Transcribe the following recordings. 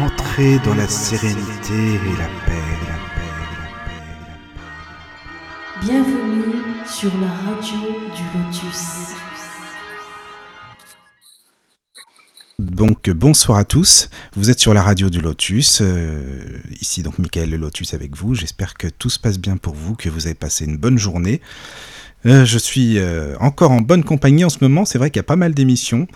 entrez dans la sérénité et la paix, la paix, la paix, la paix. Bienvenue sur la radio du Lotus. Donc bonsoir à tous, vous êtes sur la radio du Lotus, euh, ici donc Michael le Lotus avec vous, j'espère que tout se passe bien pour vous, que vous avez passé une bonne journée. Euh, je suis euh, encore en bonne compagnie en ce moment, c'est vrai qu'il y a pas mal d'émissions,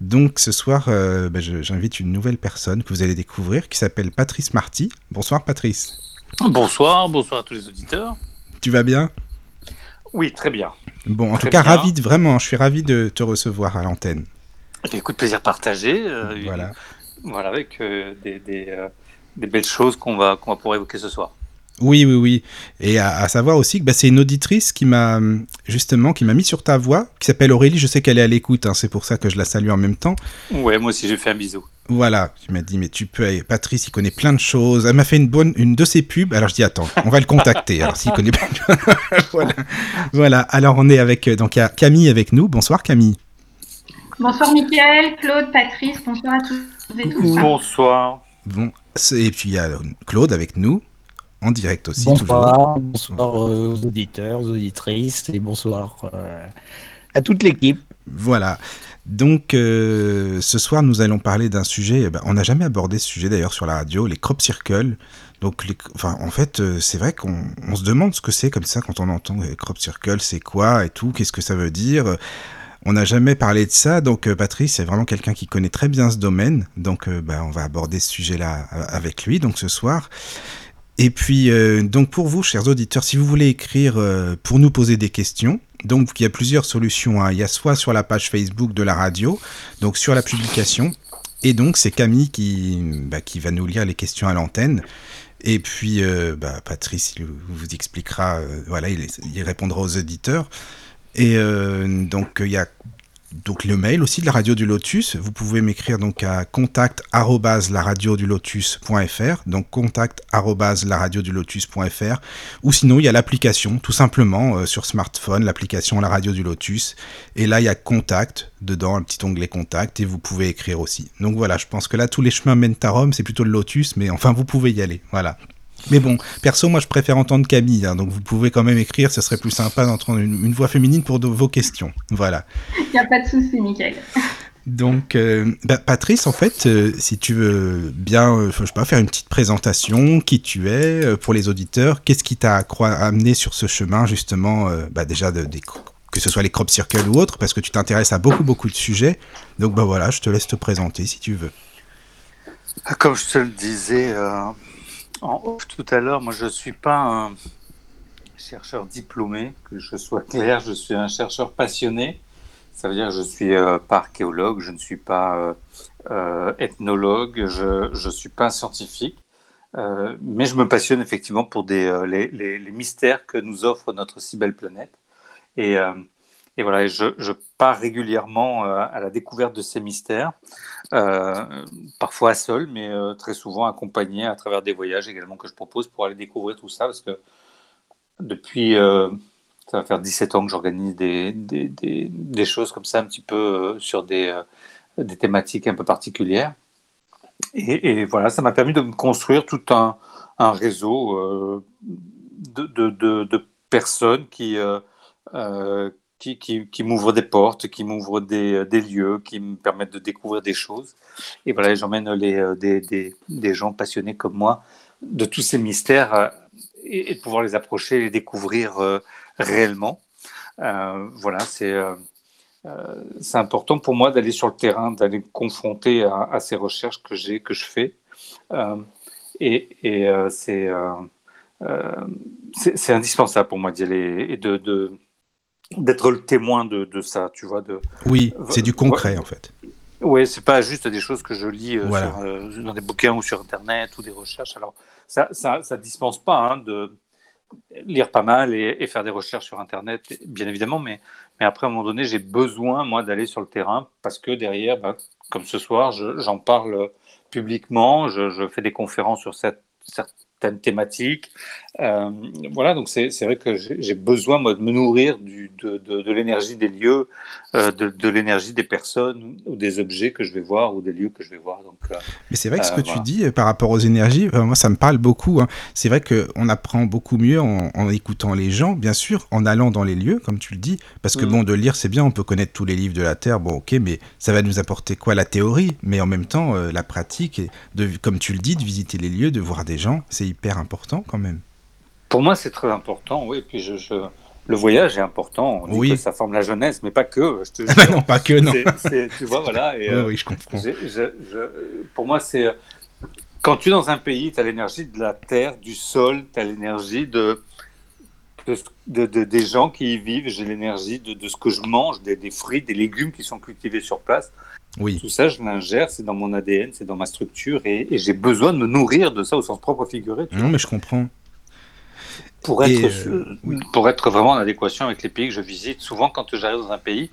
donc ce soir euh, bah, j'invite une nouvelle personne que vous allez découvrir qui s'appelle Patrice Marty. Bonsoir Patrice, Bonsoir, bonsoir à tous les auditeurs. tu vas bien? Oui, très bien. Bon, en Très tout cas, bien. ravi de, vraiment, je suis ravi de te recevoir à l'antenne. Écoute, plaisir partagé. euh, Voilà. Voilà, avec euh, des, des, des belles choses qu'on va, qu'on va pouvoir évoquer ce soir. Oui, oui, oui. Et à, à savoir aussi que bah, c'est une auditrice qui m'a justement qui m'a mis sur ta voix, qui s'appelle Aurélie. Je sais qu'elle est à l'écoute, hein, c'est pour ça que je la salue en même temps. Ouais, moi aussi j'ai fait un bisou. Voilà, qui m'a dit mais tu peux, aller- Patrice, il connaît plein de choses. Elle m'a fait une bonne, une de ses pubs. Alors je dis attends, on va le contacter. Alors s'il connaît pas, voilà, voilà. Alors on est avec euh, donc il y a Camille avec nous. Bonsoir Camille. Bonsoir Mickaël, Claude, Patrice, bonsoir à tous et tous. Bonsoir. Bon, et puis il y a Claude avec nous en direct aussi. toujours. Bonsoir, bonsoir aux auditeurs, aux auditrices et bonsoir euh, à toute l'équipe. Voilà. Donc, euh, ce soir, nous allons parler d'un sujet. eh ben, on n'a jamais abordé ce sujet d'ailleurs sur la radio, les crop circles. Donc, les- enfin, en fait, euh, c'est vrai qu'on on se demande ce que c'est comme ça quand on entend les crop circles, c'est quoi et tout, qu'est-ce que ça veut dire. On n'a jamais parlé de ça, donc Patrice c'est vraiment quelqu'un qui connaît très bien ce domaine. Donc, bah, on va aborder ce sujet-là avec lui, donc ce soir. Et puis, euh, donc pour vous, chers auditeurs, si vous voulez écrire euh, pour nous poser des questions, donc il y a plusieurs solutions. hein. Il y a soit sur la page Facebook de la radio, donc sur la publication, et donc c'est Camille qui, bah, qui va nous lire les questions à l'antenne. Et puis euh, bah, Patrice il vous expliquera, euh, voilà, il, il répondra aux auditeurs. Et donc il y a donc le mail aussi de la radio du Lotus. Vous pouvez m'écrire donc à contact lotus.fr donc contact lotus.fr ou sinon il y a l'application tout simplement euh, sur smartphone l'application la radio du Lotus et là il y a contact dedans un petit onglet contact et vous pouvez écrire aussi. Donc voilà, je pense que là tous les chemins mènent à Rome, c'est plutôt le Lotus mais enfin vous pouvez y aller. Voilà. Mais bon, perso, moi je préfère entendre Camille, hein, donc vous pouvez quand même écrire, ce serait plus sympa d'entendre une, une voix féminine pour de- vos questions. Voilà. Il n'y a pas de souci, Mickaël. Donc, euh, bah, Patrice, en fait, euh, si tu veux bien, euh, je sais pas, faire une petite présentation, qui tu es euh, pour les auditeurs, qu'est-ce qui t'a amené sur ce chemin, justement, euh, bah, déjà, de, que ce soit les crop circles ou autres, parce que tu t'intéresses à beaucoup, beaucoup de sujets. Donc, bah voilà, je te laisse te présenter si tu veux. Comme je te le disais euh, en off tout à l'heure, moi je ne suis pas un chercheur diplômé, que je sois clair, je suis un chercheur passionné. Ça veut dire que je ne suis euh, pas archéologue, je ne suis pas euh, euh, ethnologue, je ne suis pas scientifique. Mais je me passionne effectivement pour les, les- mystères que nous offre notre si belle planète. Et, et voilà, je, pars régulièrement euh, à la découverte de ces mystères, euh, parfois seul, mais euh, très souvent accompagné à travers des voyages également que je propose pour aller découvrir tout ça, parce que depuis, euh, ça va faire 17 ans que j'organise des, des, des, choses comme ça, un petit peu sur des, des thématiques un peu particulières. Et, voilà, ça m'a permis de me construire tout un, un réseau de, de, de, personnes qui, qui, qui, qui m'ouvrent des portes, qui m'ouvrent des, des lieux, qui me permettent de découvrir des choses. Et voilà, j'emmène euh, des, gens passionnés comme moi de tous ces mystères euh, et, de pouvoir les approcher les découvrir euh, réellement. Euh, voilà, c'est euh, euh, important pour moi d'aller sur le terrain, d'aller me confronter à, ces recherches que j'ai, que je fais. Euh, et euh, c'est euh, euh, indispensable pour moi d'y aller et de d'être le témoin de, de ça, tu vois. De... Oui, c'est du concret, en fait. Oui, c'est pas juste des choses que je lis euh, Voilà. sur, euh, dans des bouquins ou sur Internet ou des recherches. Alors, ça ça, ça dispense pas hein, de lire pas mal et, et faire des recherches sur Internet, bien évidemment, mais, mais après, à un moment donné, j'ai besoin, moi, d'aller sur le terrain parce que derrière, bah, comme ce soir, je- j'en parle publiquement, je, je fais des conférences sur cette, cer- thème thématique. Euh, voilà, donc c'est vrai que j'ai besoin moi, de me nourrir du, de, de, de l'énergie des lieux, euh, de, de l'énergie des personnes ou des objets que je vais voir ou des lieux que je vais voir. Donc, euh, Mais c'est vrai que ce que voilà. tu dis par rapport aux énergies, moi ça me parle beaucoup. hein. C'est vrai qu'on apprend beaucoup mieux en, en écoutant les gens, bien sûr, en allant dans les lieux, comme tu le dis. Parce que Mm. bon, de lire c'est bien, on peut connaître tous les livres de la Terre, bon ok, mais ça va nous apporter quoi La théorie, mais en même temps la pratique, et de, comme tu le dis, de visiter les lieux, de voir des gens, c'est hyper important quand même. Pour moi, c'est très important, oui. Puis je, je- le voyage est important. On dit Oui. que ça forme la jeunesse, mais pas que. Je te Ah bah non, pas que non. Tu vois, voilà. Et, Oui, euh, oui, je comprends. je- pour moi, c'est quand tu es dans un pays, tu as l'énergie de la terre, du sol, tu as l'énergie de, de, de- de- des gens qui y vivent, j'ai l'énergie de, ce que je mange, des, des fruits, des légumes qui sont cultivés sur place. Oui, Tout ça, je l'ingère, c'est dans mon ADN, c'est dans ma structure, et, et j'ai besoin de me nourrir de ça au sens propre figuré. non, mais je comprends. Pour Et, être, euh, oui. pour être vraiment en adéquation avec les pays que je visite. Souvent, quand j'arrive dans un pays,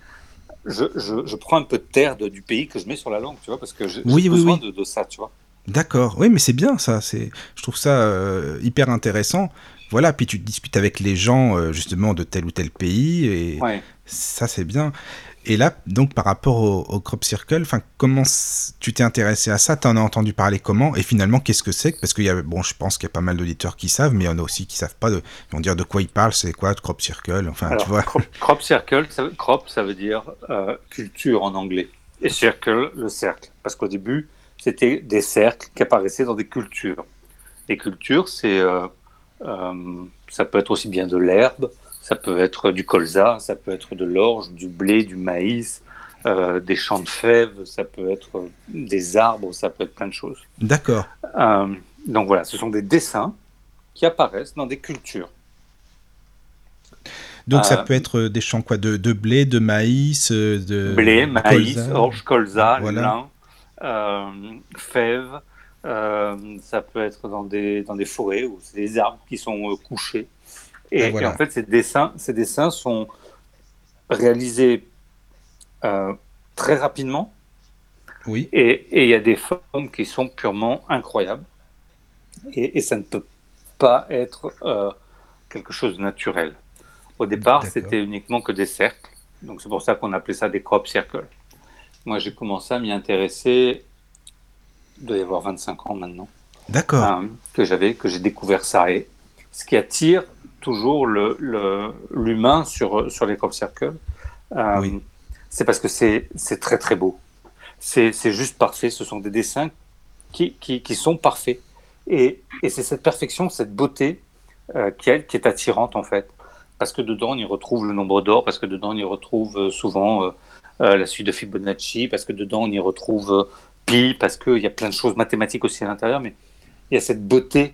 je, je, je prends un peu de terre de- du pays que je mets sur la langue, tu vois, parce que j'ai Oui, oui, besoin oui. De, de ça, tu vois. D'accord, oui, mais c'est bien ça. C'est, je trouve ça euh, hyper intéressant. Voilà, puis tu discutes avec les gens euh, justement de tel ou tel pays et Ouais. ça c'est bien. Et là, donc par rapport au, au crop circle, enfin comment tu t'es intéressé à ça? T'en as entendu parler comment? Et finalement, qu'est-ce que c'est? Parce qu'il y a, bon, je pense qu'il y a pas mal d'auditeurs qui savent, mais il y en a aussi qui savent pas. De, vont dire de quoi ils parlent, c'est quoi crop circle? Enfin, Alors, tu vois. crop, crop circle, ça, veut- crop, ça veut dire euh, culture en anglais. Et circle, le cercle. Parce qu'au début, c'était des cercles qui apparaissaient dans des cultures. Les cultures, c'est, euh, euh, ça peut être aussi bien de l'herbe, ça peut être du colza, ça peut être de l'orge, du blé, du maïs, euh, des champs de fèves, ça peut être des arbres, ça peut être plein de choses. D'accord. Euh, donc voilà, ce sont des dessins qui apparaissent dans des cultures. Donc ça Euh, peut être des champs quoi, de, de blé, de maïs, de blé, maïs, colza. orge, colza, Voilà. lin, fèves. ça peut être dans des, dans des forêts où c'est des arbres qui sont couchés. Et, voilà. et en fait, ces dessins, ces dessins sont réalisés euh, très rapidement. Oui. Et il y a des formes qui sont purement incroyables. Et, et ça ne peut pas être euh, quelque chose de naturel. Au départ, c'était uniquement que des cercles. Donc c'est pour ça qu'on appelait ça des crop circles. Moi, j'ai commencé à m'y intéresser, il doit y avoir 25 ans maintenant, D'accord. hein, que j'avais, que j'ai découvert ça. Et ce qui attire toujours le- l'humain sur, sur les crop circles, euh, Oui. c'est parce que c'est très très beau. C'est juste parfait. Ce sont des dessins qui, qui, qui sont parfaits. Et, et c'est cette perfection, cette beauté euh, qui, est, qui est attirante en fait. Parce que dedans, on y retrouve le nombre d'or, parce que dedans, on y retrouve euh, souvent euh, la suite de Fibonacci, parce que dedans, on y retrouve pi, parce qu'il y a plein de choses mathématiques aussi à l'intérieur, mais il y a cette beauté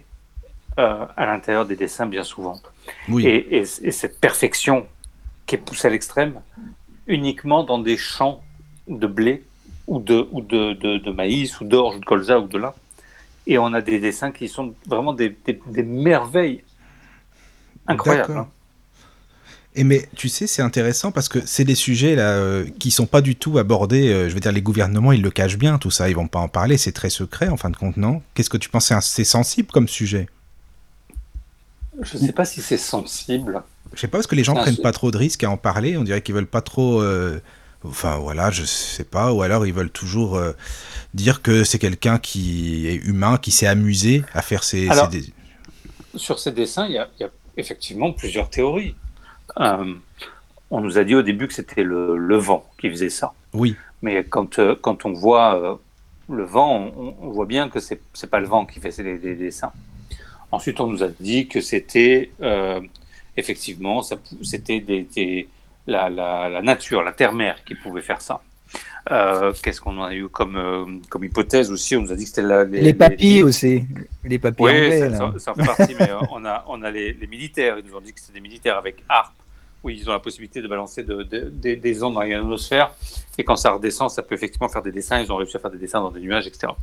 euh, à l'intérieur des dessins bien souvent. Oui. Et, et- et cette perfection qui est poussée à l'extrême uniquement dans des champs de blé ou de, ou de, de, de maïs ou d'orge ou de colza ou de lin. Et on a des dessins qui sont vraiment des, des, des merveilles incroyables. Hein. Et mais tu sais, c'est intéressant parce que c'est des sujets là euh, qui sont pas du tout abordés. euh, je veux dire, les gouvernements, ils le cachent bien, tout ça. Ils vont pas en parler. C'est très secret, en fin de compte, non? Qu'est-ce que tu penses? C'est sensible comme sujet? Je ne sais pas si c'est sensible. Je sais pas parce que les gens Ah, prennent pas trop de risques à en parler. On dirait qu'ils veulent pas trop. euh, Enfin voilà, je sais pas. Ou alors ils veulent toujours euh, dire que c'est quelqu'un qui est humain, qui s'est amusé à faire ses. Alors- ses dé- Sur ces dessins, il y a, il y a effectivement plusieurs théories. Euh, on nous a dit au début que c'était le, le vent qui faisait ça. Oui, Mais quand, quand on voit le vent, on, on voit bien que c'est n'est pas le vent qui fait ces, dessins. Ensuite, on nous a dit que c'était euh, effectivement, c'était des, des- la, la, la nature, la terre-mère qui pouvait faire ça. Euh, Qu'est-ce qu'on a eu comme, euh, comme hypothèse aussi? On nous a dit que c'était la- Les papilles aussi. Les papilles oui, anglais. ça, fait partie, mais on a, on a les, les militaires, ils nous ont dit que c'était des militaires avec harpe, où ils ont la possibilité de balancer de- de- des- des ondes dans l'ionosphère, et quand ça redescend, ça peut effectivement faire des dessins, ils ont réussi à faire des dessins dans des nuages, etc.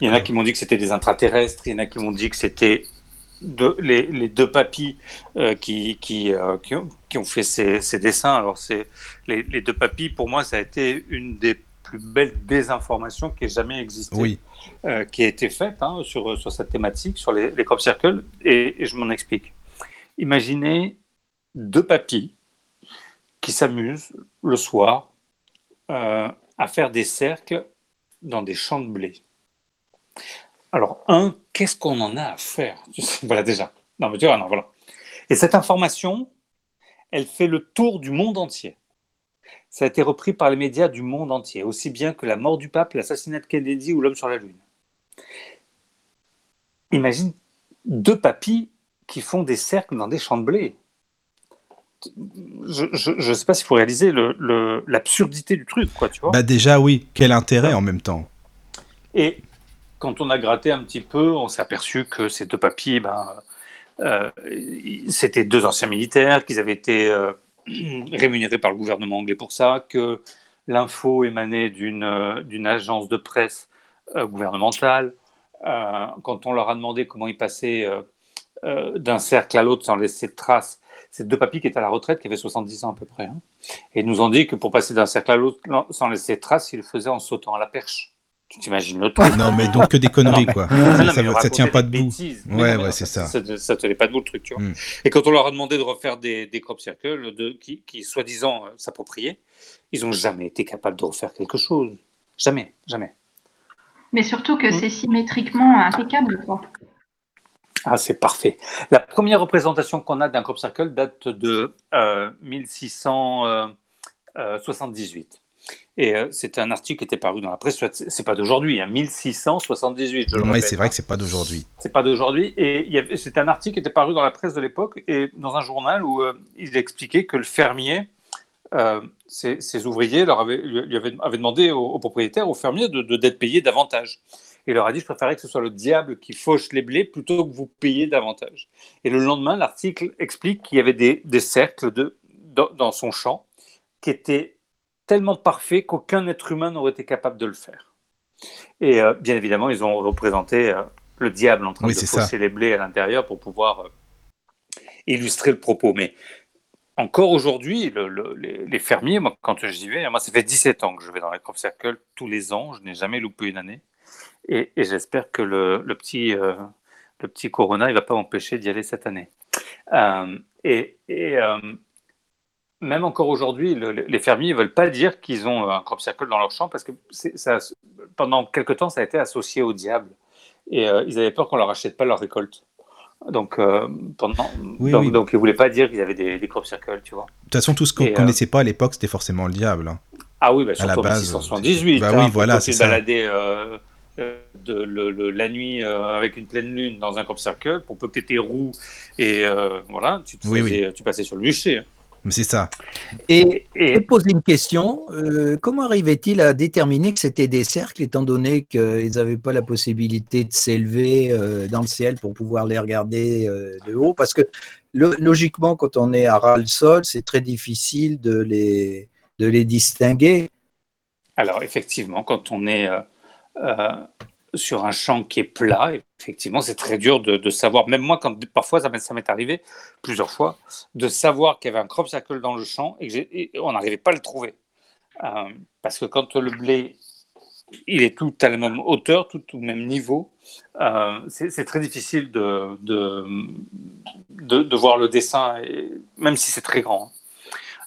Il y en a qui m'ont dit que c'était des intraterrestres, il y en a qui m'ont dit que c'était de- les, les deux papis euh, qui, qui, euh, qui, ont, qui ont fait ces, ces dessins. Alors, c'est les, les deux papis, pour moi, ça a été une des plus belle désinformation qui ait jamais existé, Oui. euh, qui a été faite hein, sur, sur cette thématique, sur les, les crop circles, et, et je m'en explique. Imaginez deux papis qui s'amusent le soir à faire des cercles dans des champs de blé. Alors, un, qu'est-ce qu'on en a à faire? Voilà, déjà. Non, mais tu vois, non, voilà. Et cette information, elle fait le tour du monde entier. Ça a été repris par les médias du monde entier, aussi bien que la mort du pape, l'assassinat de Kennedy ou l'homme sur la Lune. Imagine deux papis qui font des cercles dans des champs de blé. Je ne sais pas s'il faut réaliser le- le- l'absurdité du truc, quoi, tu vois. Bah déjà, oui. Quel intérêt en même temps Et quand on a gratté un petit peu, on s'est aperçu que ces deux papiers, ben, euh, c'était deux anciens militaires, qu'ils avaient été euh, rémunérés par le gouvernement anglais pour ça, que l'info émanait d'une euh, agence de presse gouvernementale. Quand on leur a demandé comment ils passaient d'un cercle à l'autre sans laisser de traces, c'est deux papis qui étaient à la retraite, qui avaient 70 ans à peu près. hein. Et ils nous ont dit que pour passer d'un cercle à l'autre sans laisser de traces, ils le faisaient en sautant à la perche. Tu t'imagines le truc Non, mais donc que des conneries, quoi. Non, ça, racontaient tient pas debout. bêtises. Ouais, ouais, c'est ça. ça. Tenait pas debout le truc, tu vois. Mm. Et quand on leur a demandé de refaire des, des crop circles de, qui, qui soi-disant euh, s'appropriaient, ils n'ont jamais été capables de refaire quelque chose. Jamais, jamais. Mais surtout que Mm. c'est symétriquement impeccable. Quoi. Ah, c'est parfait. La première représentation qu'on a d'un crop circle date de euh, 1678. Et euh, c'est un article qui était paru dans la presse, c'est c'est pas d'aujourd'hui, hein, 1678, je le Ouais, répète, c'est vrai hein. que c'est pas d'aujourd'hui. C'est pas d'aujourd'hui. Et c'était un article qui était paru dans la presse de l'époque et dans un journal où euh, il expliquait que le fermier, euh, ses, ses ouvriers leur avaient, lui avaient, avaient demandé au, au propriétaire, au fermier, de, de- d'être payé davantage. Et il leur a dit, je préférerais que ce soit le diable qui fauche les blés plutôt que vous payiez davantage. Et le lendemain, l'article explique qu'il y avait des, des cercles de, dans, dans son champ qui étaient tellement parfaits qu'aucun être humain n'aurait été capable de le faire. Et euh, bien évidemment, ils ont représenté euh, le diable en train Oui, de ça. fausser les blés à l'intérieur pour pouvoir euh, illustrer le propos. Mais encore aujourd'hui, le- le- les, les fermiers, moi, quand j'y vais, moi, ça fait 17 ans que je vais dans les crop circles tous les ans. Je n'ai jamais loupé une année. Et, et j'espère que le, le petit, le petit Corona, il va pas m'empêcher d'y aller cette année. Et et, même encore aujourd'hui, le- le- les fermiers ne veulent pas dire qu'ils ont un crop circle dans leur champ parce que ça, pendant quelque temps, ça a été associé au diable. Et euh, ils avaient peur qu'on leur achète pas leur récolte. Donc, euh, pendant, Oui, donc, oui. donc ils ne voulaient pas dire qu'ils avaient des, des crop circles, tu vois. De toute façon, tout ce qu'on euh, connaissait pas à l'époque, c'était forcément le diable. hein. Ah oui, bah, À la surtout en base, 1678. bah hein, oui, voilà, c'est ça. baladé euh, euh, de, le- le- la nuit euh, avec une pleine lune dans un crop circle pour peu que tu étais roux et euh, voilà, tu, te Oui, faisais- tu passais sur le bûcher. Mais c'est ça. Et Et, je poser une question. euh, comment arrivait-il à déterminer que c'était des cercles, étant donné qu'ils n'avaient pas la possibilité de s'élever euh, dans le ciel pour pouvoir les regarder euh, de haut? Parce que lo- logiquement, quand on est à ras le sol, c'est très difficile de les, de les distinguer. Alors, effectivement, quand on est euh, euh, sur un champ qui est plat, effectivement, c'est très dur de, savoir. Même moi, quand parfois, ça m'est arrivé plusieurs fois, de savoir qu'il y avait un crop circle dans le champ et que on n'arrivait pas à le trouver. Euh, parce que quand le blé, il est tout à la même hauteur, tout au même niveau, euh, c'est très difficile de, de, voir le dessin, même si c'est très grand.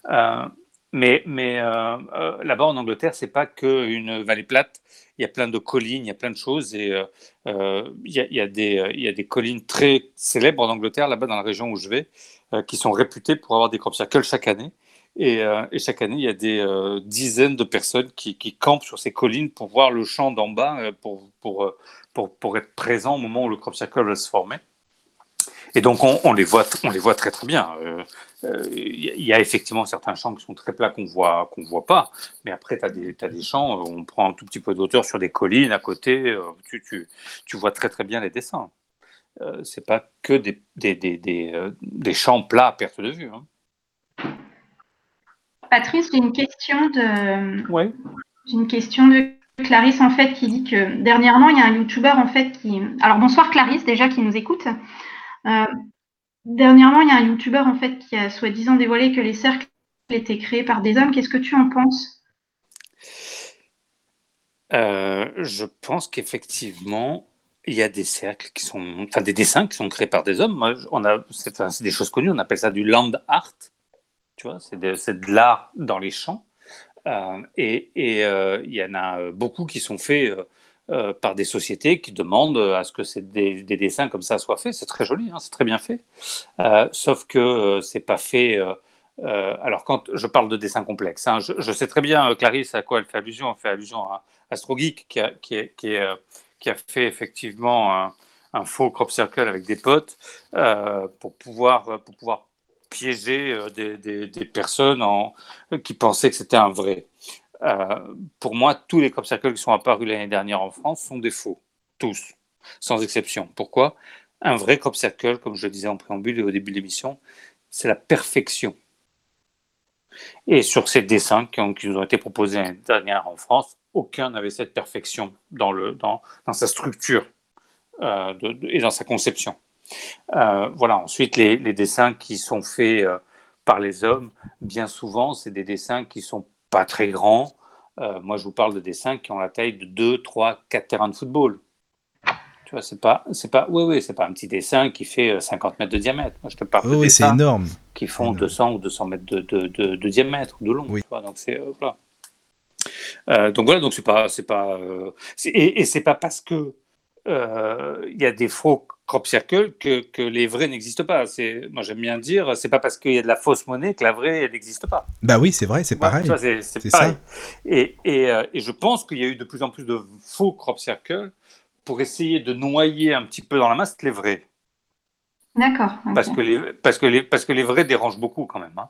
Euh, mais mais là-bas en Angleterre, c'est pas qu'une vallée plate. Il y a plein de collines, il y a plein de choses. Et il, y a, des, collines très célèbres en Angleterre, là-bas dans la région où je vais, euh, qui sont réputées pour avoir des crop circles chaque année. Et, euh, et chaque année, il y a des euh, dizaines de personnes qui, campent sur ces collines pour voir le champ d'en bas, pour être présent au moment où le crop circle va se former. Et donc, on, on, les, voit, on les voit très très bien. Euh, euh, Il y, a effectivement certains champs qui sont très plats qu'on voit, qu'on voit pas, mais après, tu as, as, des champs où on prend un tout petit peu d'auteur sur des collines à côté, euh, tu, tu, tu, vois très très bien les dessins. Euh, c'est pas que des, des, des, des, euh, des, champs plats à perte de vue. Hein. Patrice, j'ai une question de. Ouais. J'ai une question de Clarisse en fait qui dit que dernièrement il y a un YouTuber en fait qui. Alors bonsoir Clarisse déjà qui nous écoute. Euh, dernièrement il y a un YouTuber en fait qui a soi-disant dévoilé que les cercles étaient créés par des hommes. Qu'est-ce que tu en penses? Euh, je pense qu'effectivement, il y a des cercles qui sont, enfin des dessins qui sont créés par des hommes. On a, c'est, des choses connues. On appelle ça du land art. Tu vois, c'est de, l'art dans les champs. Euh, et il y en a beaucoup qui sont faits euh, euh, par des sociétés qui demandent à ce que des, des dessins comme ça soient faits. C'est très joli, hein, c'est très bien fait. Euh, sauf que euh, c'est pas fait. euh, euh, alors quand je parle de dessins complexes, hein, je, sais très bien euh, Clarisse à quoi elle fait allusion. Elle fait allusion à AstroGeek qui a, qui qui euh, a fait effectivement un, faux crop circle avec des potes euh, pour pouvoir pour pouvoir piéger euh, des, des- personnes qui pensaient que c'était un vrai. Euh, pour moi, tous les crop circles qui sont apparus l'année dernière en France sont des faux, tous, sans exception. Pourquoi? Un vrai crop circle, comme je le disais en préambule et au début de l'émission, c'est la perfection. Et sur ces dessins qui, nous ont été proposés l'année dernière en France, aucun n'avait cette perfection dans, sa structure euh, et dans sa conception. Euh, voilà, ensuite, les, dessins qui sont faits par les hommes, bien souvent, c'est des dessins qui sont pas très grands. Euh, moi, je vous parle de dessins qui ont la taille de 2, 3, 4 terrains de football. Tu vois, c'est pas, c'est pas, oui, oui, c'est pas un petit dessin qui fait euh, 50 mètres de diamètre. Moi, je te parle de Oui, oui, c'est dessins énorme. qui font Énorme. 200 ou 200 mètres de, de, de, de diamètre, de long. Oui. tu vois, donc c'est euh, voilà. Euh, donc voilà, donc c'est pas, c'est pas, euh, et, et c'est pas parce que euh, il y a des faux crop circles que, que les vrais n'existent pas. C'est, moi j'aime bien dire, c'est pas parce qu'il y a de la fausse monnaie que la vraie elle n'existe pas. Bah oui, c'est vrai, c'est pareil. c'est, c'est C'est pareil. ça. Et, et, euh, et je pense qu'il y a eu de plus en plus de faux crop circles pour essayer de noyer un petit peu dans la masse les vrais. D'accord. Parce que les, parce que les, parce que les vrais dérangent beaucoup quand même. hein.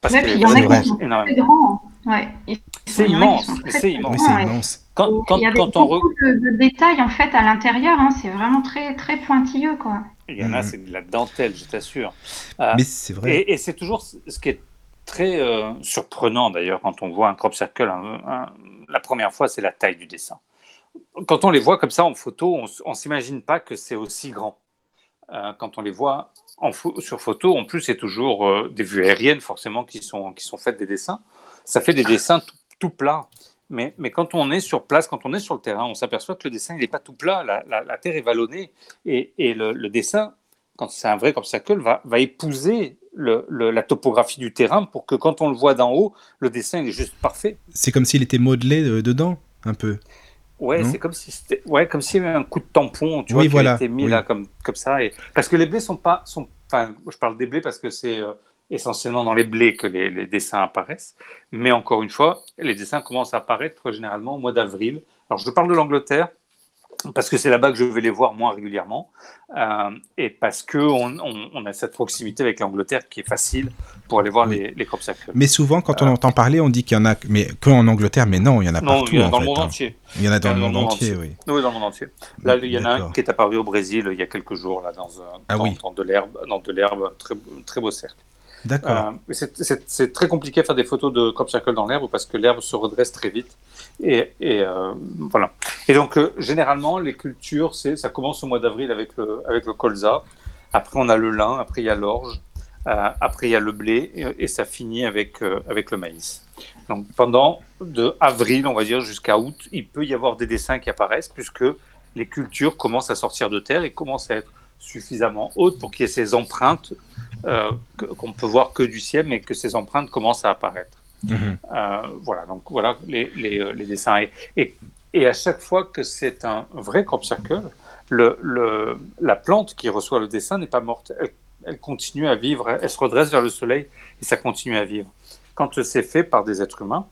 Parce Ouais, que puis les il y en vrais a qui dérangent sont Très énormément. Ouais. C'est immense, c'est immense. Oui. Quand, il y avait quand on re- beaucoup de, de détails en fait à l'intérieur. hein. C'est vraiment très très pointilleux quoi. Il y en a, Mhm. c'est de la dentelle, je t'assure. Euh, Mais c'est vrai. et et c'est toujours ce qui est très euh, surprenant d'ailleurs quand on voit un crop circle. un- un- la première fois, c'est la taille du dessin. Quand on les voit comme ça en photo, on on s'imagine pas que c'est aussi grand. Euh, quand on les voit en sur photo, en plus, c'est toujours euh, des vues aériennes forcément qui sont, qui sont faites des dessins. Ça fait des dessins tout, tout plats. Mais, mais quand on est sur place, quand on est sur le terrain, on s'aperçoit que le dessin, il n'est pas tout plat. La, la- la terre est vallonnée. Et, et le, le dessin, quand c'est un vrai comme circle, va, va épouser le- le- la topographie du terrain pour que quand on le voit d'en haut, le dessin, il est juste parfait. C'est comme s'il était modelé euh, dedans, un peu. Ouais, c'est comme si c'était, ouais, comme s'il y avait un coup de tampon, tu Oui, vois, qui voilà, a été mis oui. là comme, comme ça. Et... Parce que les blés sont pas, sont, enfin, je parle des blés parce que c'est euh, essentiellement dans les blés que les, les dessins apparaissent. Mais encore une fois, les dessins commencent à apparaître généralement au mois d'avril. Alors, je parle de l'Angleterre parce que c'est là-bas que je vais les voir moins régulièrement euh, et parce que on, on- on a cette proximité avec l'Angleterre qui est facile pour aller voir Oui. les, les crop circles. Mais souvent, quand on Euh. entend parler, on dit qu'il y en a, mais que en Angleterre, mais non, il y en a non, partout il y en a en dans fait. le monde hein. entier. Il y en a dans le monde entier, oui. Oui, dans le monde entier. Là, il y en a un qui est apparu au Brésil il y a quelques jours, là, dans, un, Ah dans, oui. dans de l'herbe, dans de l'herbe, très, très beau cercle. Euh, c'est- très compliqué à faire des photos de crop circle dans l'herbe parce que l'herbe se redresse très vite. Et, euh, voilà. Et donc, euh, généralement, les cultures, ça commence au mois d'avril avec le, colza. Après, on a le lin. Après, il y a l'orge. après, il y a le blé. Et, ça finit avec, avec le maïs. Donc, pendant de avril, on va dire, jusqu'à août, il peut y avoir des dessins qui apparaissent puisque les cultures commencent à sortir de terre et commencent à être suffisamment hautes pour qu'il y ait ces empreintes euh, qu'on peut voir que du ciel, mais que ces empreintes commencent à apparaître. Mhm. Euh, voilà, donc voilà les, les, euh, les dessins. Et, et, et à chaque fois que c'est un vrai crop circle, le, le, la plante qui reçoit le dessin n'est pas morte. Elle, elle continue à vivre, elle se redresse vers le soleil et ça continue à vivre. Quand c'est fait par des êtres humains,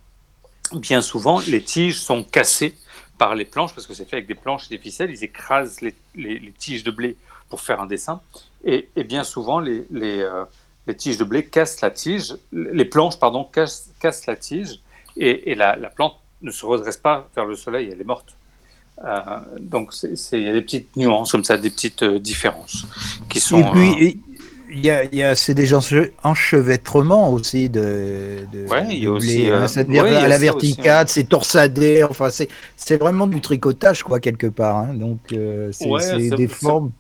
bien souvent, les tiges sont cassées par les planches, parce que c'est fait avec des planches et des ficelles, ils écrasent les- les tiges de blé pour faire un dessin. Et, et bien souvent, les, les, euh, les tiges de blé cassent la tige, les planches, pardon, cassent, cassent la tige, et, et la, la plante ne se redresse pas vers le soleil, elle est morte. Euh, donc, il y a des petites nuances comme ça, des petites euh, différences qui sont. Et puis, euh, il y a, il y a c'est des enche- enchevêtrements aussi de, de, Ouais, il y a aussi, hein. euh, ouais, a à la verticale, c'est torsadé, enfin c'est c'est vraiment du tricotage quoi quelque part. hein. Donc euh, c'est Ouais, des formes.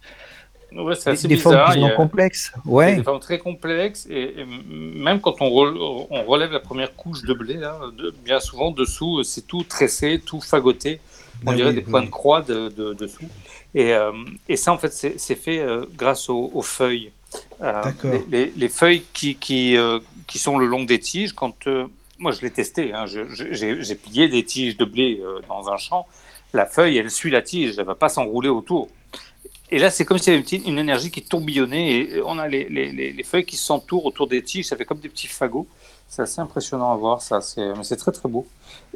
Ouais, c'est assez des, formes bizarre. sont a- complexes. Ouais. des formes très complexes et, et même quand on, re- on relève la première couche de blé, là, de- bien souvent dessous, c'est tout tressé, tout fagoté. On Ah dirait oui, des oui, points de croix de, de- dessous. Et, euh, et ça, en fait, c'est c'est fait euh, grâce aux, aux feuilles. Euh, les, les- les feuilles qui, qui, euh, qui sont le long des tiges, quand moi je l'ai testé, hein, je- j'ai j'ai plié des tiges de blé dans un champ, la feuille, elle suit la tige, elle ne va pas s'enrouler autour. Et là, c'est comme s'il y avait une, petite- une énergie qui tourbillonnait et on a les, les- les- les feuilles qui s'entourent autour des tiges, ça fait comme des petits fagots. C'est assez impressionnant à voir, ça. Mais c'est très très beau.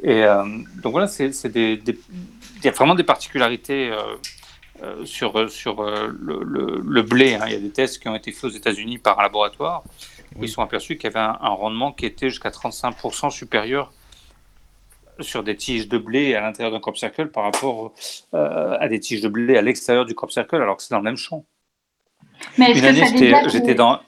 Et euh, donc voilà, c'est, des, des- il y a vraiment des particularités euh, euh, sur, sur le, le- le blé. hein. Il y a des tests qui ont été faits aux États-Unis par un laboratoire. où Oui. Ils sont aperçus qu'il y avait un, un rendement qui était jusqu'à 35% supérieur sur des tiges de blé à l'intérieur d'un crop circle par rapport euh, à des tiges de blé à l'extérieur du crop circle, alors que c'est dans le même champ. Mais est-ce Une que année, ça j'étais, des- dans,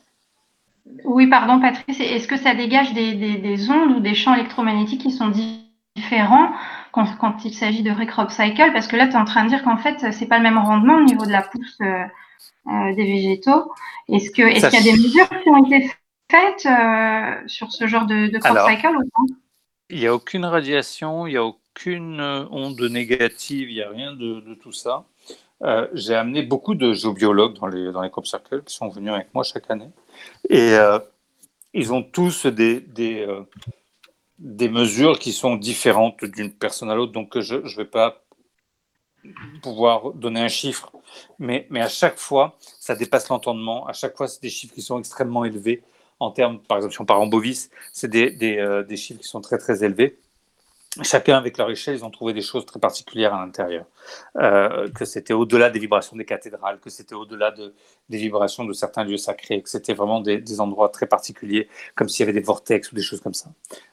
Oui, pardon, Patrice. Est-ce que ça dégage des, des- des ondes ou des champs électromagnétiques qui sont di- différents quand, quand il s'agit de recrop cycle Parce que là, tu es en train de dire qu'en fait, c'est pas le même rendement au niveau de la pousse euh, euh, des végétaux. Est-ce que qu'il y a des mesures qui ont été faites euh, sur ce genre de, de crop cycle ou Il n'y a aucune radiation, il n'y a aucune euh, onde négative, il n'y a rien de, tout ça. Euh, J'ai amené beaucoup de géobiologues dans les, dans les crop circles qui sont venus avec moi chaque année. Et euh, ils ont tous des, des mesures qui sont différentes d'une personne à l'autre. Donc je ne vais pas pouvoir donner un chiffre. Mais, mais à chaque fois, ça dépasse l'entendement. À chaque fois, c'est des chiffres qui sont extrêmement élevés. En termes, par exemple, si on part en bovis, c'est des, des, euh, des chiffres qui sont très, très élevés. Chacun avec leur échelle, ils ont trouvé des choses très particulières à l'intérieur. Euh, que c'était au-delà des vibrations des cathédrales, que c'était au-delà de, des vibrations de certains lieux sacrés, que c'était vraiment des, des endroits très particuliers, comme s'il y avait des vortex ou des choses comme ça.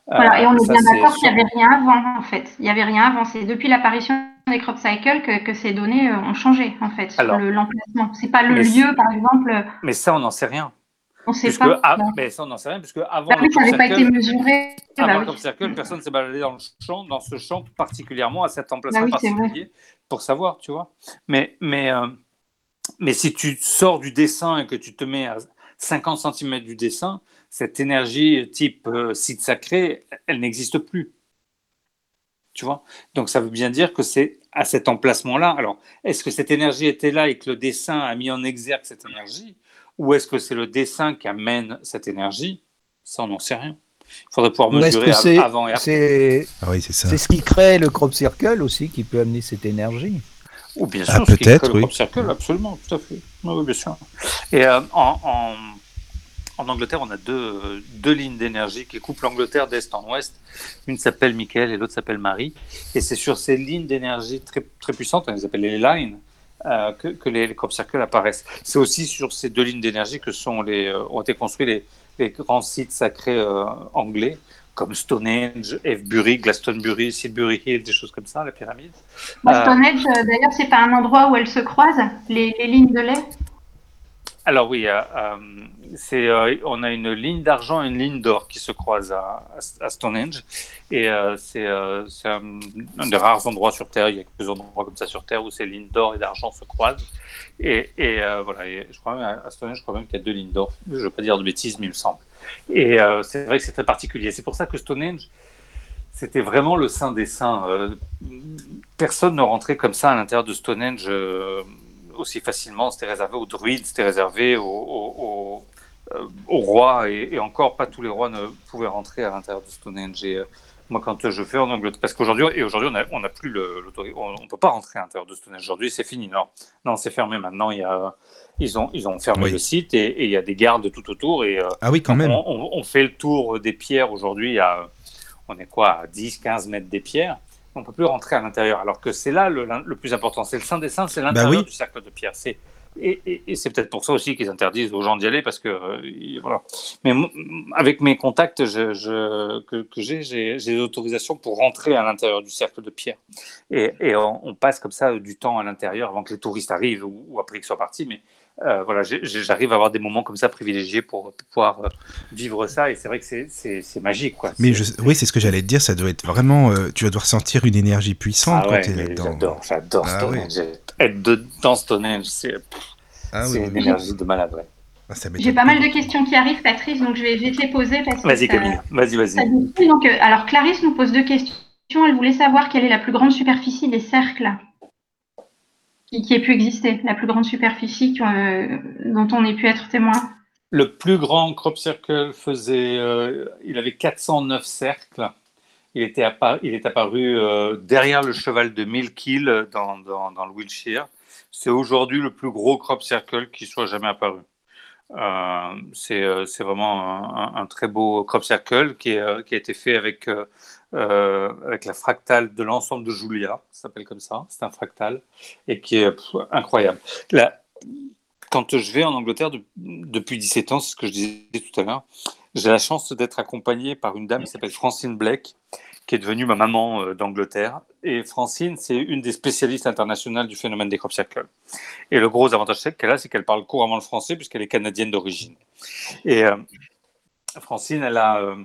Voilà, et on Euh, est bien d'accord qu'il n'y avait rien avant, en fait. Il n'y avait rien avant. C'est depuis l'apparition des crop cycles que, que ces données euh, ont changé, en fait, sur Alors, le- l'emplacement. C'est pas le lieu, par exemple, Mais ça, on n'en sait rien. On ne sait Puisque, pas. ah, mais ça, on n'en sait rien, puisque avant Bah oui, ça n'avait pas été mesuré. Avant Bah oui. circle, personne ne s'est baladé dans le champ, dans ce champ particulièrement, à cet emplacement Bah oui, particulier, pour savoir, tu vois. Mais, mais, euh, mais si tu sors du dessin et que tu te mets à 50 cm du dessin, cette énergie type euh, site sacré, elle n'existe plus. Tu vois? Donc ça veut bien dire que c'est à cet emplacement-là. Alors, est-ce que cette énergie était là et que le dessin a mis en exergue cette énergie? Ou est-ce que c'est le dessin qui amène cette énergie? Ça, on n'en sait rien. Il faudrait pouvoir mesurer que av- c'est avant et après. c'est Ah oui, c'est ça. c'est ce qui crée le crop circle aussi qui peut amener cette énergie? Ou bien Ah, sûr, ce qui peut-être, crée le oui. crop circle, absolument, tout à fait. Oui, oui, bien sûr. Et euh, en, en, en Angleterre, on a deux, euh, deux lignes d'énergie qui coupent l'Angleterre d'est en ouest. Une s'appelle Michael et l'autre s'appelle Marie. Et c'est sur ces lignes d'énergie très, très puissantes, on les appelle les lines, euh, que, que les, les crop circles apparaissent. C'est aussi sur ces deux lignes d'énergie que sont les, euh, ont été construits les, les grands sites sacrés euh, anglais, comme Stonehenge, Avebury, Glastonbury, Silbury Hill, des choses comme ça, la pyramide. Bah, Stonehenge, d'ailleurs, c'est pas un endroit où elles se croisent, les, les lignes de lait? Alors oui, euh, on a une ligne d'argent et une ligne d'or qui se croisent à, Stonehenge. Et euh, c'est, euh, un, des rares endroits sur Terre, il y a quelques endroits comme ça sur Terre où ces lignes d'or et d'argent se croisent. Et, voilà, et je crois même à Stonehenge, je crois même qu'il y a deux lignes d'or. Je ne veux pas dire de bêtises, mais il me semble. Et c'est vrai que c'est très particulier. C'est pour ça que Stonehenge, c'était vraiment le saint des saints. Personne ne rentrait comme ça à l'intérieur de Stonehenge aussi facilement. C'était réservé aux druides, c'était réservé aux, aux, euh, aux rois, et, et encore pas tous les rois ne pouvaient rentrer à l'intérieur de Stonehenge. Et, euh, moi, quand je fais en Angleterre, parce qu'aujourd'hui, et aujourd'hui, on n'a plus l'autorité, on ne peut pas rentrer à l'intérieur de Stonehenge. Aujourd'hui, c'est fini. Non, non, c'est fermé maintenant. Il y a, ils ont, ils ont fermé Oui. le site et, et il y a des gardes tout autour. Et euh, Ah oui, quand même. on, on- on fait le tour des pierres aujourd'hui. à- On est quoi à 10, 15 mètres des pierres. On ne peut plus rentrer à l'intérieur. Alors que c'est là le, le plus important. C'est le Saint des Saints, c'est l'intérieur Bah oui. du cercle de pierre. C'est, et c'est peut-être pour ça aussi qu'ils interdisent aux gens d'y aller parce que. euh, voilà. Mais avec mes contacts que, j'ai, j'ai, j'ai l'autorisation pour rentrer à l'intérieur du cercle de pierre. Et, on passe comme ça du temps à l'intérieur avant que les touristes arrivent ou, ou après qu'ils soient partis. Mais euh, voilà, j'arrive à avoir des moments comme ça privilégiés pour pouvoir euh, vivre ça. Et c'est vrai que c'est, c'est, c'est magique. Quoi. Mais je, oui, c'est ce que j'allais te dire. Ça doit être vraiment. euh, tu vas devoir sentir une énergie puissante Ah quand ouais, tu es là-dedans. j'adore, j'adore Ah Stonehenge. Être de- dans Stonehenge, c'est Ah oui, c'est oui, une oui. énergie de malade. ouais. Ah, J'ai pas mal de questions qui arrivent, Patrice, donc je vais, je vais te les poser parce que Vas-y, Camille. Vas-y, vas-y. alors, Clarisse nous pose deux questions. Elle voulait savoir quelle est la plus grande superficie des cercles qui, ait pu exister, la plus grande superficie euh, dont on ait pu être témoin. Le plus grand crop circle faisait, euh, il avait 409 cercles. Il, était il est apparu euh, derrière le cheval de Millkill dans, dans, dans le Wiltshire. C'est aujourd'hui le plus gros crop circle qui soit jamais apparu. Euh, c'est vraiment un, très beau crop circle qui a été fait avec, euh, avec la fractale de l'ensemble de Julia, ça s'appelle comme ça, c'est un fractal, et qui est incroyable. Quand je vais en Angleterre de- depuis 17 ans, c'est ce que je disais tout à l'heure, j'ai la chance d'être accompagné par une dame qui s'appelle Francine Blake, qui est devenue ma maman euh, d'Angleterre. Et Francine, c'est une des spécialistes internationales du phénomène des crop circles. Et le gros avantage qu'elle a, c'est qu'elle parle couramment le français puisqu'elle est canadienne d'origine. Et euh, Francine, elle a,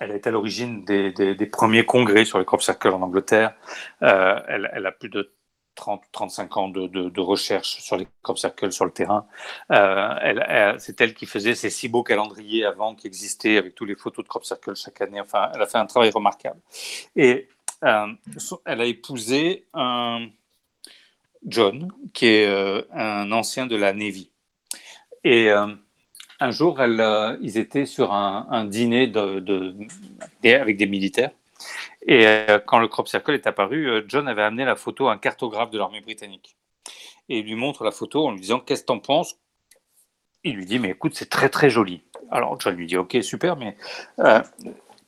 elle été à l'origine des, premiers congrès sur les crop circles en Angleterre. Euh, elle, a plus de 30, 35 ans de, recherche sur les crop circles sur le terrain. Euh, c'est elle qui faisait ces si beaux calendriers avant qui existaient avec toutes les photos de crop circle chaque année. Enfin, elle a fait un travail remarquable. Et euh, elle a épousé un John, qui est un ancien de la Navy. Et un jour, euh, ils étaient sur un, dîner avec des militaires. Et euh, quand le crop circle est apparu, euh, John avait amené la photo à un cartographe de l'armée britannique. Et il lui montre la photo en lui disant Qu'est-ce que t'en penses? Il lui dit Mais écoute, c'est très très joli. Alors John lui dit Ok, super, mais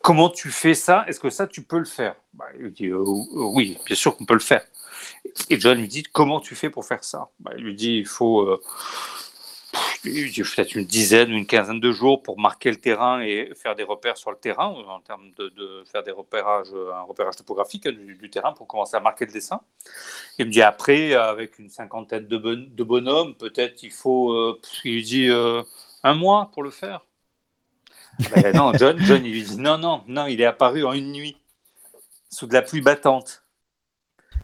comment tu fais ça? Est-ce que ça, tu peux le faire? Bah, Il lui dit Oui, bien sûr qu'on peut le faire. Et John lui dit Comment tu fais pour faire ça? Bah, Il lui dit Il faut. Dit peut-être une dizaine ou une quinzaine de jours pour marquer le terrain et faire des repères sur le terrain, en termes de, de faire des repérages, un repérage topographique du, du terrain pour commencer à marquer le dessin. Il me dit après, avec une cinquantaine de, bon- de bonhommes, peut-être il faut, euh, il lui dit euh, un mois pour le faire. Ben non, John, John, il lui dit non, non, non, il est apparu en une nuit, sous de la pluie battante.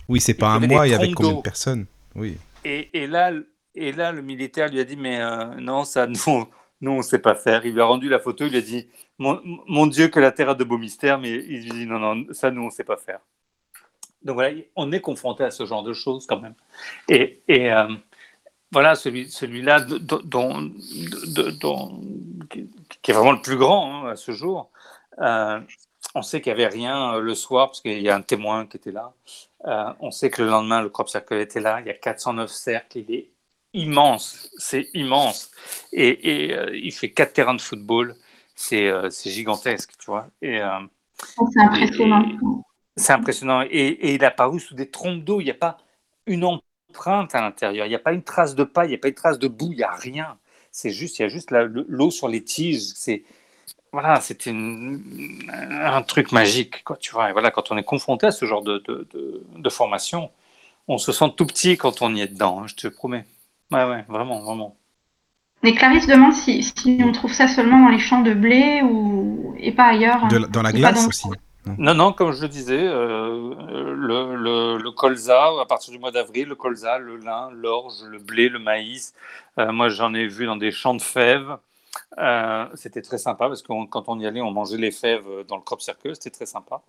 Oui, c'est pas Il un mois et avec combien de personnes? Oui. Et, et là, et là, le militaire lui a dit, mais euh, non, ça, nous, nous, on ne sait pas faire. Il lui a rendu la photo, il lui a dit, mon, Dieu, que la terre a de beaux mystères, mais il lui dit, non, non, ça, nous, on ne sait pas faire. Donc voilà, on est confronté à ce genre de choses quand même. Et, voilà, celui, celui-là, qui est vraiment le plus grand hein, à ce jour, euh, on sait qu'il n'y avait rien euh, le soir, parce qu'il y a un témoin qui était là. On sait que le lendemain, le crop circle était là. Il y a 409 cercles. Il est immense. C'est immense. Et, et, euh, il fait quatre terrains de football. C'est euh, gigantesque, tu vois. Et euh, C'est impressionnant. c'est impressionnant. Et, et il a paru sous des trompes d'eau. Il n'y a pas une empreinte à l'intérieur. Il n'y a pas une trace de paille. Il n'y a pas une trace de boue. Il n'y a rien. C'est juste, il y a juste l'eau sur les tiges. C'est voilà, c'était un truc magique, quoi, tu vois. Et voilà, quand on est confronté à ce genre de, de, de- de formation, on se sent tout petit quand on y est dedans, hein, je te promets. Ouais, ouais, vraiment, vraiment. Mais Clarisse demande si, si on trouve ça seulement dans les champs de blé ou et pas ailleurs. De dans la glace dans- aussi. Non, non, comme je le disais, euh, le, le, le colza, à partir du mois d'avril, le colza, le lin, l'orge, le blé, le maïs. Euh, moi, j'en ai vu dans des champs de fèves. Euh, c'était très sympa parce que on- quand on y allait, on mangeait les fèves dans le crop circle. C'était très sympa.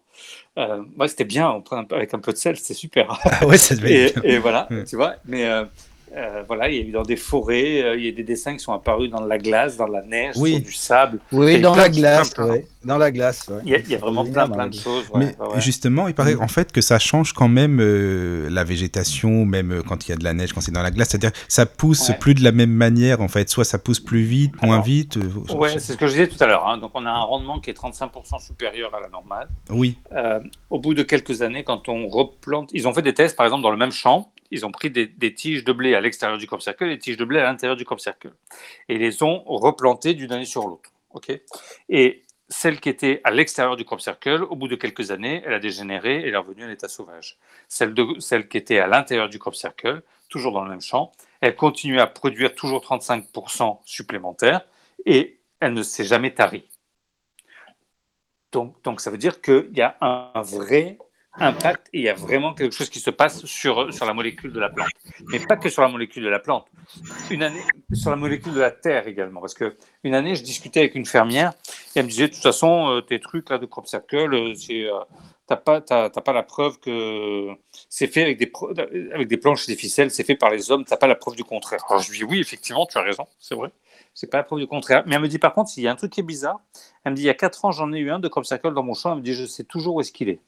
Euh, ouais, c'était bien, on prend un peu- avec un peu de sel, c'était super. Ah ouais, ça Et, et voilà, Ouais. tu vois. Mais euh, euh, voilà, il y a eu dans des forêts, euh, il y a des dessins qui sont apparus dans la glace, dans la neige, Oui. sur du sable. Oui, Et dans la glace, ouais. Dans la glace, ouais. Il y a, il y a vraiment plein, plein de choses. ouais, Mais justement, il paraît en fait que ça change quand même euh, la végétation, même euh, quand il y a de la neige, quand c'est dans la glace. C'est-à-dire que ça pousse Ouais. plus de la même manière, en fait. Soit ça pousse plus vite, moins vite. euh, Ouais, c'est ce que je disais tout à l'heure. hein. Donc, on a un rendement qui est 35% supérieur à la normale. Oui, Euh, au bout de quelques années, quand on replante, ils ont fait des tests, par exemple, dans le même champ. Ils ont pris des, tiges de blé à l'extérieur du crop circle et des tiges de blé à l'intérieur du crop circle. Et les ont replantées d'une année sur l'autre. ok? Et celle qui était à l'extérieur du crop circle, au bout de quelques années, elle a dégénéré et elle est revenue à l'état sauvage. Celle, de, celle qui était à l'intérieur du crop circle, toujours dans le même champ, elle continue à produire toujours 35% supplémentaire et elle ne s'est jamais tarie. Donc, donc ça veut dire qu'il y a un vrai impact il y a vraiment quelque chose qui se passe sur, sur la molécule de la plante. Mais pas que sur la molécule de la plante. Une année, sur la molécule de la terre également. Parce que une année, je discutais avec une fermière et elle me disait, de toute façon, euh, tes trucs là de crop circle, euh, c'est, euh, t'as pas, pas la preuve que c'est fait avec des, avec des planches et des ficelles, c'est fait par les hommes, t'as pas la preuve du contraire. Alors je lui dis, oui, effectivement, tu as raison, c'est vrai. C'est pas la preuve du contraire. Mais elle me dit, par contre, s'il y a un truc qui est bizarre, elle me dit, il y a 4 ans, j'en ai eu un de crop circle dans mon champ, elle me dit, je sais toujours où est-ce qu'il est.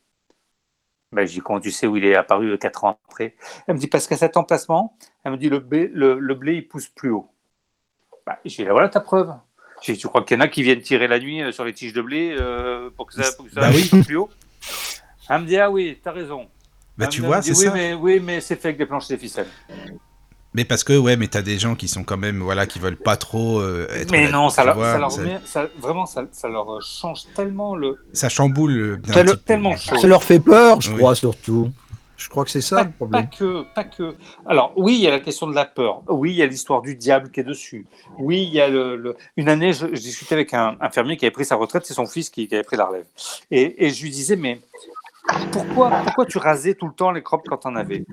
Ben, je dis, comment tu sais où il est apparu 4 ans après? Elle me dit, parce qu'à cet emplacement, elle me dit, le blé, le, blé il pousse plus haut. Ben, je dis, voilà ta preuve. Je dis, tu crois qu'il y en a qui viennent tirer la nuit euh, sur les tiges de blé euh, pour que ça, pour bah pousse plus haut? Elle me dit, ah oui, tu as raison. Bah, tu vois, c'est oui, ça. Mais, oui, mais c'est fait avec des planches et des ficelles. Mais parce que, ouais, mais t'as des gens qui sont quand même, voilà, qui veulent pas trop euh, être. Mais non, ça, leur, vraiment, ça, leur change tellement le. Ça chamboule. Ça leur, tellement Ça leur fait peur, je crois, surtout. Je crois que c'est ça le problème. Pas que, pas que. Alors, oui, il y a la question de la peur. Oui, il y a l'histoire du diable qui est dessus. Oui, il y a le. Une année, je, discutais avec un, fermier qui avait pris sa retraite, c'est son fils qui, avait pris la relève. Et, et, je lui disais, mais pourquoi, pourquoi tu rasais tout le temps les crops quand on avais?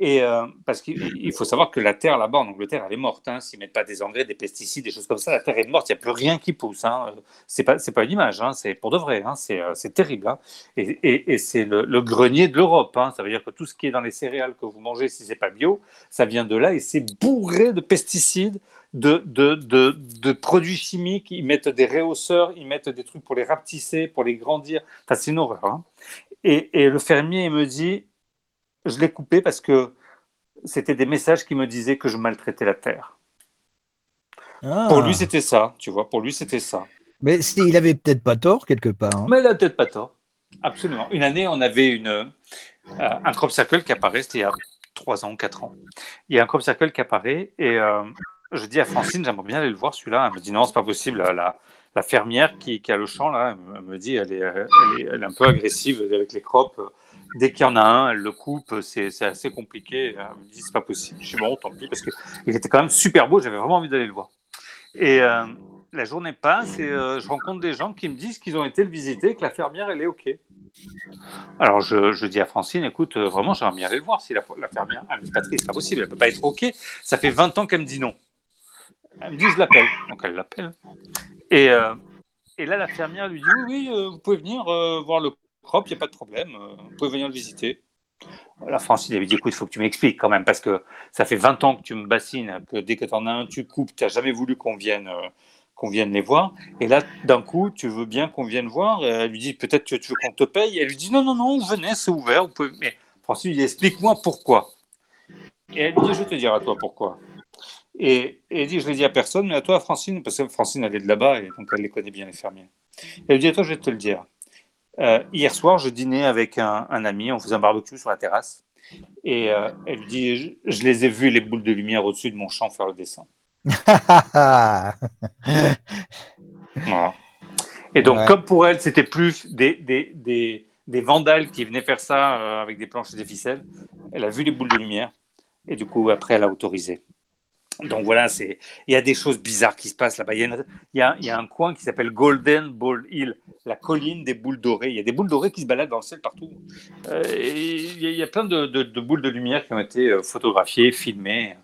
Et euh, parce qu'il faut savoir que la terre là-bas en Angleterre, elle est morte. Hein. S'ils mettent pas des engrais, des pesticides, des choses comme ça, la terre est morte. Il n'y a plus rien qui pousse. Hein. C'est pas, une image. Hein. C'est pour de vrai. Hein. C'est, euh, c'est terrible. Et, c'est le, grenier de l'Europe. Ça veut dire que tout ce qui est dans les céréales que vous mangez, si c'est pas bio, ça vient de là et c'est bourré de pesticides, de, produits chimiques. Ils mettent des réhausseurs, ils mettent des trucs pour les rapetisser, pour les grandir. Enfin, c'est une horreur. Et, et le fermier me dit je l'ai coupé parce que c'était des messages qui me disaient que je maltraitais la terre. Ah. Pour lui, c'était ça, tu vois. Pour lui, c'était ça. Mais il avait peut-être pas tort quelque part. Hein. Mais il n'a peut-être pas tort. Absolument. Une année, on avait une, euh, un crop circle qui apparaît, c'était il y a 3 ans, 4 ans. Il y a un crop circle qui apparaît et euh, je dis à Francine, j'aimerais bien aller le voir celui-là. Elle me dit non, c'est pas possible. La, la fermière qui, qui, a le champ, là, elle me dit, elle est, elle est, elle est un peu agressive avec les crops dès qu'il y en a un, elle le coupe, c'est assez compliqué. Elle me dit, c'est pas possible. Je suis bon, tant pis, parce qu'il était quand même super beau, j'avais vraiment envie d'aller le voir. Et euh, la journée passe et euh, je rencontre des gens qui me disent qu'ils ont été le visiter, que la fermière, elle est OK. Alors je, dis à Francine, écoute, euh, vraiment, j'aimerais bien aller le voir si la, la fermière. Elle me dit, Patrick, c'est pas possible, elle peut pas être OK. Ça fait 20 ans qu'elle me dit non. Elle me dit, je l'appelle. Donc elle l'appelle. Et, et là, la fermière lui dit, oui, oui, vous pouvez venir voir le il n'y a pas de problème, euh, vous pouvez venir le visiter. La France, il avait dit écoute, il faut que tu m'expliques quand même, parce que ça fait 20 ans que tu me bassines, que dès que tu en as un, tu coupes, tu n'as jamais voulu qu'on vienne, euh, qu'on vienne les voir. Et là, d'un coup, tu veux bien qu'on vienne voir. Elle lui dit peut-être que tu veux qu'on te paye. Elle lui dit non, non, non, venez, c'est ouvert. Vous pouvez... Mais Francine, il explique-moi pourquoi. Et elle dit je te dire à toi pourquoi. Et, et elle dit je ne l'ai dit à personne, mais à toi, Francine, parce que Francine, elle est de là-bas et donc elle les connaît bien, les fermiers. Elle lui dit à toi, je vais te le dire. Euh, hier soir, je dînais avec un, ami, on faisait un barbecue sur la terrasse. Et euh, elle dit je, les ai vus, les boules de lumière au-dessus de mon champ, faire le dessin. Et donc, comme pour elle, c'était plus des, des, des, des, vandales qui venaient faire ça euh, avec des planches et des ficelles, elle a vu les boules de lumière. Et du coup, après, elle a autorisé. Donc voilà, c'est il y a des choses bizarres qui se passent là-bas. Il, y a, un coin qui s'appelle Golden Ball Hill, la colline des boules dorées. Il y a des boules dorées qui se baladent dans le ciel partout. Euh, il, y a, plein de, boules de lumière qui ont été euh, photographiées, filmées.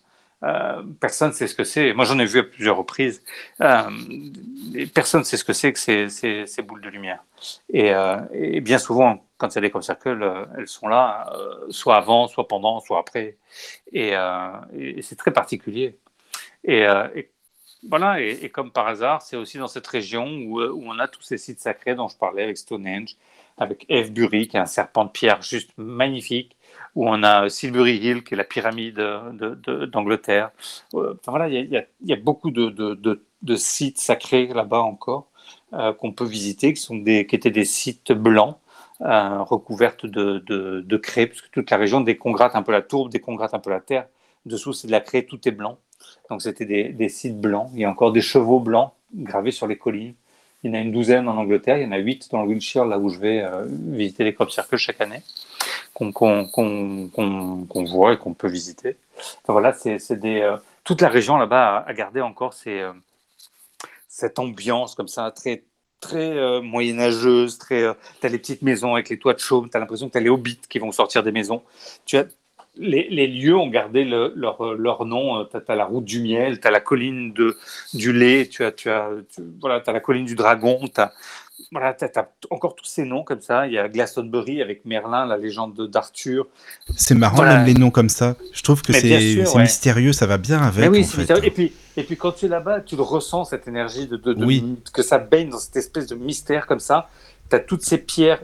Euh, personne ne sait ce que c'est. Moi, j'en ai vu à plusieurs reprises. personne ne sait ce que c'est que ces, boules de lumière. Et, bien souvent, quand il y a des circle, elles sont là, soit avant, soit pendant, soit après. Et c'est très particulier. Euh, et, voilà, et, comme par hasard, c'est aussi dans cette région où, euh, où, on a tous ces sites sacrés dont je parlais avec Stonehenge, avec Evebury, qui est un serpent de pierre juste magnifique, où on a Silbury Hill, qui est la pyramide d'Angleterre. De, enfin, voilà, il y, a beaucoup de, de sites sacrés là-bas encore euh, qu'on peut visiter, qui, sont des, qui étaient des sites blancs. Euh, recouvertes de, de, craie, parce que toute la région, dès qu'on gratte un peu la tourbe, dès qu'on gratte un peu la terre, dessous c'est de la craie, tout est blanc. Donc c'était des, sites blancs. Il y a encore des chevaux blancs gravés sur les collines. Il y en a une douzaine en Angleterre. Il y en a huit dans le Wiltshire, là où je vais euh, visiter les crop circles chaque année, qu'on voit et qu'on peut visiter. voilà, c'est euh, toute la région là-bas a, gardé encore euh, cette ambiance comme ça très très moyenâgeuse, très. euh, t'as les petites maisons avec les toits de chaume, t'as l'impression que t'as les hobbits qui vont sortir des maisons. Tu as les, les lieux ont gardé le- leur, leur nom. Euh, T'as as la route du miel, t'as la colline de, du lait, tu as, tu as, tu- voilà, t'as la colline du dragon, t'as voilà, t'as, t'as encore tous ces noms comme ça. Il y a Glastonbury avec Merlin, la légende d'Arthur. C'est marrant Voilà. même les noms comme ça. Je trouve que c'est ouais. mystérieux, ça va bien avec. Oui, en fait. Et puis, et puis quand tu es là-bas, tu le ressens, cette énergie de, de, de- Oui. que ça baigne dans cette espèce de mystère comme ça. Tu as toutes ces pierres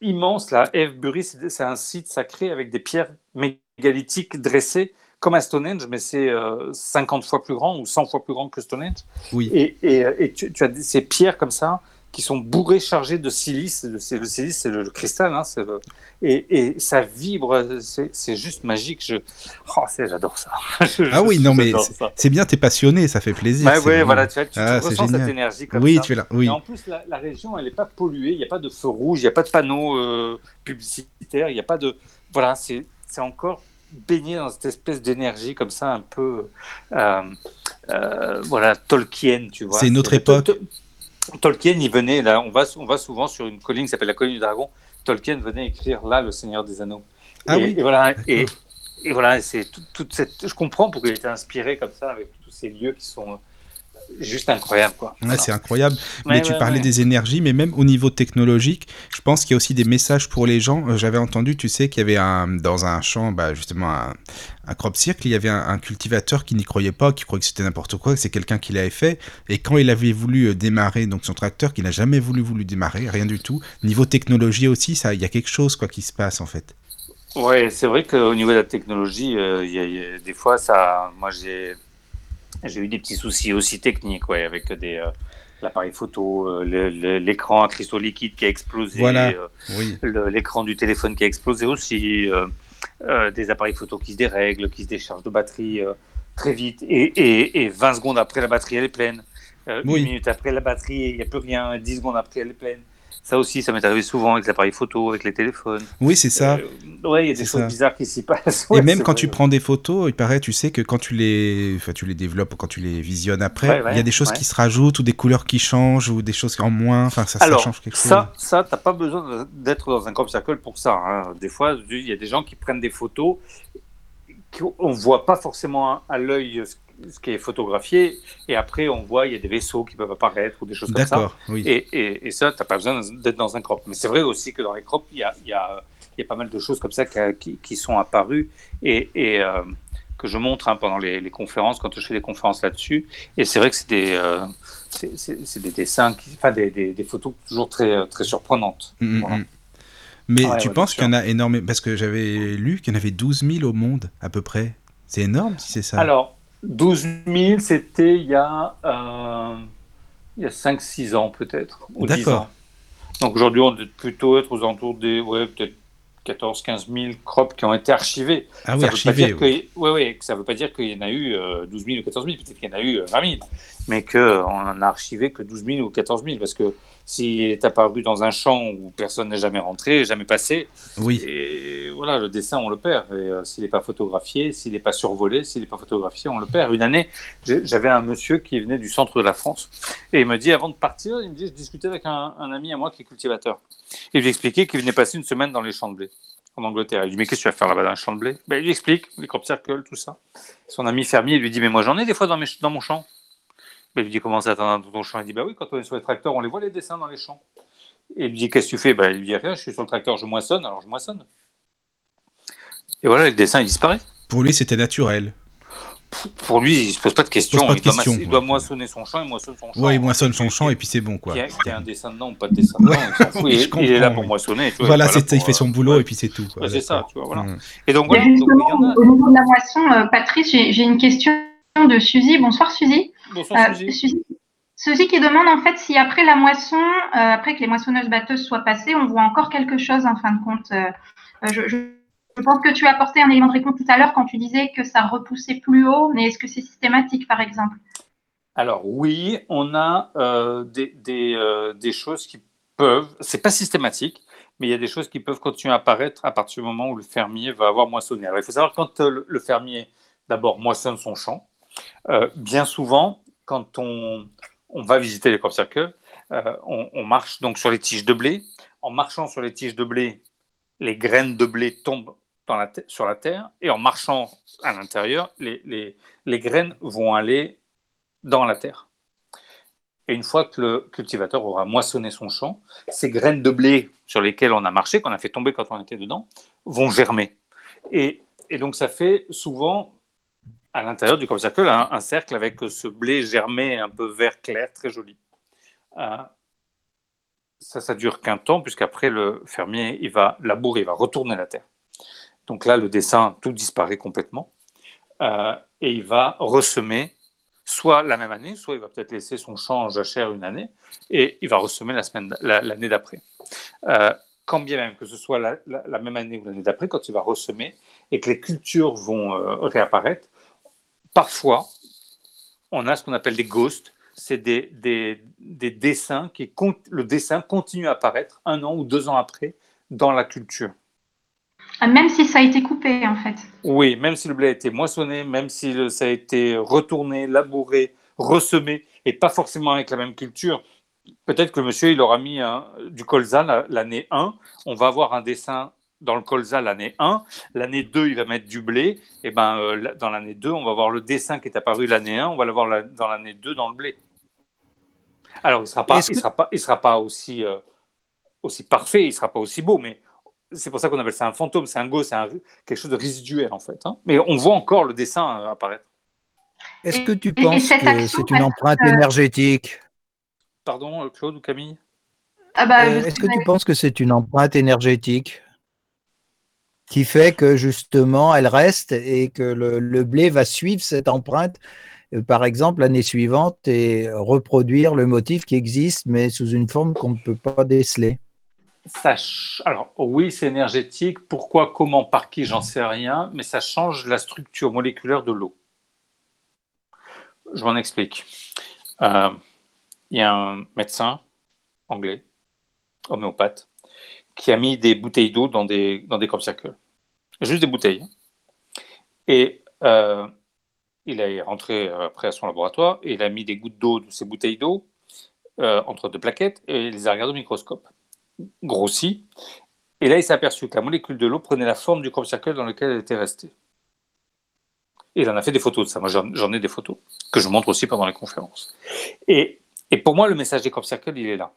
immenses là. Avebury, c'est un site sacré avec des pierres mégalithiques dressées comme à Stonehenge, mais c'est euh, 50 fois plus grand ou 100 fois plus grand que Stonehenge. Oui. Et, et, et tu, tu as des- ces pierres comme ça qui sont bourrées, chargées de silice. Le, silice, c'est le, le cristal. Hein, le- et, et ça vibre, c'est juste magique. Je, oh, j'adore ça. Je- Ah oui, non, mais c'est- bien, t'es passionné, ça fait plaisir. Ouais, vraiment- voilà, tu, vois, tu Ah, ressens cette énergie comme Oui, ça. tu es là. Oui. Et en plus, la, la région, elle n'est pas polluée, il n'y a pas de feu rouge, il n'y a pas de panneaux euh, publicitaires, il n'y a pas de... Voilà, c'est encore baigné dans cette espèce d'énergie comme ça, un peu... euh, euh, voilà, Tolkien, tu vois. C'est une autre époque. Tol- Tolkien, il venait, là, on va, on va souvent sur une colline qui s'appelle la colline du dragon, Tolkien venait écrire là Le Seigneur des Anneaux. Ah et, oui. et voilà, et, voilà, c'est tout- toute cette... Je comprends pourquoi il était inspiré comme ça, avec tous ces lieux qui sont juste incroyables, quoi. Ouais, Voilà. c'est incroyable. Ouais, mais tu ouais, parlais ouais. des énergies, mais même au niveau technologique, je pense qu'il y a aussi des messages pour les gens. Euh, J'avais entendu, tu sais, qu'il y avait un, dans un champ, bah, justement, un, un crop circle, il y avait un, un cultivateur qui n'y croyait pas, qui croyait que c'était n'importe quoi, que c'est quelqu'un qui l'avait fait. Et quand il avait voulu euh, démarrer donc son tracteur, qui n'a jamais voulu, voulu démarrer, rien du tout. Niveau technologie aussi, ça, il y a quelque chose quoi qui se passe en fait. Ouais, c'est vrai qu'au niveau de la technologie, euh, il y a- il y a- des fois, ça, moi, j'ai, j'ai eu des petits soucis aussi techniques, ouais, avec des, euh, l'appareil photo, euh, l'écran à cristaux liquides qui a explosé, Voilà. euh, Oui. l'écran du téléphone qui a explosé aussi, des appareils photo qui se dérèglent, qui se déchargent de batterie très vite, et, et, et 20 secondes après, la batterie, elle est pleine. Euh, Oui. Une minute après, la batterie, il n'y a plus rien, 10 secondes après, elle est pleine. Ça aussi, ça m'est arrivé souvent avec les appareils photo, avec les téléphones. Oui, c'est ça. Euh, ouais, il y a des choses ça. bizarres qui s'y passent. Et même quand vrai. tu prends des photos, il paraît, tu sais que quand tu les, enfin, tu les développes ou quand tu les visionnes après, Ouais, ouais, il y a des choses qui se rajoutent ou des couleurs qui changent ou des choses en moins. Enfin, ça, ça change quelque ça, ça, t'as pas besoin d'être dans un crop circle pour ça. hein. Des fois, il y a des gens qui prennent des photos qu'on voit pas forcément à- à l'œil ce qui est photographié, et après on voit il y a des vaisseaux qui peuvent apparaître ou des choses chose. comme ça. D'accord, oui. Et, et, et ça, t'as pas besoin d'être dans un crop. Mais c'est vrai aussi que dans les crops, il y a, y, a, y a pas mal de choses comme ça qui, qui, qui sont apparues et, et euh, que je montre hein, pendant les, les conférences, quand je fais des conférences là-dessus. Et c'est vrai que c'est des, euh, c'est- des dessins, qui, enfin des, des, des photos toujours très, très surprenantes. Mm, mm, Voilà. mm. Mais Ouais, tu ouais, penses qu'il y en a énormément Parce que j'avais lu qu'il y en avait 12 000 au monde, à peu près. C'est énorme si c'est ça. Alors, 12 000, c'était il y a, euh, il y a 5-6 ans peut-être, ou 10 D'accord. Donc aujourd'hui, on doit plutôt être aux alentours des, ouais, peut-être 14-15 000 crops qui ont été archivés. ah oui, ça veut pas archivé. dire oui. que ça veut pas dire qu'il y en a eu euh, 12 000 ou 14 000, peut-être qu'il y en a eu euh, 20 000, mais qu'on en a archivé que 12 000 ou 14 000, parce que s'il est apparu dans un champ où personne n'est jamais rentré, jamais passé, Oui, et voilà, le dessin, on le perd. Et euh, s'il n'est pas photographié, s'il n'est pas survolé, s'il n'est pas photographié, on le perd. Une année, j'avais un monsieur qui venait du centre de la France et il me dit, avant de partir, il me dit, je discutais avec un, un ami à moi qui est cultivateur. Il lui expliquait qu'il venait passer une semaine dans les champs de blé en Angleterre. Il lui dit, mais qu'est-ce que tu vas faire là-bas dans les champs de blé? Ben, Il lui explique, les crop circles, tout ça. Son ami fermier lui dit, mais moi j'en ai des fois dans, mes, dans mon champ. Ben, il lui dit, comment ça, dans ton champ? Il dit, bah oui, quand on est sur les tracteurs, on les voit les dessins dans les champs. Et il lui dit, qu'est-ce que tu fais? Ben, Il lui dit, rien, je suis sur le tracteur, je moissonne, alors je moissonne. Et voilà, le dessin, il disparaît. pour lui c'était naturel. Pour lui, il se pose pas de questions. pas de il, doit il ouais. moissonner son champ, il moissonne son champ. Ouais, il moissonne son champ et puis c'est bon quoi. Qu'il y, ait un dessin dedans ou pas de dessin dedans, il s'en fout. Oui, Il, est là pour moissonner. tu vois, Voilà, il c'est fait son euh, boulot ouais. et puis c'est tout. Ouais, c'est ça, tu vois, voilà. Mm. Et donc, voilà, justement, a. au niveau de la moisson, euh, Patrice, j'ai une question de Suzy. Bonsoir Suzy. Bonsoir, Euh, Suzy. Suzy. Suzy qui demande en fait si après la moisson, euh, après que les moissonneuses batteuses soient passées, on voit encore quelque chose en fin de compte. Je, je- je pense que tu as apporté un élément de réponse tout à l'heure quand tu disais que ça repoussait plus haut, mais est-ce que c'est systématique par exemple Alors oui, on a euh, euh, des choses qui peuvent, c'est pas systématique, mais il y a des choses qui peuvent continuer à apparaître à partir du moment où le fermier va avoir moissonné. Alors il faut savoir quand euh, le, fermier d'abord moissonne son champ, bien souvent quand on, on va visiter les crop circles, Euh, on, marche donc sur les tiges de blé. En marchant sur les tiges de blé, les graines de blé tombent sur la terre. Et en marchant à l'intérieur, les, graines vont aller dans la terre. Et une fois que le cultivateur aura moissonné son champ, ces graines de blé sur lesquelles on a marché, qu'on a fait tomber quand on était dedans, vont germer. Et, donc ça fait souvent à l'intérieur du crop circle un, cercle avec ce blé germé un peu vert clair, très joli. Euh, ça, ça dure qu'un temps, puisqu'après le fermier, il va labourer, il va retourner la terre. Donc là, le dessin, tout disparaît complètement. Euh, et il va ressemer soit la même année, soit il va peut-être laisser son champ en jachère une année et il va ressemer la l'année d'après. Euh, quand bien même que ce soit la, même année ou l'année d'après, quand il va ressemer et que les cultures vont euh, réapparaître, parfois on a ce qu'on appelle des ghosts, c'est des, des, des, dessins qui le dessin continue à apparaître un an ou deux ans après dans la culture. Ah, même si ça a été coupé, en fait. Oui, même si le blé a été moissonné, même si ça a été retourné, labouré, ressemé, et pas forcément avec la même culture. Peut-être que le monsieur, il aura mis du colza l'année 1. On va avoir un dessin dans le colza l'année 1. L'année 2, il va mettre du blé. Et ben, euh, dans l'année 2, on va voir le dessin qui est apparu l'année 1. On va l'avoir dans l'année 2 dans le blé. Alors, il ne sera, pas, il sera, pas, il sera pas aussi, euh, aussi parfait, il ne sera pas aussi beau, mais c'est pour ça qu'on appelle ça un fantôme, c'est un go, c'est quelque chose de résiduel en fait. Hein. Mais on voit encore le dessin euh, apparaître. Est-ce que tu penses que c'est une empreinte énergétique? Pardon, euh, Claude ou Camille? Ah bah, euh, Est-ce que tu penses que c'est une empreinte énergétique? Qui fait que justement elle reste et que le, blé va suivre cette empreinte, par exemple l'année suivante, et reproduire le motif qui existe, mais sous une forme qu'on ne peut pas déceler? Alors oui, c'est énergétique. Pourquoi, comment, par qui, j'en sais rien, mais ça change la structure moléculaire de l'eau. Je m'en explique. Euh, il y a un médecin anglais, homéopathe, qui a mis des bouteilles d'eau dans des, dans des. Juste des bouteilles. Et euh, il est rentré après à son laboratoire et il a mis des gouttes d'eau de ces bouteilles d'eau euh, entre deux plaquettes et il les a regardées au microscope grossi. Et là, il s'est aperçu que la molécule de l'eau prenait la forme du crop circle dans lequel elle était restée. Et il en a fait des photos de ça. Moi, j'en ai des photos que je montre aussi pendant les conférences. Et, et pour moi, le message des crop circles, il est là.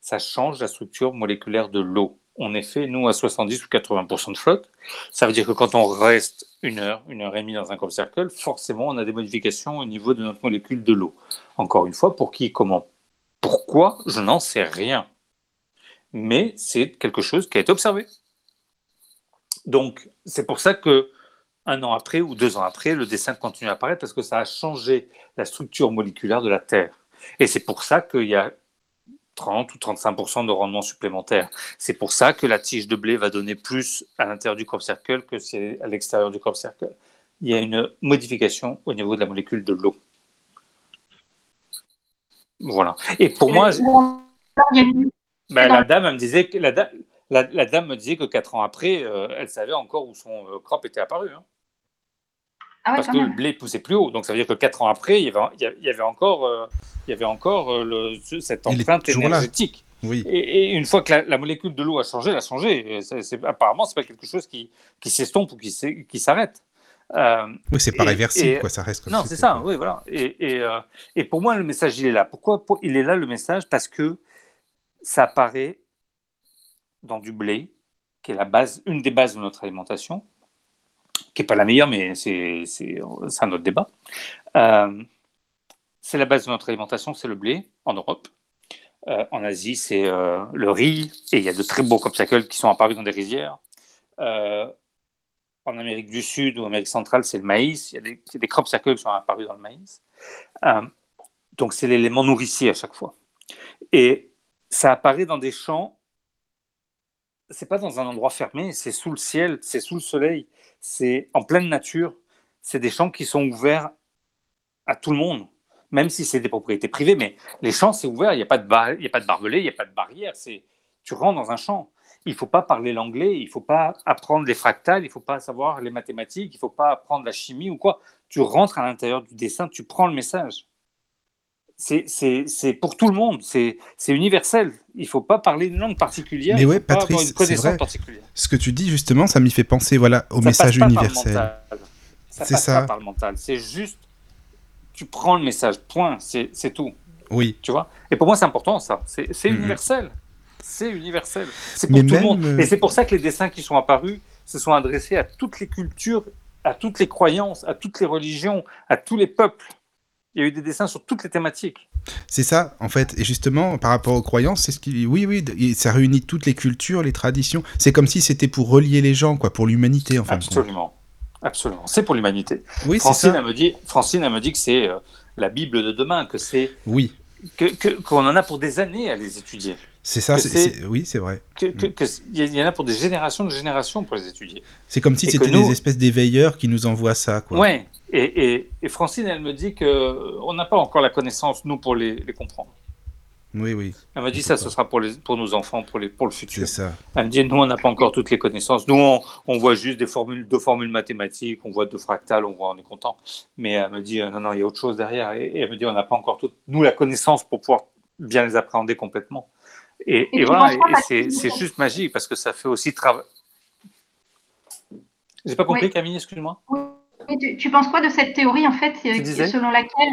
Ça change la structure moléculaire de l'eau. Est fait, nous, à 70 ou 80% de flotte. Ça veut dire que quand on reste une heure, une heure et demie dans un crop circle, forcément, on a des modifications au niveau de notre molécule de l'eau. Encore une fois, pour qui, comment, pourquoi, je n'en sais rien mais c'est quelque chose qui a été observé. Donc, c'est pour ça que un an après ou deux ans après, le dessin continue à apparaître parce que ça a changé la structure moléculaire de la Terre. Et c'est pour ça qu'il y a 30 ou 35% de rendement supplémentaire. C'est pour ça que la tige de blé va donner plus à l'intérieur du crop circle que c'est à l'extérieur du crop circle. Il y a une modification au niveau de la molécule de l'eau. Voilà. Et pour moi, bah, la dame, me disait que la, la, dame me disait que quatre ans après, euh, elle savait encore où son euh, crop était apparu. Hein. Ah Parce que le blé poussait plus haut. Donc ça veut dire que quatre ans après, il y avait, il y avait encore, euh, il y avait encore le, cette empreinte énergétique. Oui. Et, une fois que la, molécule de l'eau a changé, elle a changé. Apparemment, c'est pas quelque chose qui, qui s'estompe ou qui, qui s'arrête. oui, c'est pas réversible, quoi, ça reste Non, c'est ça, oui, voilà. Et, et, pour moi, le message, il est là. Pourquoi il est là, le message? Parce que ça apparaît dans du blé, qui est la base, une des bases de notre alimentation, qui n'est pas la meilleure, mais c'est un autre débat. Euh, c'est la base de notre alimentation, c'est le blé en Europe. Euh, en Asie, c'est euh, le riz, et il y a de très beaux copsacles qui sont apparus dans des rizières. en Amérique du Sud ou Amérique centrale, c'est le maïs. Il y a des, des qui sont apparus dans le maïs. donc, c'est l'élément nourricier à chaque fois. Et ça apparaît dans des champs. C'est pas dans un endroit fermé, c'est sous le ciel, c'est sous le soleil, c'est en pleine nature. C'est des champs qui sont ouverts à tout le monde, même si c'est des propriétés privées. Mais les champs, c'est ouvert, il n'y a pas de bar... il a pas de barbelé, il n'y a pas de barrière. C'est tu rentres dans un champ. Il ne faut pas parler l'anglais, il ne faut pas apprendre les fractales, il ne faut pas savoir les mathématiques, il ne faut pas apprendre la chimie ou quoi. Tu rentres à l'intérieur du dessin, tu prends le message. C'est pour tout le monde, c'est universel. Il ne faut pas parler une langue particulière. Mais ouais, Patrice, c'est vrai. Ce que tu dis justement, ça m'y fait penser voilà, au message universel. C'est ça. Pas par le mental. C'est juste, tu prends le message, point, c'est tout. Oui. Tu vois? Et pour moi, c'est important ça. C'est universel. C'est universel. C'est pour tout le monde. Euh, Et c'est pour ça que les dessins qui sont apparus se sont adressés à toutes les cultures, à toutes les croyances, à toutes les religions, à tous les peuples. Il y a eu des dessins sur toutes les thématiques. C'est ça, en fait. Et justement, par rapport aux croyances, c'est ce qui, oui, oui, ça réunit toutes les cultures, les traditions. C'est comme si c'était pour relier les gens, quoi, pour l'humanité, en fait. Absolument, absolument. C'est pour l'humanité. Oui, Francine. Elle me dit, Francine, elle me dit que c'est euh, la Bible de demain, que c'est. Oui. Que qu'on en a pour des années à les étudier. C'est ça, c'est, oui, c'est vrai. Il que, y en a pour des générations de générations pour les étudier. C'est comme si c'était des espèces d'éveilleurs qui nous envoient ça. Quoi. Ouais, et, Francine, elle me dit qu'on n'a pas encore la connaissance, nous, pour les, comprendre. Oui, oui. Elle me dit ça, ce sera pour, les, pour nos enfants, pour, les, pour le futur. C'est ça. Elle me dit, nous, on n'a pas encore toutes les connaissances. Nous, on, voit juste des formules, deux formules mathématiques, on voit deux fractales, on voit, on est content. Mais elle me dit, non, non, il y a autre chose derrière. Et, elle me dit, on n'a pas encore toute, nous, la connaissance pour pouvoir bien les appréhender complètement. Et, voilà, c'est juste magique parce que ça fait aussi travail. J'ai pas compris, Camille, excuse-moi. Oui tu, penses quoi de cette théorie en fait, euh, selon laquelle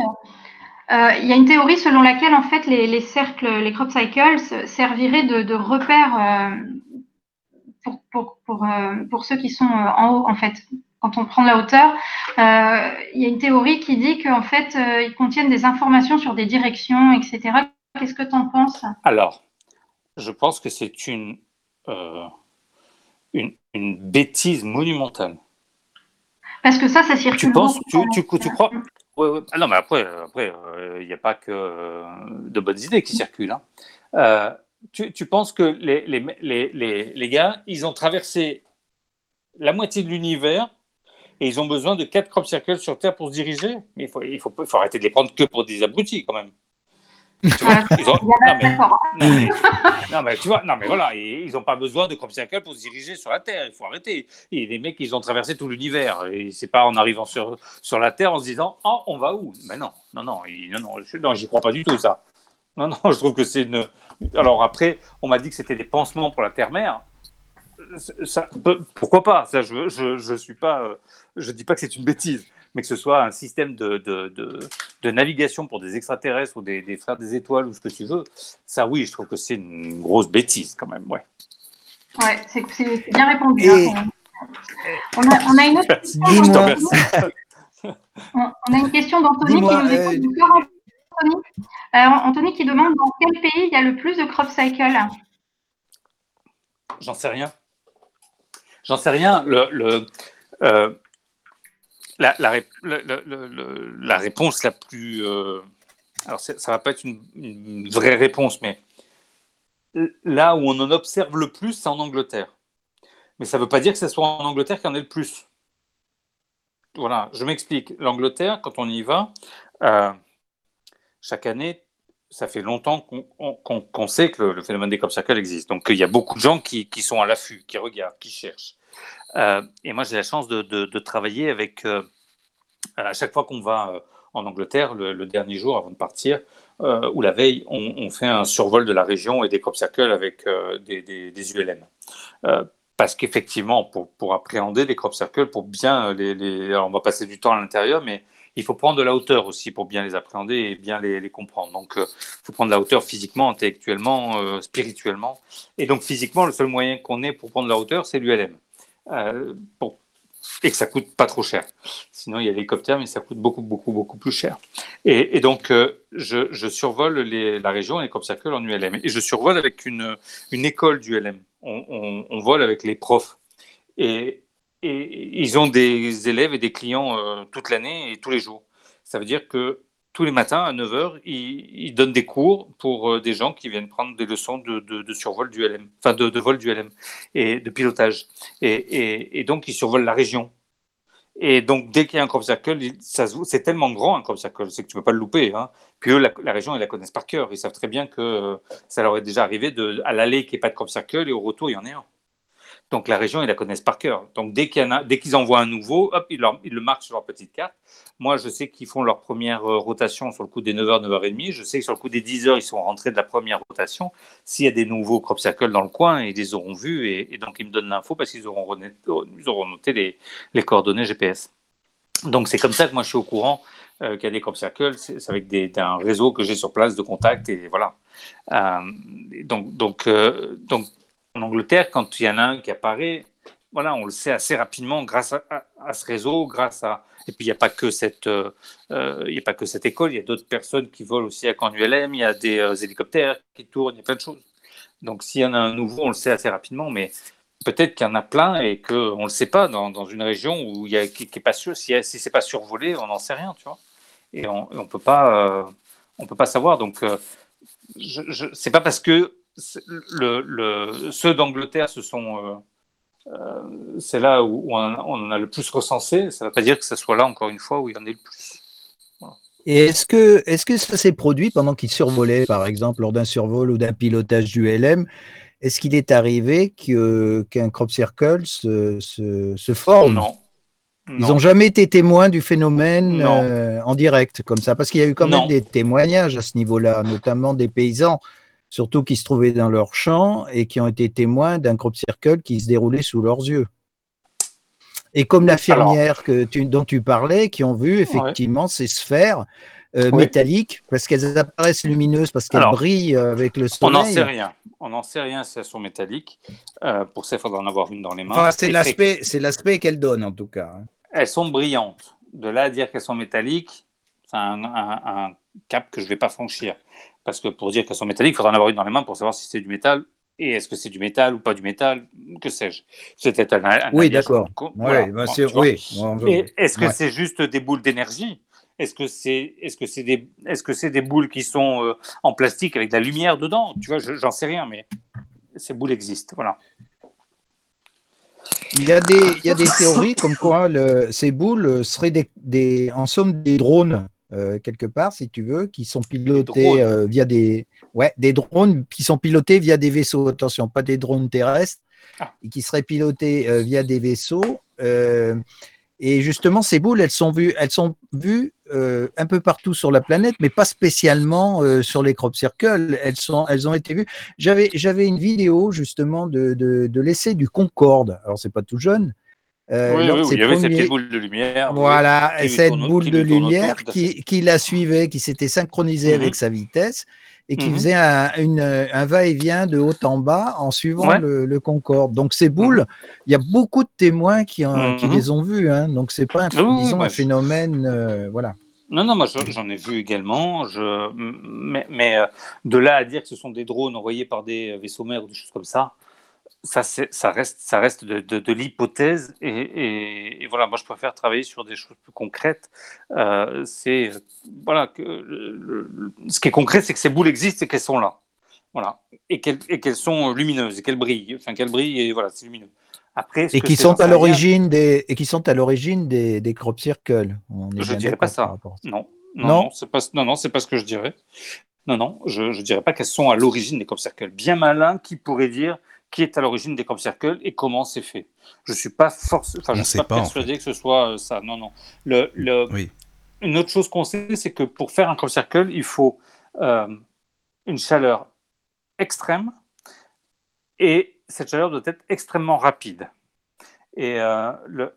euh, il y a une théorie selon laquelle en fait les, cercles, les crop cycles serviraient de, de repères euh, pour, pour, pour, ceux qui sont en haut en fait. Quand on prend la hauteur, il y a une théorie qui dit qu'en fait ils contiennent des informations sur des directions, etc. Qu'est-ce que tu en penses? Alors, je pense que c'est une, une, une bêtise monumentale. Parce que ça, ça circule. Tu penses, tu, tu, tu, crois? Ah non, mais après, après, il n'y a pas que euh, de bonnes idées qui circulent. Hein. Euh, tu, tu, penses que les, les, les, les, gars, ils ont traversé la moitié de l'univers et ils ont besoin de quatre crop circles sur Terre pour se diriger? Mais il faut, il faut, il faut arrêter de les prendre que pour des abrutis quand même. non, mais, tu vois, non, mais voilà, ils n'ont pas besoin de crop circle pour se diriger sur la Terre. Il faut arrêter. Et les mecs, ils ont traversé tout l'univers. Et c'est pas en arrivant sur, sur la Terre en se disant, oh, on va où? Mais non, non, non, non, non, non j'y crois pas du tout, ça. Non, non, je trouve que c'est une. Alors après, on m'a dit que c'était des pansements pour la Terre-Mère. Ça, pourquoi pas? Ça, je, je, je suis pas. Euh, je dis pas que c'est une bêtise mais que ce soit un système de, de, de, navigation pour des extraterrestres ou des, des, frères des étoiles ou ce que tu veux, ça oui, je trouve que c'est une grosse bêtise quand même. Ouais, ouais c'est bien répondu. Hein, on, a, on, a, une autre question. on, a une question d'Anthony qui nous écoute. Euh... Anthony. Euh, Anthony qui demande dans quel pays il y a le plus de crop cycle? J'en sais rien. J'en sais rien. Le, le euh, la, réponse la plus. Euh, alors, ça va pas être une, vraie réponse, mais là où on en observe le plus, c'est en Angleterre. Mais ça ne veut pas dire que ce soit en Angleterre qu'il y en ait le plus. Voilà, je m'explique. L'Angleterre, quand on y va, euh, chaque année, ça fait longtemps qu'on sait que le, phénomène des crop circles existe. Donc il y a beaucoup de gens qui sont à l'affût, qui regardent, qui cherchent. Euh, et moi, j'ai la chance de, travailler avec, euh, à chaque fois qu'on va euh, en Angleterre, le, dernier jour avant de partir, ou la veille, on, fait un survol de la région et des crop circles avec des, ULM. parce qu'effectivement, pour, appréhender les crop circles, pour bien les on va passer du temps à l'intérieur, mais il faut prendre de la hauteur aussi pour bien les appréhender et bien les comprendre. Donc, il faut prendre de la hauteur physiquement, intellectuellement, spirituellement. Et donc, physiquement, le seul moyen qu'on ait pour prendre de la hauteur, c'est l'ULM. Euh, et que ça coûte pas trop cher. Sinon, il y a l'hélicoptère, mais ça coûte beaucoup, beaucoup, beaucoup plus cher. Et, donc, euh, je, survole la région, les crop circles en ULM. Et je survole avec une, école d'ULM. On, on, vole avec les profs. Et, et, ils ont des élèves et des clients euh, toute l'année et tous les jours. Ça veut dire que tous les matins à 9h, ils, donnent des cours pour euh, des gens qui viennent prendre des leçons de, survol du LM, enfin de, vol du LM et de pilotage. Et, donc, ils survolent la région. Et donc, dès qu'il y a un crop circle, c'est tellement grand un crop circle, c'est que tu ne peux pas le louper. Hein, que la, région, ils la connaissent par cœur. Ils savent très bien que euh, ça leur est déjà arrivé de, à l'aller qu'il n'y ait pas de crop circle et au retour, il y en a un. Donc la région, ils la connaissent par cœur. Donc dès qu'ils envoient un nouveau, hop, ils, le marquent sur leur petite carte. Moi, je sais qu'ils font leur première euh, rotation sur le coup des 9h, 9h30. Je sais que sur le coup des 10h, ils sont rentrés de la première rotation. S'il y a des nouveaux crop circles dans le coin, ils les auront vus et, donc ils me donnent l'info parce qu'ils auront, noté les, coordonnées GPS. Donc c'est comme ça que moi je suis au courant euh, qu'il y a des crop circles. C'est avec un réseau que j'ai sur place de contacts et voilà. Euh, donc, donc, donc en Angleterre, quand il y en a un qui apparaît, voilà, on le sait assez rapidement grâce à, ce réseau, grâce à. Et puis il n'y a pas que cette, euh, y a pas que cette école, il y a d'autres personnes qui volent aussi à ULM, il y a des euh, hélicoptères qui tournent, il y a plein de choses. Donc s'il y en a un nouveau, on le sait assez rapidement, mais peut-être qu'il y en a plein et qu'on ne le sait pas dans, une région où il y a, qui n'est pas sûr, si, si c'est pas survolé, on n'en sait rien, tu vois. Et on ne peut, pas, euh, on peut pas savoir. Donc, je, c'est pas parce que le, le, ceux d'Angleterre se sont euh, c'est là où on, en a le plus recensé. Ça ne veut pas dire que ce soit là, encore une fois, où il y en ait le plus. Et est-ce que, est que ça s'est produit pendant qu'il survolait, par exemple, lors d'un survol ou d'un pilotage du LM Est-ce qu'il est arrivé qu'un crop circle se, se, forme? Non. Ils n'ont jamais été témoins du phénomène euh, en direct, comme ça, parce qu'il y a eu quand même des témoignages à ce niveau-là, notamment des paysans surtout qui se trouvaient dans leur champ et qui ont été témoins d'un crop circle qui se déroulait sous leurs yeux. Et comme l'infirmière que dont tu parlais, qui ont vu effectivement ces sphères euh, métalliques, parce qu'elles apparaissent lumineuses, parce qu'elles brillent euh, avec le soleil. On n'en sait rien. On n'en sait rien si elles sont métalliques. Euh, pour ça, il faudra en avoir une dans les mains. Enfin, c'est l'aspect, c'est l'aspect qu'elles donnent en tout cas. Hein. Elles sont brillantes. De là à dire qu'elles sont métalliques, c'est un, cap que je ne vais pas franchir. Parce que pour dire qu'elles sont métalliques, il faudra en avoir une dans les mains pour savoir si c'est du métal. Et est-ce que c'est du métal ou pas du métal Que sais-je C'était un, Oui, d'accord. Ouais, bah, oui. Est-ce que c'est juste des boules d'énergie? Est-ce que c'est est-ce que c'est des est-ce que c'est des boules qui sont euh, en plastique avec de la lumière dedans? Tu vois, j'en sais rien, mais ces boules existent. Voilà. Il y a des il y a des théories comme quoi le, ces boules seraient des, des, en somme des drones euh, quelque part, si tu veux, qui sont pilotés euh, via des, ouais, des drones qui sont pilotés via des vaisseaux. Attention, pas des drones terrestres, ah. et qui seraient pilotés euh, via des vaisseaux. et justement, ces boules, elles sont vues, elles sont vues un peu partout sur la planète, mais pas spécialement sur les crop circles. Elles, sont, elles ont été vues. J'avais, j'avais une vidéo justement de, de, de l'essai du Concorde. Alors, c'est pas tout jeune, euh, oui, oui, il y avait cette petite boule de lumière. Voilà, cette boule de lumière qui, qui, la suivait, qui s'était synchronisée avec mhm. sa vitesse et qui mhm. faisait un, va-et-vient de haut en bas en suivant le, Concorde. Donc ces boules, mhm. il y a beaucoup de témoins qui, qui les ont vues. Hein. Donc c'est pas un, disons, un phénomène, euh, voilà. Non, non, moi j'en ai vu également. Je, mais, mais euh, de là à dire que ce sont des drones envoyés par des vaisseaux mers ou des choses comme ça, ça, ça reste, ça reste de, de, l'hypothèse et, et, voilà, moi je préfère travailler sur des choses plus concrètes. Euh, c'est voilà que ce qui est concret, c'est que ces boules existent et qu'elles sont là, voilà, et qu'elles sont lumineuses et qu'elles brillent, enfin qu'elles brillent et voilà, c'est lumineux. Après, et qui sont à l'origine des et qui sont à l'origine des, des crop circles. je dirais pas ça. Non, non, non, c'est pas non, non, c'est pas ce que je dirais. Non, non, je ne dirais pas qu'elles sont à l'origine des crop circles. Bien malin qui pourrait dire qui est à l'origine des crop circles et comment c'est fait. Je ne suis pas, force, enfin, je suis pas, persuadé que ce soit euh, ça. Non, non. Le, le... Une autre chose qu'on sait, c'est que pour faire un crop circle, il faut euh, une chaleur extrême et cette chaleur doit être extrêmement rapide. Et euh, le,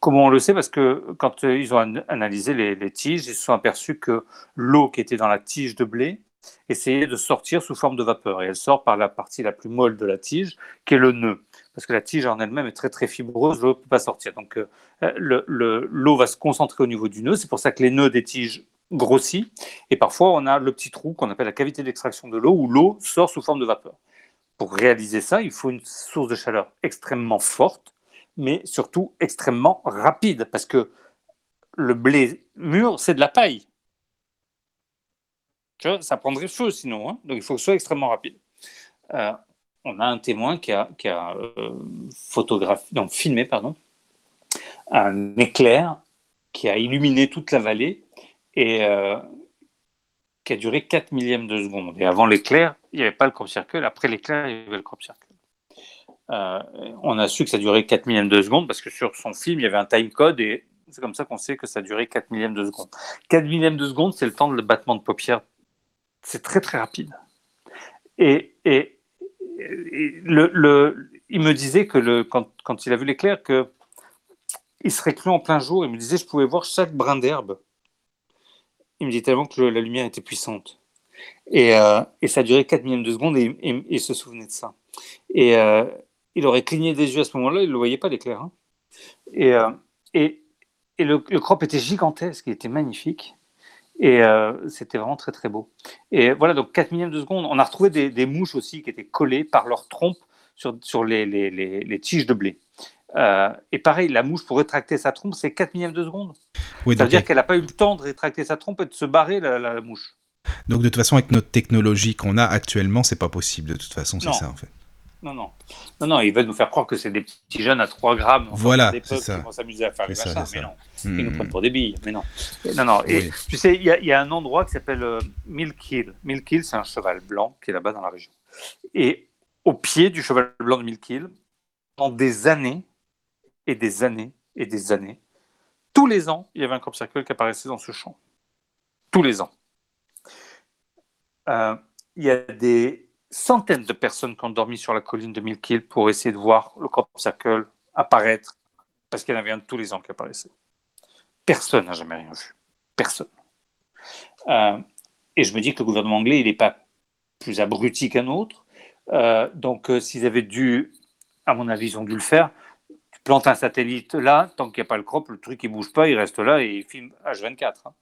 comment on le sait? Parce que quand ils ont analysé les, les, tiges, ils se sont aperçus que l'eau qui était dans la tige de blé essayer de sortir sous forme de vapeur. Et elle sort par la partie la plus molle de la tige, qui est le nœud. Parce que la tige en elle-même est très très fibreuse, l'eau ne peut pas sortir. Donc euh, l'eau le, va se concentrer au niveau du nœud. C'est pour ça que les nœuds des tiges grossissent. Et parfois, on a le petit trou qu'on appelle la cavité d'extraction de l'eau, où l'eau sort sous forme de vapeur. Pour réaliser ça, il faut une source de chaleur extrêmement forte, mais surtout extrêmement rapide, parce que le blé mûr, c'est de la paille ça prendrait feu sinon. Hein. Donc il faut que ce soit extrêmement rapide. Euh, on a un témoin qui a, qui a euh, filmé pardon, un éclair qui a illuminé toute la vallée et euh, qui a duré 4 millièmes de seconde. Et avant l'éclair, il n'y avait pas le crop circle. Après l'éclair, il y avait le crop circle. Euh, on a su que ça durait 4 millièmes de seconde parce que sur son film, il y avait un time code et c'est comme ça qu'on sait que ça durait 4 millièmes de seconde. 4 millièmes de seconde, c'est le temps de le battement de paupières. C'est très très rapide. Et, et, il me disait que quand, quand il a vu l'éclair, que il serait cru en plein jour. Il me disait je pouvais voir chaque brin d'herbe. Il me dit tellement que la lumière était puissante. Et, euh, et, ça a duré 4 millièmes de seconde et, il se souvenait de ça. Et euh, il aurait cligné des yeux à ce moment-là, il ne le voyait pas l'éclair. Hein. Et, euh, et, et le, le, crop était gigantesque, il était magnifique. Et c'était vraiment très très beau. Et voilà, donc 4 millièmes de seconde. On a retrouvé des, des mouches aussi qui étaient collées par leur trompe sur, sur les, les, les, les, tiges de blé. Euh, et pareil, la mouche, pour rétracter sa trompe, c'est 4 millièmes de seconde. Oui, Ça veut dire qu'elle n'a pas eu le temps de rétracter sa trompe et de se barrer, la, mouche. Donc, de toute façon, avec notre technologie qu'on a actuellement, c'est pas possible. De toute façon, c'est ça, en fait. Non, non. Non, non, ils veulent nous faire croire que c'est des petits jeunes à 3 grammes. Voilà, c'est ça. Qui vont s'amuser à faire les machins, mais non. Ils nous hmm. prennent pour des billes, mais non. Non, non. Et tu sais, il y, y, a un endroit qui s'appelle euh, Milkill. Milkill, c'est un cheval blanc qui est là-bas dans la région. Et au pied du cheval blanc de Milkill, pendant des années, et des années et des années. Tous les ans, il y avait un crop circle qui apparaissait dans ce champ. Tous les ans. Euh, il y a des centaines de personnes qui ont dormi sur la colline de Milkill pour essayer de voir le crop circle apparaître, parce qu'il y en avait un tous les ans qui apparaissait. Personne n'a jamais rien vu. Personne. Euh, et je me dis que le gouvernement anglais, il n'est pas plus abruti qu'un autre. Euh, donc, s'ils avaient dû, à mon avis, ils ont dû le faire, plante un satellite là, tant qu'il n'y a pas le crop, le truc il bouge pas, il reste là et il filme H24. Hein.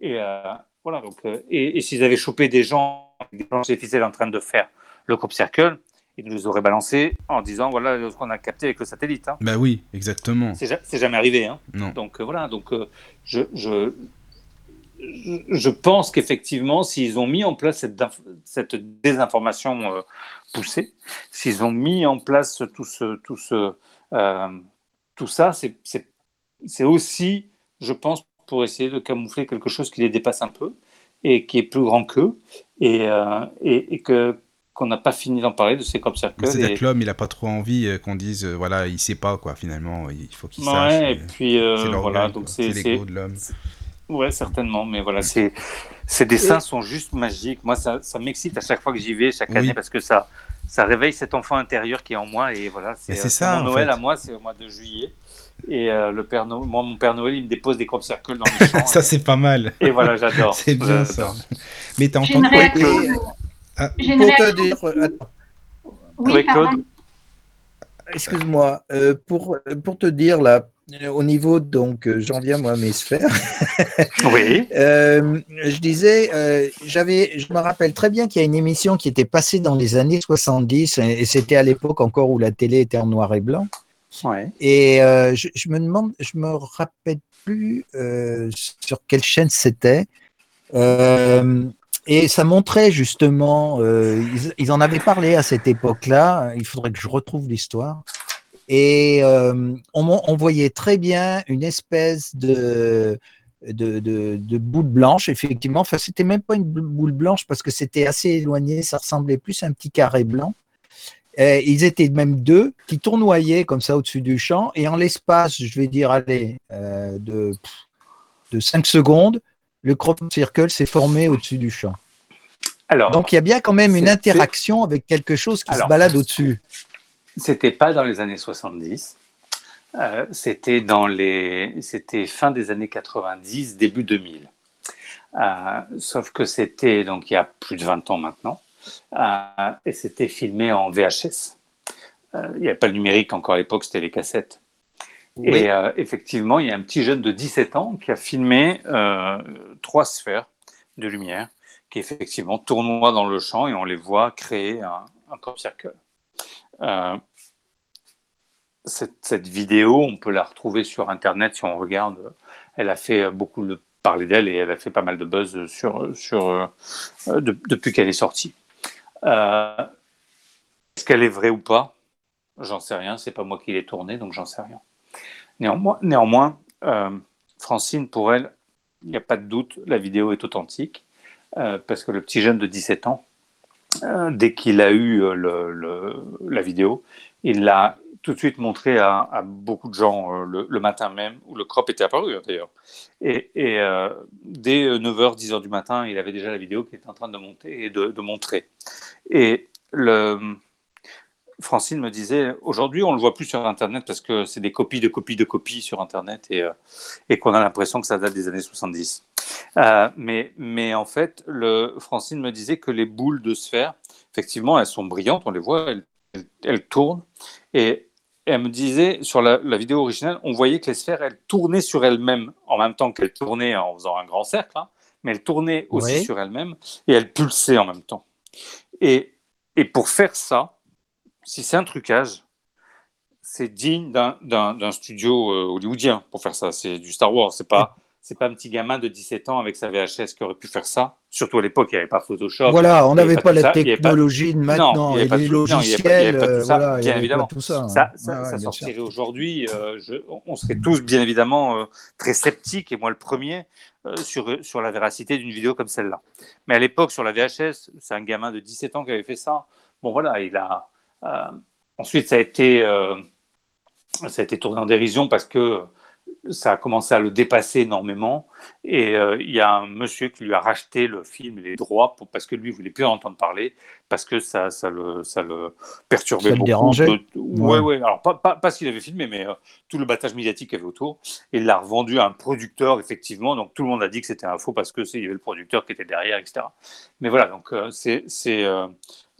Et euh, voilà. Donc, euh, et, s'ils avaient chopé des gens, des planches ficelles en train de faire le crop circle, ils nous auraient balancé en disant voilà ce qu'on a capté avec le satellite. Hein. Bah oui, exactement. C'est jamais arrivé. Hein. Non. Donc euh, voilà. Donc je, je, je pense qu'effectivement, s'ils ont mis en place cette, cette désinformation poussée, s'ils ont mis en place tout ce, tout ce, euh, tout ça, c'est aussi, je pense, pour essayer de camoufler quelque chose qui les dépasse un peu et qui est plus grand qu'eux et, euh, et, que qu'on n'a pas fini d'en parler de ces crop circles. C'est-à-dire que l'homme, il n'a pas trop envie euh, qu'on dise, voilà, il sait pas, quoi, finalement, il faut qu'il ouais, sache. et puis, voilà, donc c'est l'ego de l'homme. Ouais, certainement, mais voilà, ces dessins sont juste magiques. Moi, ça, ça m'excite à chaque fois que j'y vais, chaque année, parce que ça, ça réveille cet enfant intérieur qui est en moi et voilà c'est ça mon Noël à moi c'est au mois de juillet et euh, le père Noël, moi mon père Noël il me dépose des crop circles dans les champs ça c'est pas mal. Et voilà j'adore. C'est bien ça. Mais t'as entendu ah, pour te dire oui, Claude excuse-moi euh, pour pour te dire là au niveau, donc, euh, j'en viens moi à mes sphères. oui. Euh, je disais, euh, j'avais, je me rappelle très bien qu'il y a une émission qui était passée dans les années 70, et c'était à l'époque encore où la télé était en noir et blanc. Et je, me demande, je me rappelle plus sur quelle chaîne c'était. et ça montrait justement, ils, en avaient parlé à cette époque-là. Il faudrait que je retrouve l'histoire. Et euh, on, voyait très bien une espèce de, de, boule blanche, effectivement. Enfin, c'était même pas une boule blanche parce que c'était assez éloigné, ça ressemblait plus à un petit carré blanc. Ils étaient même deux qui tournoyaient comme ça au-dessus du champ. Et en l'espace, je vais dire, allez, euh, de, de 5 secondes, le crop circle s'est formé au-dessus du champ. Alors, Donc il y a bien quand même une interaction avec quelque chose qui se balade au-dessus. C'était pas dans les années 70. Euh, c'était dans les, c'était fin des années 90, début 2000. Euh, sauf que c'était donc il y a plus de 20 ans maintenant, euh, et c'était filmé en VHS. il n'y avait pas le numérique encore à l'époque, c'était les cassettes. Et effectivement, il y a un petit jeune de 17 ans qui a filmé trois sphères de lumière qui effectivement tournoient dans le champ et on les voit créer un, un crop circle. Euh, cette, vidéo, on peut la retrouver sur Internet si on regarde. Elle a fait beaucoup de parler d'elle et elle a fait pas mal de buzz sur, sur, euh, depuis qu'elle est sortie. Euh, est-ce qu'elle est vraie ou pas? J'en sais rien. C'est pas moi qui l'ai tournée, donc j'en sais rien. Néanmoins, néanmoins Francine, pour elle, il n'y a pas de doute, la vidéo est authentique parce que le petit jeune de 17 ans, dès qu'il a eu la vidéo, il l'a tout de suite montré à, beaucoup de gens le, matin même, où le crop était apparu hein, d'ailleurs. Et, dès 9h, 10h du matin, il avait déjà la vidéo qui était en train de monter et de, montrer. Et le, Francine me disait, aujourd'hui, on le voit plus sur Internet parce que c'est des copies de copies de copies sur Internet et, euh, et qu'on a l'impression que ça date des années 70. Euh, mais, mais en fait, le, Francine me disait que les boules de sphère, effectivement, elles sont brillantes, on les voit, elles, elles, tournent. Et elle me disait, sur la, vidéo originale, on voyait que les sphères, elles tournaient sur elles-mêmes en même temps qu'elles tournaient en faisant un grand cercle, hein, mais elles tournaient aussi sur elles-mêmes et elles pulsaient en même temps. Et, et pour faire ça, si c'est un trucage, c'est digne d'un studio euh, hollywoodien pour faire ça. C'est du Star Wars. C'est pas, c'est pas un petit gamin de 17 ans avec sa VHS qui aurait pu faire ça. Surtout à l'époque, il n'y avait pas Photoshop. Voilà, on n'avait pas, la technologie de maintenant et les logiciels. bien évidemment. ça, ça, sortirait aujourd'hui. Euh, on serait tous, bien évidemment, euh, très sceptiques, et moi le premier, sur, sur la véracité d'une vidéo comme celle-là. Mais à l'époque, sur la VHS, c'est un gamin de 17 ans qui avait fait ça. Bon, voilà, il a euh, ensuite, ça a, été, euh, ça a été tourné en dérision parce que ça a commencé à le dépasser énormément. Et euh, il y a un monsieur qui lui a racheté le film et les droits pour, parce que lui ne voulait plus en entendre parler, parce que ça, ça, le, ça le perturbait ça beaucoup. dérangeait. Oui, ouais. Alors, pas, pas, pas ce qu'il avait filmé, mais tout le battage médiatique qu'il y avait autour. Et il l'a revendu à un producteur, effectivement. Donc tout le monde a dit que c'était un faux parce qu'il y avait le producteur qui était derrière, etc. Mais voilà, donc c'est. c'est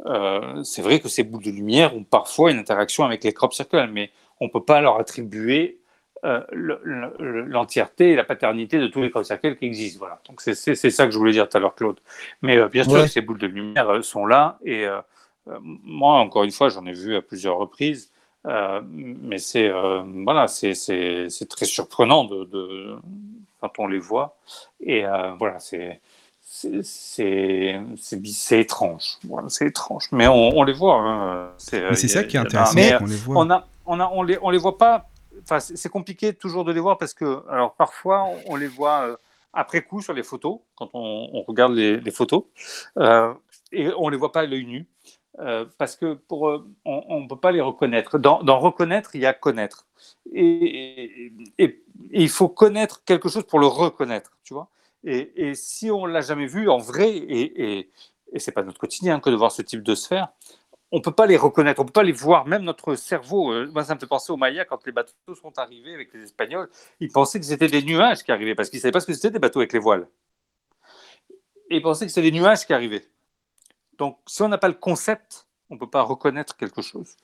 euh, c'est vrai que ces boules de lumière ont parfois une interaction avec les crop circles, mais on ne peut pas leur attribuer euh, l'entièreté et la paternité de tous les crop circles qui existent. Voilà. Donc c'est ça que je voulais dire tout à l'heure, Claude. Mais euh, bien sûr, ces boules de lumière sont là, et moi, encore une fois, j'en ai vu à plusieurs reprises. mais c'est voilà, c'est très surprenant de, de, quand on les voit. Et voilà, c'est c'est étrange. c'est étrange. Mais on, les voit. Hein. C'est ça qui est intéressant. Mais on les voit. On, a, on, a, on, les, on les voit pas. C'est compliqué toujours de les voir parce que, alors parfois, on les voit euh, après coup sur les photos, quand on, regarde les, photos, euh, et on les voit pas à l'œil nu. Euh, parce que pour, on ne peut pas les reconnaître. Dans, reconnaître, il y a connaître. Et, et, et, il faut connaître quelque chose pour le reconnaître, tu vois. Et, si on l'a jamais vu en vrai, et, et c'est pas notre quotidien que de voir ce type de sphère, on peut pas les reconnaître, on peut pas les voir. Même notre cerveau, euh, moi ça me fait penser aux Mayas quand les bateaux sont arrivés avec les Espagnols, ils pensaient que c'était des nuages qui arrivaient parce qu'ils savaient pas ce que c'était des bateaux avec les voiles. Et ils pensaient que c'était des nuages qui arrivaient. Donc si on n'a pas le concept, on ne peut pas reconnaître quelque chose.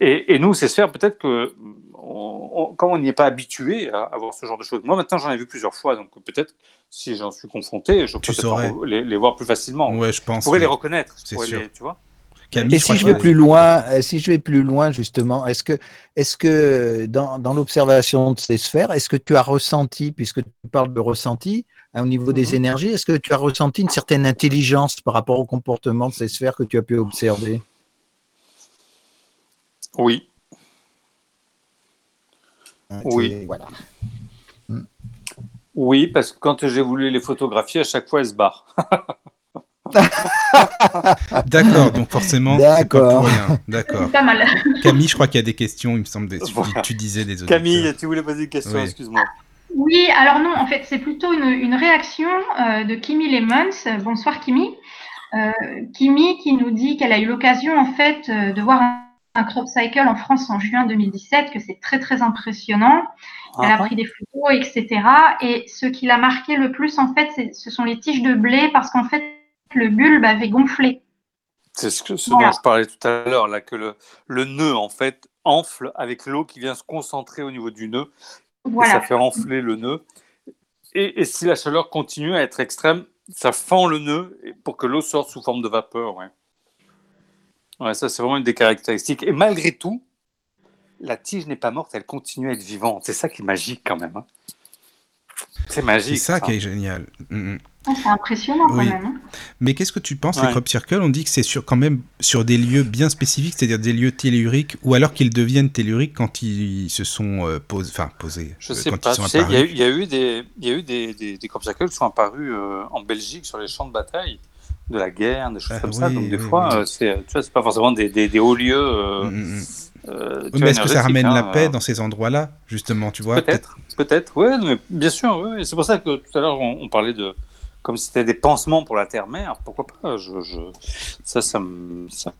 Et, nous, ces sphères, peut-être que quand on n'y est pas habitué à, voir ce genre de choses. Moi, maintenant, j'en ai vu plusieurs fois, donc peut-être si j'en suis confronté, je peux les, les, voir plus facilement. Ouais, je pense. Je pourrais les reconnaître. C'est sûr. tu vois et si je vais plus loin, euh, si je vais plus loin justement, est-ce que, est-ce que dans, dans l'observation de ces sphères, est-ce que tu as ressenti, puisque tu parles de ressenti, hein, au niveau des mhm. énergies, est-ce que tu as ressenti une certaine intelligence par rapport au comportement de ces sphères que tu as pu observer? Oui. oui. Voilà. Oui, parce que quand j'ai voulu les photographier, à chaque fois, elles se barrent. D'accord, donc forcément, c'est pas pour rien. D'accord. Pas mal. Camille, je crois qu'il y a des questions, il me semble. Tu, disais des autres. Camille, tu voulais poser une question, excuse-moi. Oui, alors non, en fait, c'est plutôt une, réaction euh, de Kimi Lemons. Bonsoir, Kimi. Euh, Kimi qui nous dit qu'elle a eu l'occasion, en fait, euh, de voir un un crop cycle en France en juin 2017, que c'est très très impressionnant. Elle a ah. pris des photos, etc. Et ce qui l'a marqué le plus, en fait, ce sont les tiges de blé parce qu'en fait, le bulbe avait gonflé. C'est ce, que, ce dont je parlais tout à l'heure, là, que le, le, nœud, en fait, enfle avec l'eau qui vient se concentrer au niveau du nœud. Et ça fait enfler le nœud. Et, et, si la chaleur continue à être extrême, ça fend le nœud pour que l'eau sorte sous forme de vapeur. Ouais. Ouais, ça, c'est vraiment une des caractéristiques. Et malgré tout, la tige n'est pas morte, elle continue à être vivante. C'est ça qui est magique quand même. Hein. C'est magique. C'est ça, qui est génial. Mm, mm. Ah, c'est impressionnant quand même. Hein. Mais qu'est-ce que tu penses des crop circles? On dit que c'est sur, quand même sur des lieux bien spécifiques, c'est-à-dire des lieux telluriques, ou alors qu'ils deviennent telluriques quand ils se sont euh, enfin, posés. Je euh, sais pas. Il y, a eu des, y a eu des, des, des crop circles qui sont apparus euh, en Belgique sur les champs de bataille de la guerre, des choses ah comme ça. Donc des fois, euh, c'est, tu vois, c'est pas forcément des, des, hauts lieux. Mm. Euh, Oui, mais est-ce que ça ramène hein, la paix euh, dans ces endroits-là, justement, tu vois Peut-être, peut-être, ouais, mais bien sûr, ouais, c'est pour ça que tout à l'heure on, on parlait de comme si c'était des pansements pour la terre-mère, pourquoi pas je, je, Ça, ça me, ça,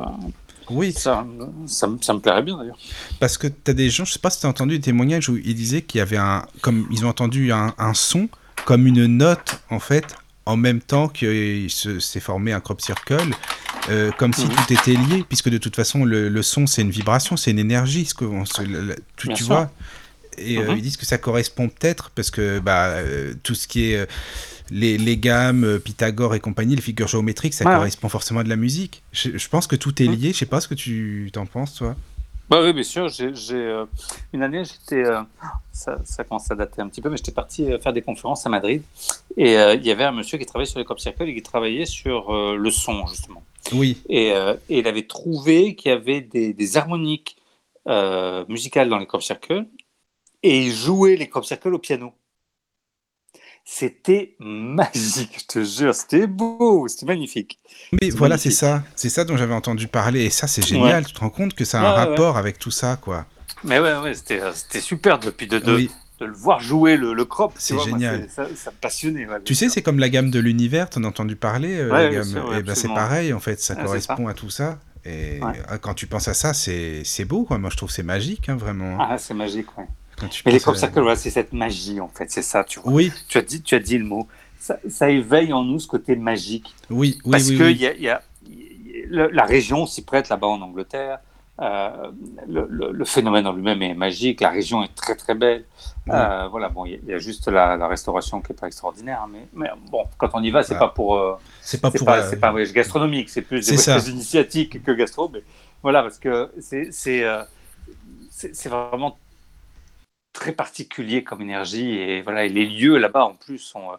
Oui, ça, ça, ça me plairait bien d'ailleurs. parce que tu as des gens, je sais pas si tu as entendu des témoignages où ils disaient qu'il y avait un. Comme ils ont entendu un, un son, comme une note, en fait, en même temps qu'il se- s'est formé un crop circle, euh, comme si Mhm. tout était lié, puisque de toute façon, le, le son, c'est une vibration, c'est une énergie, ce que on se- tu, vois. Et euh, Mhm. ils disent que ça correspond peut-être, parce que bah, euh, tout ce qui est. les, les gammes, Pythagore et compagnie, les figures géométriques, ça Ouais, correspond forcément à de la musique. Je, je pense que tout est Mhm. lié. Je sais pas ce que tu t'en penses, toi. Bah oui, bien sûr. J'ai, j'ai, une année, j'étais, ça, ça commence à dater un petit peu, mais j'étais parti faire des conférences à Madrid. Et euh, il y avait un monsieur qui travaillait sur les crop circles et qui travaillait sur euh, le son, justement. Oui, Et, euh, et il avait trouvé qu'il y avait des, des harmoniques euh, musicales dans les crop circles et il jouait les crop circles au piano. C'était magique, je te jure. C'était beau, c'était magnifique. Mais voilà, c'est ça. C'est ça dont j'avais entendu parler. Et ça, c'est génial. Tu te rends compte que ça a un Ouais, rapport avec tout ça, quoi. Mais ouais, ouais, c'était, euh, c'était super depuis de, de, Oui. De le voir jouer le, le crop. C'est moi, génial. ça, ça me passionnait. ouais, Tu sais, c'est comme la gamme de l'univers. T'en as entendu parler, euh, Ouais, la gamme. et ben, c'est pareil, en fait. Ça Ouais, c'est correspond à tout ça. Et euh, quand tu penses à ça, c'est beau, quoi. Moi, je trouve que c'est magique, hein, vraiment. Ah, c'est magique, ouais. Quand tu Mais les crop circles, voilà, c'est cette magie, en fait. C'est ça, tu vois. Oui, Tu, as dit, tu as dit le mot. Ça, ça éveille en nous ce côté magique. oui, oui, Parce oui. que oui. il y a, il y a- il y a- le- la région s'y prête là-bas en Angleterre. Euh, le, le- le phénomène en lui-même est magique. La région est très très belle. Ouais. Euh, voilà, bon, il y, a- il y a juste la, la restauration qui est pas extraordinaire, mais, mais bon, quand on y va, c'est Ouais. pas pour, euh, C'est pas pour. c'est pas un voyage gastronomique, c'est plus des voyages initiatiques que gastro, mais voilà, parce que c'est vraiment très particulier comme énergie et voilà, et les lieux là-bas en plus sont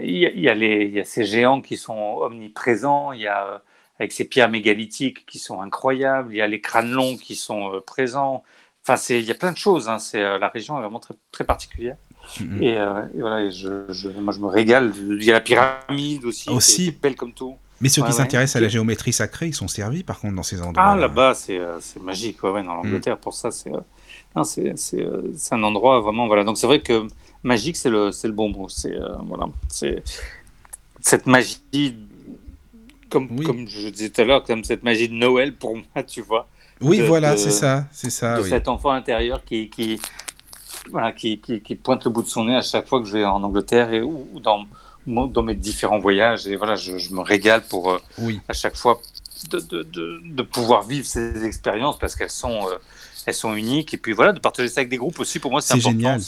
il y, y a les il y a ces géants qui sont omniprésents, il y a avec ces pierres mégalithiques qui sont incroyables, il y a les crânes longs qui sont euh, présents. Enfin, c'est il y a plein de choses. Hein. C'est euh, la région est vraiment très très particulière. Mhm. Et, euh, et voilà, et je, je- moi je me régale. Il y a la pyramide aussi, Aussi. qui est belle comme tout. Mais ceux Ouais, qui ouais. s'intéressent à la géométrie sacrée, ils sont servis, par contre, dans ces endroits. Ah là-bas, c'est c'est magique. Ouais, ouais, dans Mm. l'Angleterre, pour ça, c'est un endroit vraiment voilà. Donc c'est vrai que magique, c'est le c'est le bon mot. C'est euh, voilà, c'est cette magie. Comme, Oui. comme je disais tout à l'heure, comme cette magie de Noël pour moi, tu vois, Oui, de- voilà, c'est ça, c'est ça. de oui. cet enfant intérieur qui, qui, voilà, qui, qui, qui pointe le bout de son nez à chaque fois que je vais en Angleterre et, ou, ou dans, dans mes différents voyages. Et voilà, je, je me régale pour euh, Oui. à chaque fois de, de, de, de pouvoir vivre ces expériences parce qu'elles sont, euh, elles sont uniques. Et puis voilà, de partager ça avec des groupes aussi, pour moi, c'est C'est important. génial.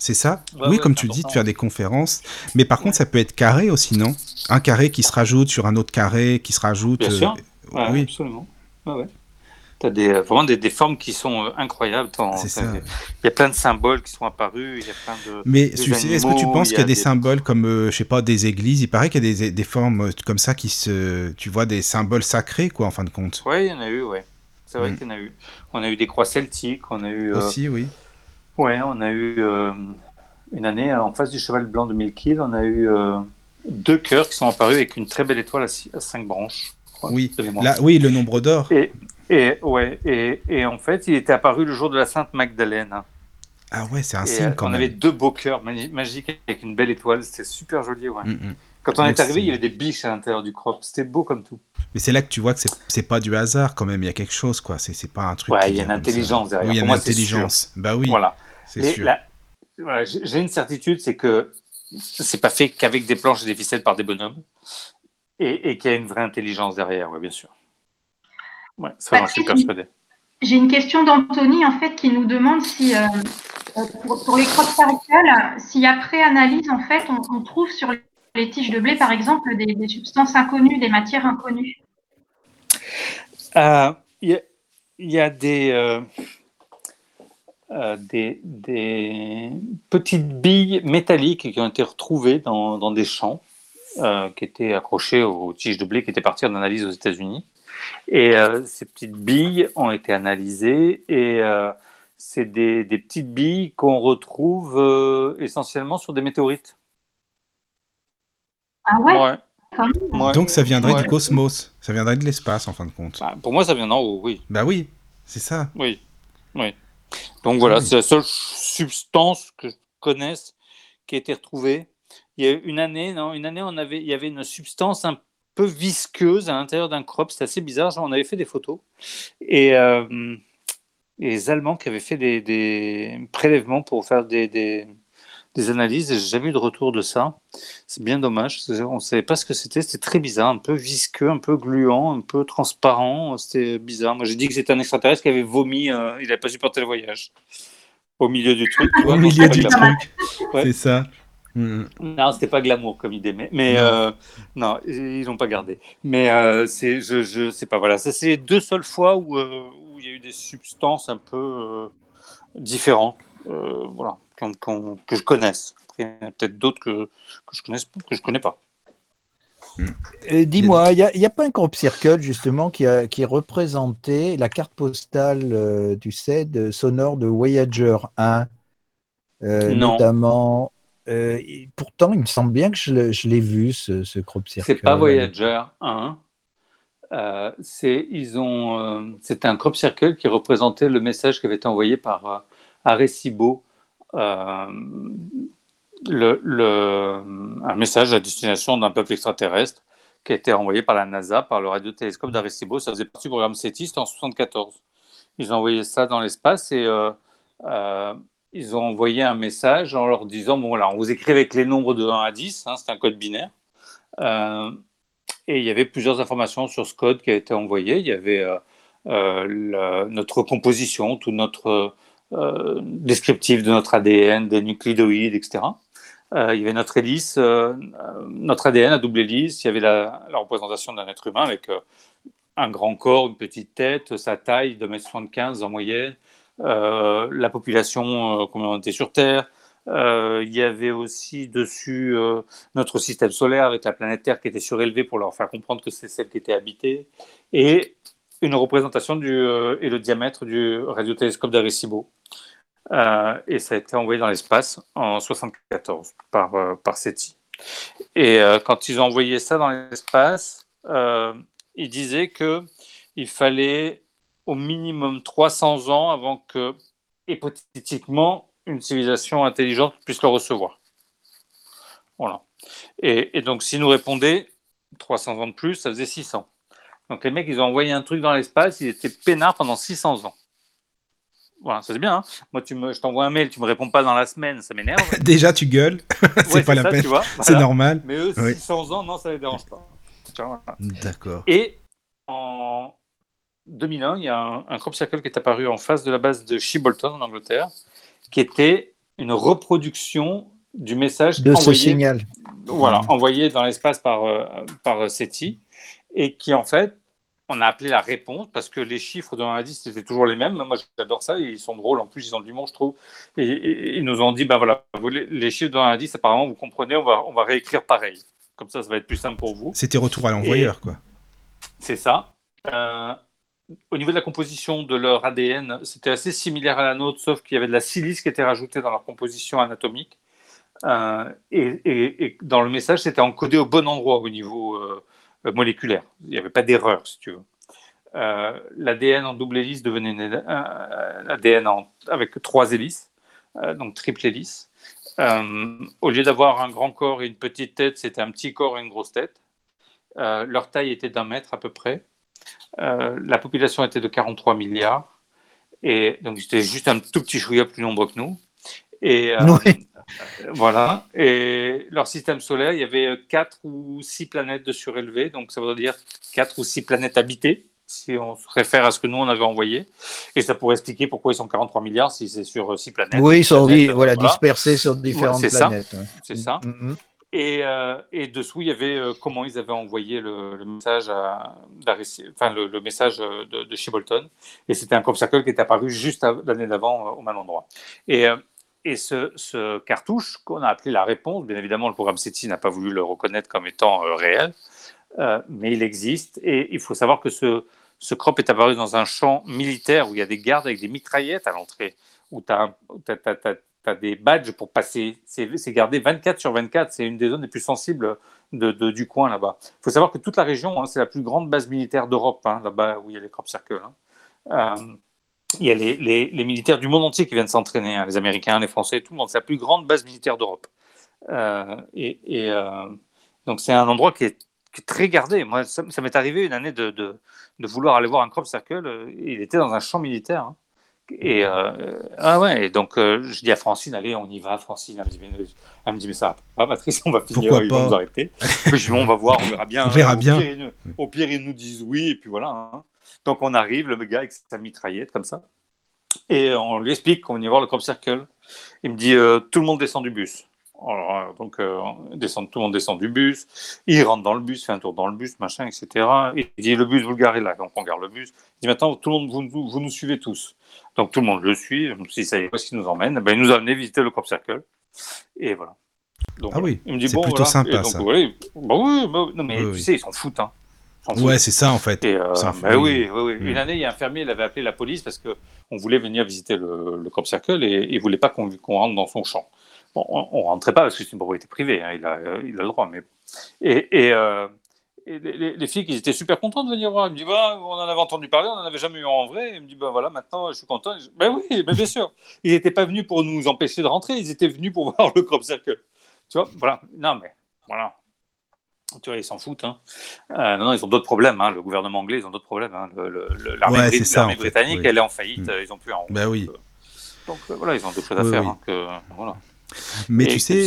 C'est, ça Ouais, Oui, ouais, comme tu dis, de faire des conférences. Mais par contre, ça peut être carré aussi, non? Un carré qui se rajoute sur un autre carré, qui se rajoute. Bien sûr. euh, ouais, oui, absolument. Ouais, ouais. Tu as des, euh, vraiment des, des formes qui sont euh, incroyables. Il y a plein de symboles qui sont apparus. Il y a plein de. Mais est-ce que tu penses qu'il y a des des- symboles comme, euh, je sais pas, des églises? Il paraît qu'il y a des, des formes euh, comme ça qui se. Tu vois, des symboles sacrés, quoi, en fin de compte. Oui, il y en a eu, ouais. C'est vrai Mm. qu'il y en a eu. On a eu des croix celtiques, on a eu. euh, Aussi, oui. Ouais, on a eu euh, une année en face du cheval blanc de Milkil, on a eu euh, deux cœurs qui sont apparus avec une très belle étoile à, six- à cinq branches. Oui. Là, oui, le nombre d'or. Et, et, ouais, et, et en fait, il était apparu le jour de la Sainte Magdalene. hein. Ah ouais, c'est un signe euh, quand on même. avait deux beaux cœurs magi- magiques avec une belle étoile. C'était super joli. Ouais. Mm, mm. Quand on Donc, est arrivé, il y avait des biches à l'intérieur du crop. C'était beau comme tout. Mais c'est là que tu vois que c'est- pas du hasard quand même. Il y a quelque chose, quoi. C'est pas un truc. Ouais, il y a une intelligence derrière. Oui, il y a une intelligence. Bah oui, Voilà. C'est Mais sûr. la- voilà, j'ai une certitude, c'est que c'est pas fait qu'avec des planches et des ficelles par des bonhommes, et, et qu'il y a une vraie intelligence derrière, ouais, bien sûr. Ouais, ça, j'en suis Patrick, persuadé. J'ai une question d'Anthony en fait qui nous demande si euh, euh, pour, pour les crop circles, si après analyse en fait on, on trouve sur les tiges de blé par exemple des, des substances inconnues, des matières inconnues. Euh, Il y, a- il y a des, euh, euh, des, des petites billes métalliques qui ont été retrouvées dans, dans des champs, euh, qui étaient accrochées aux tiges de blé qui étaient parties en analyse aux États-Unis. Et euh, ces petites billes ont été analysées et euh, c'est des, des petites billes qu'on retrouve euh, essentiellement sur des météorites. Ah ouais? Donc ça viendrait Ouais. du cosmos. Ça viendrait de l'espace en fin de compte. Bah, pour moi, ça vient d'en haut, oui. Bah oui, C'est ça. Oui, oui. Donc voilà, Oui. c'est la seule substance que je connaisse qui a été retrouvée. Il y a une année, non, une année, on avait, il y avait une substance un peu visqueuse à l'intérieur d'un crop. C'était assez bizarre. Genre, on avait fait des photos et, euh, et les Allemands qui avaient fait des, des prélèvements pour faire des, des, des analyses. Et j'ai jamais eu de retour de ça. C'est bien dommage. On ne savait pas ce que c'était. C'était très bizarre, un peu visqueux, un peu gluant, un peu transparent. C'était bizarre. Moi, j'ai dit que c'était un extraterrestre qui avait vomi. euh, il n'avait pas supporté le voyage. Au milieu du truc. tu vois, Au milieu du truc. Ouais. C'est ça. Mm. Non, c'était pas glamour comme idée, mais, mais Non. euh, non, ils l'ont pas gardé. Mais euh, c'est, je, je sais pas, voilà, ça c'est les deux seules fois où, euh, où il y a eu des substances un peu différentes, que je connaisse. Il y en a peut-être d'autres que, que je connaisse, que je connais pas. Euh, Dis-moi, il n'y a, pas un crop circle justement qui, a, qui représentait la carte postale, euh, tu sais, de sonore de Voyager 1, euh, Non. notamment. euh, pourtant, il me semble bien que je, l'ai vu ce, ce crop circle. C'est pas Voyager 1. Euh, c'est un crop circle qui représentait le message qui avait été envoyé par Arecibo, le- un message à destination d'un peuple extraterrestre qui a été envoyé par la NASA par le radiotélescope d'Arecibo. Ça faisait partie du programme c'était en 74. Ils ont envoyé ça dans l'espace et euh, euh, ils ont envoyé un message en leur disant bon voilà, on vous écrit avec les nombres de 1 à 10, hein, c'est un code binaire. Euh, et il y avait plusieurs informations sur ce code qui a été envoyé. Il y avait euh, euh, notre composition, tout notre euh, descriptif de notre ADN, des nucléoïdes, etc. Euh, il y avait notre hélice, euh, euh, notre ADN à double hélice. Il y avait la, représentation d'un être humain avec euh, un grand corps, une petite tête, sa taille de 1m75 en moyenne, euh, la population, euh, combien on était sur Terre. Euh, il y avait aussi dessus euh, notre système solaire avec la planète Terre qui était surélevée pour leur faire comprendre que c'est celle qui était habitée, et une représentation du, euh, et le diamètre du radiotélescope d'Arecibo. Euh, et ça a été envoyé dans l'espace en 74 par, euh, par SETI. Et euh, quand ils ont envoyé ça dans l'espace, ils disaient que il fallait au minimum 300 ans avant que, hypothétiquement, une civilisation intelligente puisse le recevoir. Voilà. Et, et donc, s'ils nous répondaient 300 ans de plus, ça faisait 600. Donc, les mecs, ils ont envoyé un truc dans l'espace, ils étaient peinards pendant 600 ans. Voilà, ça c'est bien. hein. Moi, tu me, je t'envoie un mail, tu me réponds pas dans la semaine, ça m'énerve. Déjà, tu gueules. c'est Ouais, pas la ça, peine. C'est normal. Mais eux, Oui. 600 ans, non, ça les dérange pas. Voilà. D'accord. Et en 2001, il y a un, un crop circle qui est apparu en face de la base de Shibolton en Angleterre, qui était une reproduction du message De ce envoyé, signal. voilà, Mhm. envoyé dans l'espace par, euh, par SETI, et qui en fait, on a appelé la réponse parce que les chiffres de 1 à 10 étaient toujours les mêmes. Moi, j'adore ça. Ils sont drôles. En plus, ils ont du monde, je trouve. Et, ils nous ont dit, ben voilà, vous, les, chiffres de 1 à 10, apparemment, vous comprenez, on va, on va réécrire pareil. Comme ça, ça va être plus simple pour vous. C'était retour à l'envoyeur, quoi. C'est ça. Euh, au niveau de la composition de leur ADN, c'était assez similaire à la nôtre, sauf qu'il y avait de la silice qui était rajoutée dans leur composition anatomique. Euh, et dans le message, c'était encodé au bon endroit au niveau euh, moléculaire. Il n'y avait pas d'erreur, si tu veux. Euh, L'ADN en double hélice devenait une- un ADN en- avec trois hélices, euh, donc triple hélice. Euh, au lieu d'avoir un grand corps et une petite tête, c'était un petit corps et une grosse tête. Euh, leur taille était d'un mètre à peu près. Euh, la population était de 43 milliards. Et donc, c'était juste un tout petit chouïa plus nombreux que nous. Euh, Oui. Euh, voilà. Et leur système solaire, il y avait quatre ou six planètes de surélevées. Donc, ça veut dire quatre ou six planètes habitées, si on se réfère à ce que nous, on avait envoyé. Et ça pourrait expliquer pourquoi ils sont 43 milliards si c'est sur euh, six planètes. Oui, ils sont Planètes, voilà, voilà. dispersés sur différentes planètes. C'est ça. Mhm. Et, euh, et dessous, il y avait euh, comment ils avaient envoyé le, le message, à, enfin, le, le message euh, de, de Shibolton. Et c'était un crop circle qui est apparu juste l'année d'avant euh, au même endroit. Et, euh, et ce, cartouche qu'on a appelé la réponse, bien évidemment, le programme SETI n'a pas voulu le reconnaître comme étant euh, réel, euh, mais il existe. Et il faut savoir que ce, ce crop est apparu dans un champ militaire où il y a des gardes avec des mitraillettes à l'entrée, où tu as, des badges pour passer. C'est gardé 24 sur 24. C'est une des zones les plus sensibles du coin là-bas. Il faut savoir que toute la région, hein, c'est la plus grande base militaire d'Europe, hein, là-bas où il y a les crop circles. hein. Euh, il y a les, les, les, militaires du monde entier qui viennent s'entraîner, hein, les Américains, les Français, tout le monde. C'est la plus grande base militaire d'Europe. Euh, et, et euh, donc c'est un endroit qui est, qui est, très gardé. Moi, ça, ça m'est arrivé une année de, de, de, vouloir aller voir un crop circle. euh, Il était dans un champ militaire. Hein. Et euh, ah ouais, et donc je dis à Francine, allez, on y va, Francine. Elle me dit, mais, elle me dit, mais ça va pas, Patrice, on va finir, Pourquoi ils vont nous arrêter. Je dis, on va voir, on verra bien. On verra Au bien. pire, ils nous- au pire, ils nous disent oui, et puis voilà. hein. Donc on arrive, le gars avec sa mitraillette comme ça, et on lui explique qu'on y voir le crop circle. Il me dit, euh, tout le monde descend du bus. Alors, euh, donc euh, descend, tout le monde descend du bus, il rentre dans le bus, fait un tour dans le bus, machin, etc. Et il dit, le bus, vous le garez là. Donc on garde le bus. Il dit, maintenant, tout le monde, vous, nous- vous nous suivez tous. Donc tout le monde le suit. Je me suis dit, ça y est, est-ce qu'il nous emmène? Ben, Il nous a amené visiter le crop circle. Et voilà. Donc, Ah oui, il me dit, bon, plutôt voilà. sympa, Et donc, ça. ouais, bah oui, bah oui. non mais Oui, tu oui. sais, ils s'en foutent. Hein. Ouais, c'est ça en fait. Et euh, bah oui. oui, oui, oui. Mm. Une année, il y a un fermier, il avait appelé la police parce que on voulait venir visiter le, le crop circle et il voulait pas qu'on rentre dans son champ. Bon, on, on rentrait pas parce que c'est une propriété privée, hein, il, a, il a le droit. Mais et, et, euh, et les, les- les filles, ils étaient super contents de venir voir. Ils me disent, bah, on en avait entendu parler, on n'en avait jamais eu en vrai. Ils me disent, ben voilà, maintenant, je suis content. Je- Ben oui, mais bien sûr. Ils n'étaient pas venus pour nous empêcher de rentrer, ils étaient venus pour voir le crop circle. Tu vois, voilà. Non, mais voilà. Tu vois, ils s'en foutent. Hein. Euh, non, non, ils ont d'autres problèmes. Hein. Le gouvernement anglais, ils ont d'autres problèmes. Hein. L'armée Ouais, brit- britannique, oui. elle est en faillite. Mm. euh, Ils ont plus en. Bah oui. Donc, euh, donc, euh, voilà, ils ont d'autres choses à Oui, faire. oui. hein, que, voilà. Mais Et tu sais,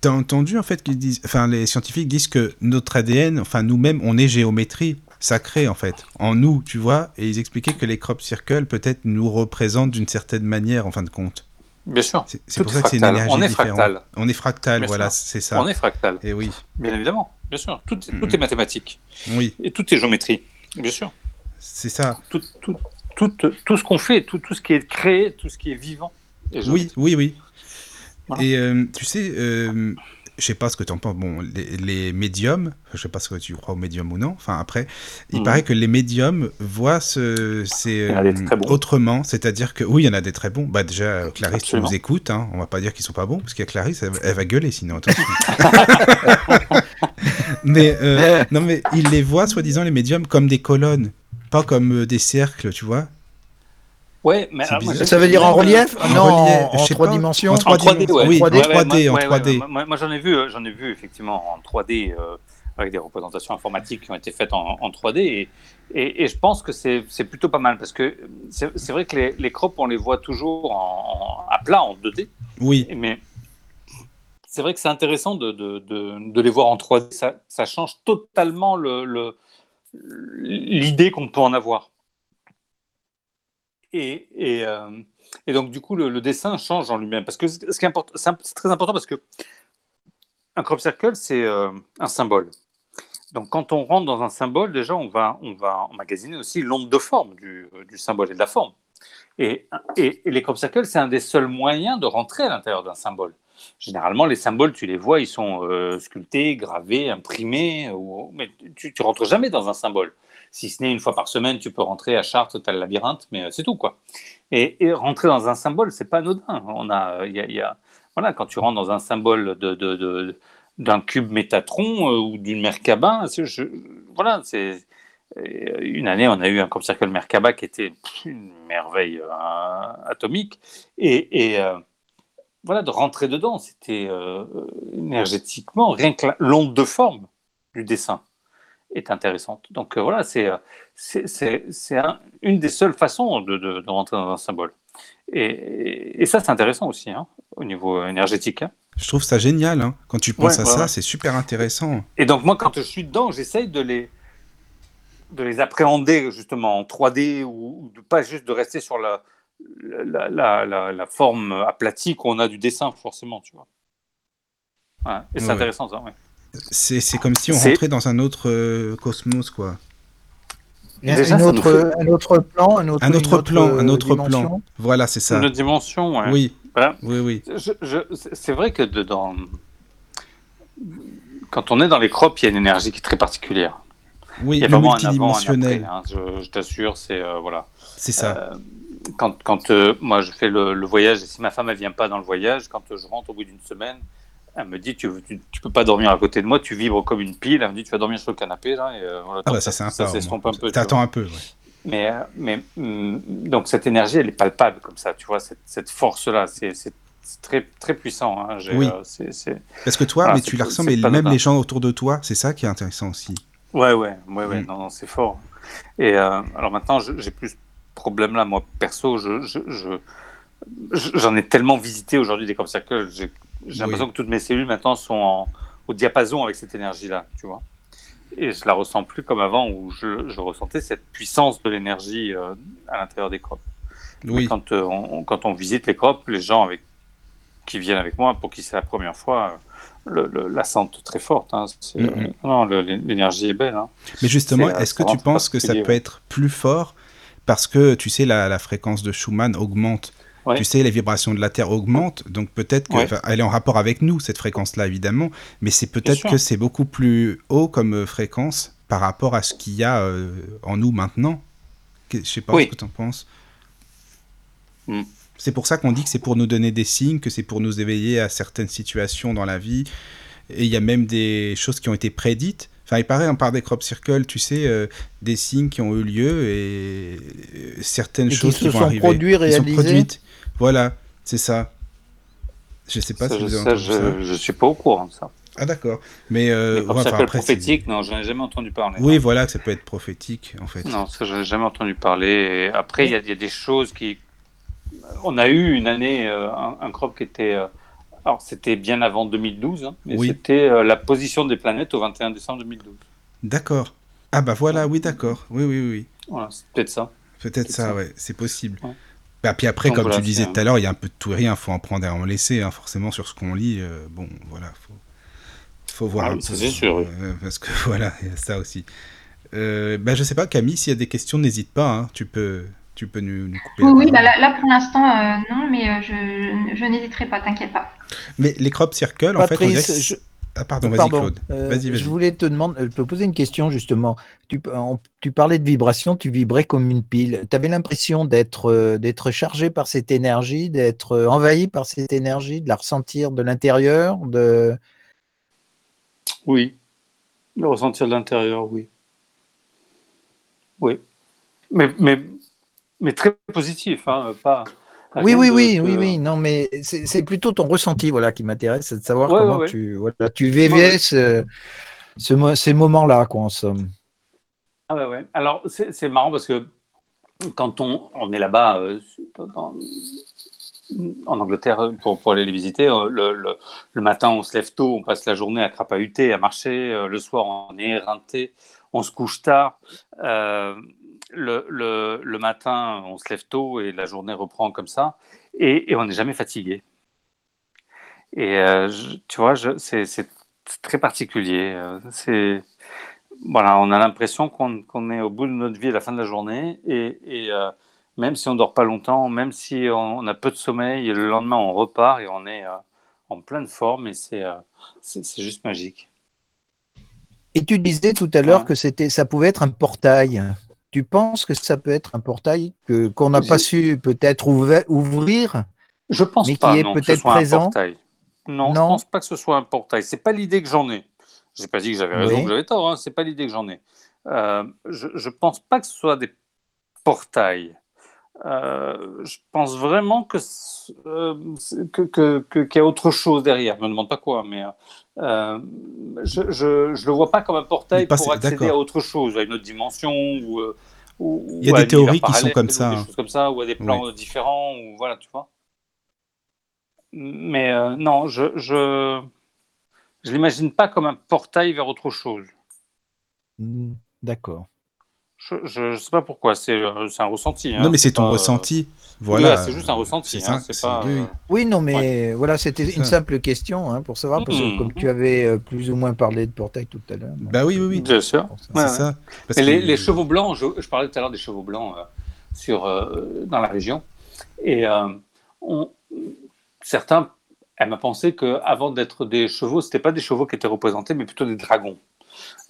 t'as entendu en fait qu'ils disent, enfin les scientifiques disent que notre ADN, enfin nous-mêmes, on est géométrie sacrée en fait, en nous, tu vois, et ils expliquaient que les crop circles peut-être nous représentent d'une certaine manière en fin de compte. Bien sûr. C'est Tout pour ça que c'est une énergie On est différente. fractal. On est fractal, Bien voilà, c'est ça. On est fractal. Et oui, Bien évidemment. Bien sûr. Tout, tout Mm. est mathématique. oui, Et tout est géométrie. Bien sûr. c'est ça. Tout, tout, tout, tout ce qu'on fait, tout, tout ce qui est créé, tout ce qui est vivant. est Oui, oui, oui. Voilà. Et euh, tu sais, euh, je sais pas ce que tu en penses. Bon, les, les médiums, je sais pas ce que tu crois aux médiums ou non. Enfin, après, il Mhm. paraît que les médiums voient ce, très bons. autrement. C'est-à-dire que oui, il y en a des très bons. Bah déjà, euh, Clarisse, Absolument. tu nous écoutes. Hein, on va pas dire qu'ils sont pas bons parce qu'il y a Clarisse, elle, elle va gueuler sinon. Mais euh, non, mais ils les voient, soi-disant, les médiums, comme des colonnes, pas comme euh, des cercles, tu vois. Ouais, mais alors, moi, bizarre. j'ai- Ça veut dire en relief Non, en, trois dimensions. En trois En 3D, ouais. Oui, en 3D. en 3D, en moi, ouais, 3D. ouais, moi, moi, j'en ai vu, euh, j'en ai vu effectivement en 3D euh, avec des représentations informatiques qui ont été faites en, en 3D et, et, et je pense que c'est plutôt pas mal parce que c'est vrai que les, les crops on les voit toujours en, en- à plat en 2D, Oui, mais c'est vrai que c'est intéressant de, de, de, de les voir en 3D. Ça, ça change totalement le le- l'idée qu'on peut en avoir. Euh, et donc, du coup, le, dessin change en lui-même. Parce que ce qui est, important, c'est très important parce que un crop circle, c'est euh, un symbole. Donc, quand on rentre dans un symbole, déjà, on va, on emmagasiner aussi l'onde de forme du, euh, du symbole et de la forme. Et, les crop circles, c'est un des seuls moyens de rentrer à l'intérieur d'un symbole. Généralement, les symboles, tu les vois, ils sont sculptés, gravés, imprimés, mais tu ne rentres jamais dans un symbole. Si ce n'est une fois par semaine, tu peux rentrer à Chartres, tu as le labyrinthe, mais euh, c'est tout. quoi. Et, rentrer dans un symbole, c'est pas anodin. On a, il y y a- voilà, quand tu rentres dans un symbole de, de- d'un cube Métatron euh, ou d'une Merkaba, je- voilà, c'est euh, une année, on a eu un crop circle Merkaba qui était une merveille euh, atomique, et, et, euh, voilà, de rentrer dedans, c'était euh, énergétiquement rien que l'onde de forme du dessin est intéressante. Donc euh, voilà, c'est euh, c'est- un- une des seules façons de, de- de rentrer dans un symbole. Et, et ça, c'est intéressant aussi, hein, au niveau énergétique. hein. je trouve ça génial. hein. Quand tu penses Ouais, à ouais, ça, ouais. c'est super intéressant. Et donc moi, quand je suis dedans, j'essaye de les, de les appréhender justement en 3D ou, ou de pas juste de rester sur la, la, la, la, la forme aplatie qu'on a du dessin, forcément, tu vois. Ouais, et c'est Ouais. intéressant, ça, ouais. C'est c'est comme si on C'est- rentrait dans un autre euh, cosmos, quoi. Un, Déjà, autre, fait- un autre plan, un autre, Un une autre plan, un autre dimension. plan. Voilà, c'est ça. Une autre dimension, ouais. Oui, Voilà. oui, oui. Je- je- c'est- vrai que quand on est dans les crops, il y a une énergie qui est très particulière. Oui, Il y a vraiment un avant, un après. hein, je je t'assure, c'est euh, voilà. C'est ça. Euh, quand quand euh, moi je fais le, le voyage, et si ma femme elle vient pas dans le voyage, quand euh, je rentre au bout d'une semaine, elle me dit tu, tu, tu peux pas dormir à côté de moi, tu vibres comme une pile. Elle me dit tu vas dormir sur le canapé là. Et, euh, voilà, ah bah ça, c'est sympa. Ça un peu. T'attends un peu. ouais. vois. Mais, mais mm, donc cette énergie, elle est palpable comme ça, tu vois, cette, cette force-là, c'est très, très puissant. Hein. Oui. euh, Parce que toi, Voilà, mais tu la ressens, mais même les gens autour de toi, c'est ça qui est intéressant aussi. Ouais, ouais, ouais, ouais, Mm. non, non, c'est fort. Et euh, alors maintenant, je- j'ai plus ce problème-là, moi, perso, je, je, je- je- j'en ai tellement visité aujourd'hui des crop circles, j'ai j'ai Oui. l'impression que toutes mes cellules maintenant sont en- au diapason avec cette énergie-là, tu vois. Et je la ressens plus comme avant où je, je ressentais cette puissance de l'énergie euh, à l'intérieur des crops. Oui, Quand, euh, on, quand on visite les crops, les gens avec, qui viennent avec moi, pour qui c'est la première fois, euh, le- le- la sentent très forte. hein. Non, l'énergie est belle. hein. mais justement, est-ce que tu penses que ça peut être plus fort parce que, tu sais, la, la fréquence de Schumann augmente Ouais. Tu sais, les vibrations de la Terre augmentent, donc peut-être Ouais. qu'elle est en rapport avec nous, cette fréquence-là, évidemment, mais c'est peut-être que c'est beaucoup plus haut comme euh, fréquence par rapport à ce qu'il y a euh, en nous maintenant. Je sais pas Oui. ce que tu en penses. Mm. C'est pour ça qu'on dit que c'est pour nous donner des signes, que c'est pour nous éveiller à certaines situations dans la vie. Et il y a même des choses qui ont été prédites. Enfin, il paraît, on parle des crop circles, tu sais, euh, des signes qui ont eu lieu et certaines Et qui choses se qui vont sont arriver. produits, sont produites. Voilà, c'est ça. Je sais pas Ça, si je, vous avez ça, entendu ça. je, je suis pas au courant de ça. Ah d'accord. Mais euh, ouais, enfin, après, prophétiques, non, j'en ai jamais entendu parler. Oui, voilà, que ça peut être prophétique, en fait. Non, ça, j'en ai jamais entendu parler. Et après, il y, a- il y a des choses qui. On a eu une année, euh, un, un crop qui était. euh, Alors, c'était bien avant 2012, hein, mais Oui. c'était euh, la position des planètes au 21 décembre 2012. D'accord. Ah bah voilà, oui, d'accord. Oui, oui, oui. Voilà, c'est peut-être ça. Peut-être ça, ça. ouais, c'est possible. Ouais. Bah, puis après, Donc comme voilà, tu disais tout à l'heure, il y a un peu de tout et rien, faut en prendre et en laisser, hein, forcément, sur ce qu'on lit. euh, bon, voilà, faut, faut voir Ah ça, c'est sûr, oui. euh, parce que voilà, il y a ça aussi. Euh, bah, je sais pas, Camille, s'il y a des questions, n'hésite pas, hein, tu peux, tu peux nous, nous couper Oui, oui, bah là, là, pour l'instant, euh, non, mais euh, je, je n'hésiterai pas, t'inquiète pas. Mais les crop circles, en fait, on dirait que Patrice, c'est- je- Ah pardon, vas-y Claude. euh. Je voulais te demander, euh, te poser une question justement. Tu, on- tu parlais de vibration, tu vibrais comme une pile. Tu avais l'impression d'être euh, d'être chargé par cette énergie, d'être euh, envahi par cette énergie, de la ressentir de l'intérieur, de Oui. Le ressentir de l'intérieur, oui. Oui. Mais, mais, mais très positif, hein, pas. Oui, oui, de- oui, de- oui, oui. Non, mais c'est plutôt ton ressenti, voilà, qui m'intéresse, c'est de savoir Ouais, comment ouais, tu, voilà, tu vivais ce, ce mo- ces moments-là, quoi, en somme. Ah ouais, ouais. Alors, c'est marrant parce que quand on, on est là-bas euh, en Angleterre pour, pour aller les visiter, euh, le, le- le matin, on se lève tôt, on passe la journée à crapahuter, à marcher. euh, Le soir, on est éreinté, on se couche tard. Le, le- le matin, on se lève tôt et la journée reprend comme ça. Et, et on n'est jamais fatigué. Et euh, je- tu vois, c'est très particulier. euh, C'est voilà, on a l'impression qu'on est au bout de notre vie à la fin de la journée et, et, euh, même si on dort pas longtemps, même si on, on a peu de sommeil, et le lendemain on repart et on est euh, en pleine forme et c'est juste magique. Et tu disais tout à l'heure Ouais. que c'était, ça pouvait être un portail. Tu penses que ça peut être un portail que qu'on n'a pas su peut-être ouvrir Je pense Mais qui pas est non, que ce peut-être soit présent? un portail. Non, je Non? pense pas que ce soit un portail. C'est pas l'idée que j'en ai. J'ai pas dit que j'avais raison Oui. ou que j'avais tort. Hein. C'est pas l'idée que j'en ai. Euh, je, je pense pas que ce soit des portails. Euh, je pense vraiment que euh, que- qu'il y a autre chose derrière. Je me demande pas quoi, mais euh, je, je je le vois pas comme un portail pour accéder à autre chose, à une autre dimension ou. ou- Il y a ou des théories qui sont comme ou ça, des hein. choses comme ça, ou à des plans différents, ou voilà, tu vois. Mais non, je je je l'imagine pas comme un portail vers autre chose. Hmm, D'accord. Je, je sais pas pourquoi, c'est euh, un ressenti. hein, non, mais c'est ton pas, euh, ressenti. Voilà, Voilà. c'est juste un ressenti. Hein, pas. euh, Oui, non, mais voilà, c'était une simple question hein, pour savoir, parce que Mhm. comme tu avais euh, plus ou moins parlé de portail tout à l'heure. Bah oui, oui, oui. Bien sûr. Ouais, ça. Parce les, chevaux blancs, je, je parlais tout à l'heure des chevaux blancs euh, sur, euh, dans la région. Et euh, on- certains aiment à penser qu'avant d'être des chevaux, ce n'étaient pas des chevaux qui étaient représentés, mais plutôt des dragons.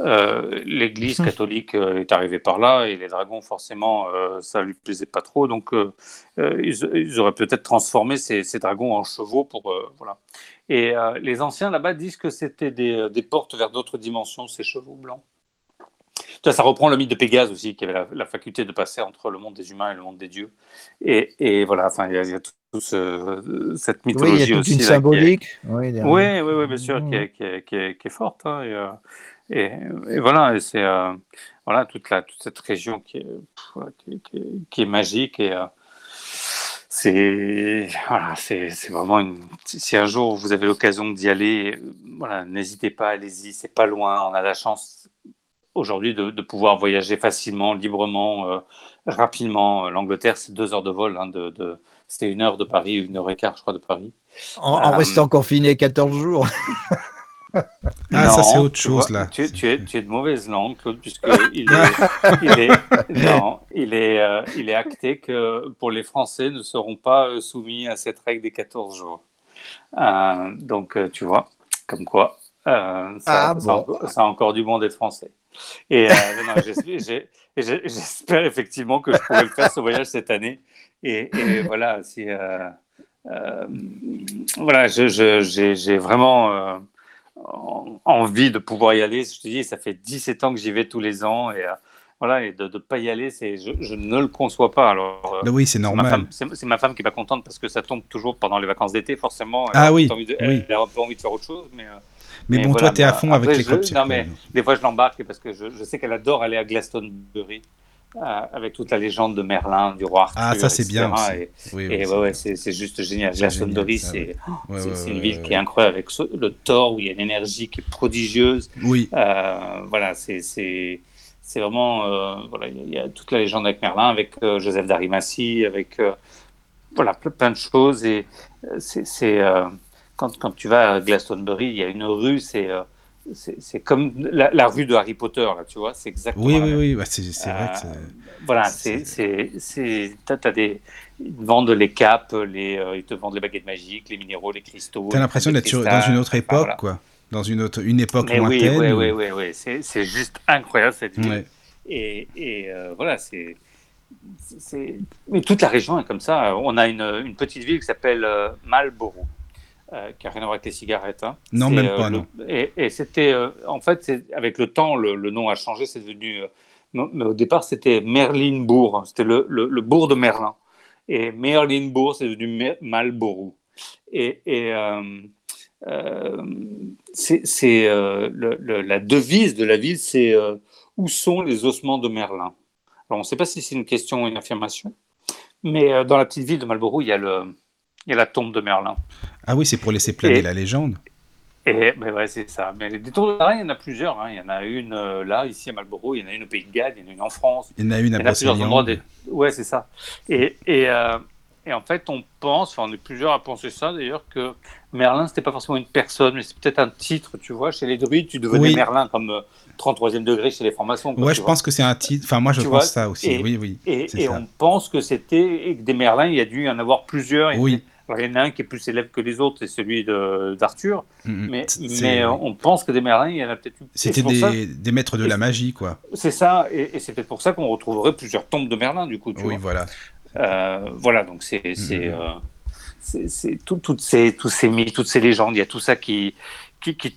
Euh, L'Église catholique euh, est arrivée par là et les dragons, forcément, euh, ça lui plaisait pas trop. Donc, euh, ils, ils auraient peut-être transformé ces, ces dragons en chevaux pour voilà. Et les anciens là-bas disent que c'était des, des portes vers d'autres dimensions, ces chevaux blancs. ça reprend le mythe de Pégase aussi, qui avait la, faculté de passer entre le monde des humains et le monde des dieux. Et, et voilà, enfin, il y a, toute cette mythologie oui, il y a aussi. une symbolique. Oui, oui, oui, bien sûr, qui, est, qui, est, qui, est, forte. Hein, et, et, voilà, c'est voilà toute la toute cette région qui est qui, est magique et c'est voilà, c'est vraiment une. Si un jour vous avez l'occasion d'y aller, voilà, n'hésitez pas, allez-y, c'est pas loin. On a la chance aujourd'hui de, de, pouvoir voyager facilement, librement, euh, rapidement. L'Angleterre, c'est deux heures de vol. Hein, de, de c'est une heure de Paris, une heure et quart, je crois, de Paris. En, en euh, restant confiné 14 jours. Ah, ça c'est autre chose là. Tu, tu, es, tu, es, de mauvaise langue, Claude, puisque il est, il est, non, il est, euh, il est acté que pour les Français ne seront pas euh, soumis à cette règle des 14 jours. Euh, donc, tu vois, comme quoi, ça, ah, bon. ça, a encore du bon d'être français. Et j'espère effectivement que je pourrai le faire ce voyage cette année. Et, et voilà, si, voilà, j'ai vraiment envie de pouvoir y aller. Je te dis, ça fait 17 ans que j'y vais tous les ans et euh, voilà, et de ne pas y aller, c'est, je, ne le conçois pas. Alors, euh, oui, c'est normal. C'est ma, femme qui pas contente parce que ça tombe toujours pendant les vacances d'été, forcément. ah oui, elle, a un peu envie de faire autre chose, mais. Euh, mais, bon, toi, tu es à fond avec les je, Non, mais des fois, je l'embarque parce que je, je sais qu'elle adore aller à Glastonbury. Euh, avec toute la légende de Merlin, du roi Arthur. Ah, ça c'est bien. Et, et ouais, ouais, c'est juste génial. Glastonbury, c'est une ville qui est incroyable avec le Thor où il y a une énergie qui est prodigieuse. Oui. Euh, voilà, c'est c'est vraiment euh, voilà, il y a toute la légende avec Merlin, avec Joseph d'Arimathie, avec voilà plein de choses et c'est quand, quand tu vas à Glastonbury, il y a une rue, c'est c'est comme la, rue de Harry Potter, là, tu vois, c'est exactement. Oui, oui, oui, bah, c'est vrai que euh, Voilà, c'est. T'as des. Ils vendent les capes, les, euh, ils te vendent les baguettes magiques, les minéraux, les cristaux. T'as l'impression d'être dans une autre époque, quoi. Dans une, autre, une époque Mais lointaine. Oui, oui, oui, oui, c'est juste incroyable cette ville. Et, et euh, voilà, c'est. Mais toute la région est comme ça. On a une, une petite ville qui s'appelle Marlborough euh, qui n'a rien à voir avec les cigarettes. Hein. Non, même euh, pas, non. Et, c'était, euh, en fait, avec le temps, le, nom a changé, c'est devenu, mais au départ, c'était Merlinbourg, c'était le, le, bourg de Merlin. Et Merlinbourg, c'est devenu Malborough. Et, et c'est, la devise de la ville, c'est où sont les ossements de Merlin Alors, on ne sait pas si c'est une question ou une affirmation, mais dans la petite ville de Malborough, il y a le il y a la tombe de Merlin. Ah oui, c'est pour laisser planer la légende. Et ben ouais, c'est ça. Mais les tombes de Merlin, il y en a plusieurs. Hein. Il y en a une euh, là, ici à Marlborough, il y en a une au Pays de Galles, il y en a une en France. Il y en a une à Brocéliande. Ouais, c'est ça. Et, et, euh, et, en fait, on pense, enfin, on est plusieurs à penser ça d'ailleurs, que Merlin, c'était pas forcément une personne, mais c'est peut-être un titre, tu vois. Chez les druides, tu devenais Merlin comme 33e euh, degré chez les formations. ouais, je pense que c'est un titre. Enfin, moi, je pense ça aussi. oui, oui. Et, et on pense que c'était des Merlins, il y a dû y en avoir plusieurs. Oui il y en a un qui est plus célèbre que les autres, c'est celui d'Arthur. Mm-hmm. mais, mais on pense que des Merlins, il y en a peut-être eu. C'était des, des, maîtres de la magie, quoi. C'est ça, et, c'est peut-être pour ça qu'on retrouverait plusieurs tombes de Merlin, du coup. Tu oui, vois. voilà. Euh, voilà, donc c'est. Mm-hmm. Euh, c'est tout, toutes ces, tous ces mythes, toutes ces légendes, il y a tout ça qui, qui, qui,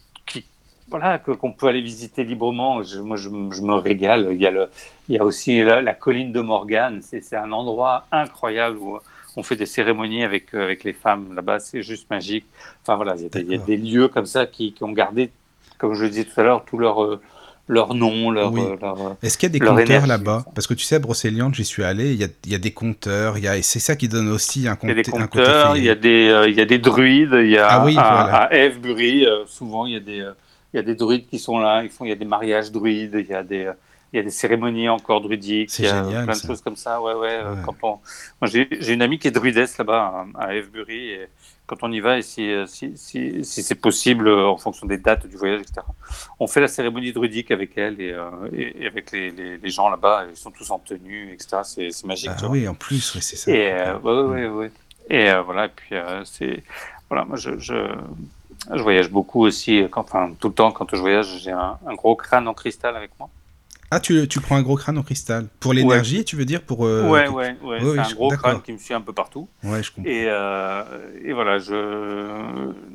voilà, qu'on peut aller visiter librement. moi, je, me régale. Il y a, le, il y a aussi la, la colline de Morgane. C'est un endroit incroyable où on fait des cérémonies avec, euh, avec les femmes là-bas, c'est juste magique. Enfin voilà, il y, a des lieux comme ça qui, ont gardé, comme je le disais tout à l'heure, tout leur, euh, leur nom, leur. Oui. Euh, Est-ce qu'il y a des compteurs là-bas Parce que tu sais, à Brocéliande, j'y suis allé, il y a, y a des compteurs, y a, et c'est ça qui donne aussi un, il y a des compteurs, il y a des, il y a des druides, il y a ah oui, à, voilà. souvent il y a des. il y a des druides qui sont là, ils font, il y a des mariages druides, il y a des, il y a des cérémonies encore druidiques, il y a plein de choses comme ça. Ouais, ouais. Euh, quand on... J'ai une amie qui est druidesse là-bas à Avebury, et quand on y va, et si, euh, si, si, si c'est possible, euh, en fonction des dates du voyage, etc., on fait la cérémonie druidique avec elle et, et, avec les, les, gens là-bas. Ils sont tous en tenue, etc. C'est magique. Ah, oui, en plus, oui, c'est ça. Et, ouais, ouais, ouais, Et voilà, et puis c'est. Voilà, moi, je, je, je, voyage beaucoup aussi, quand, enfin, tout le temps, quand je voyage, j'ai un, un gros crâne en cristal avec moi. Ah, tu, tu prends un gros crâne en cristal. Pour l'énergie, tu veux dire pour, euh, ouais, ouais, ouais, c'est oui, un gros crâne qui me suit un peu partout. Ouais, je comprends. Et, euh, et voilà, je...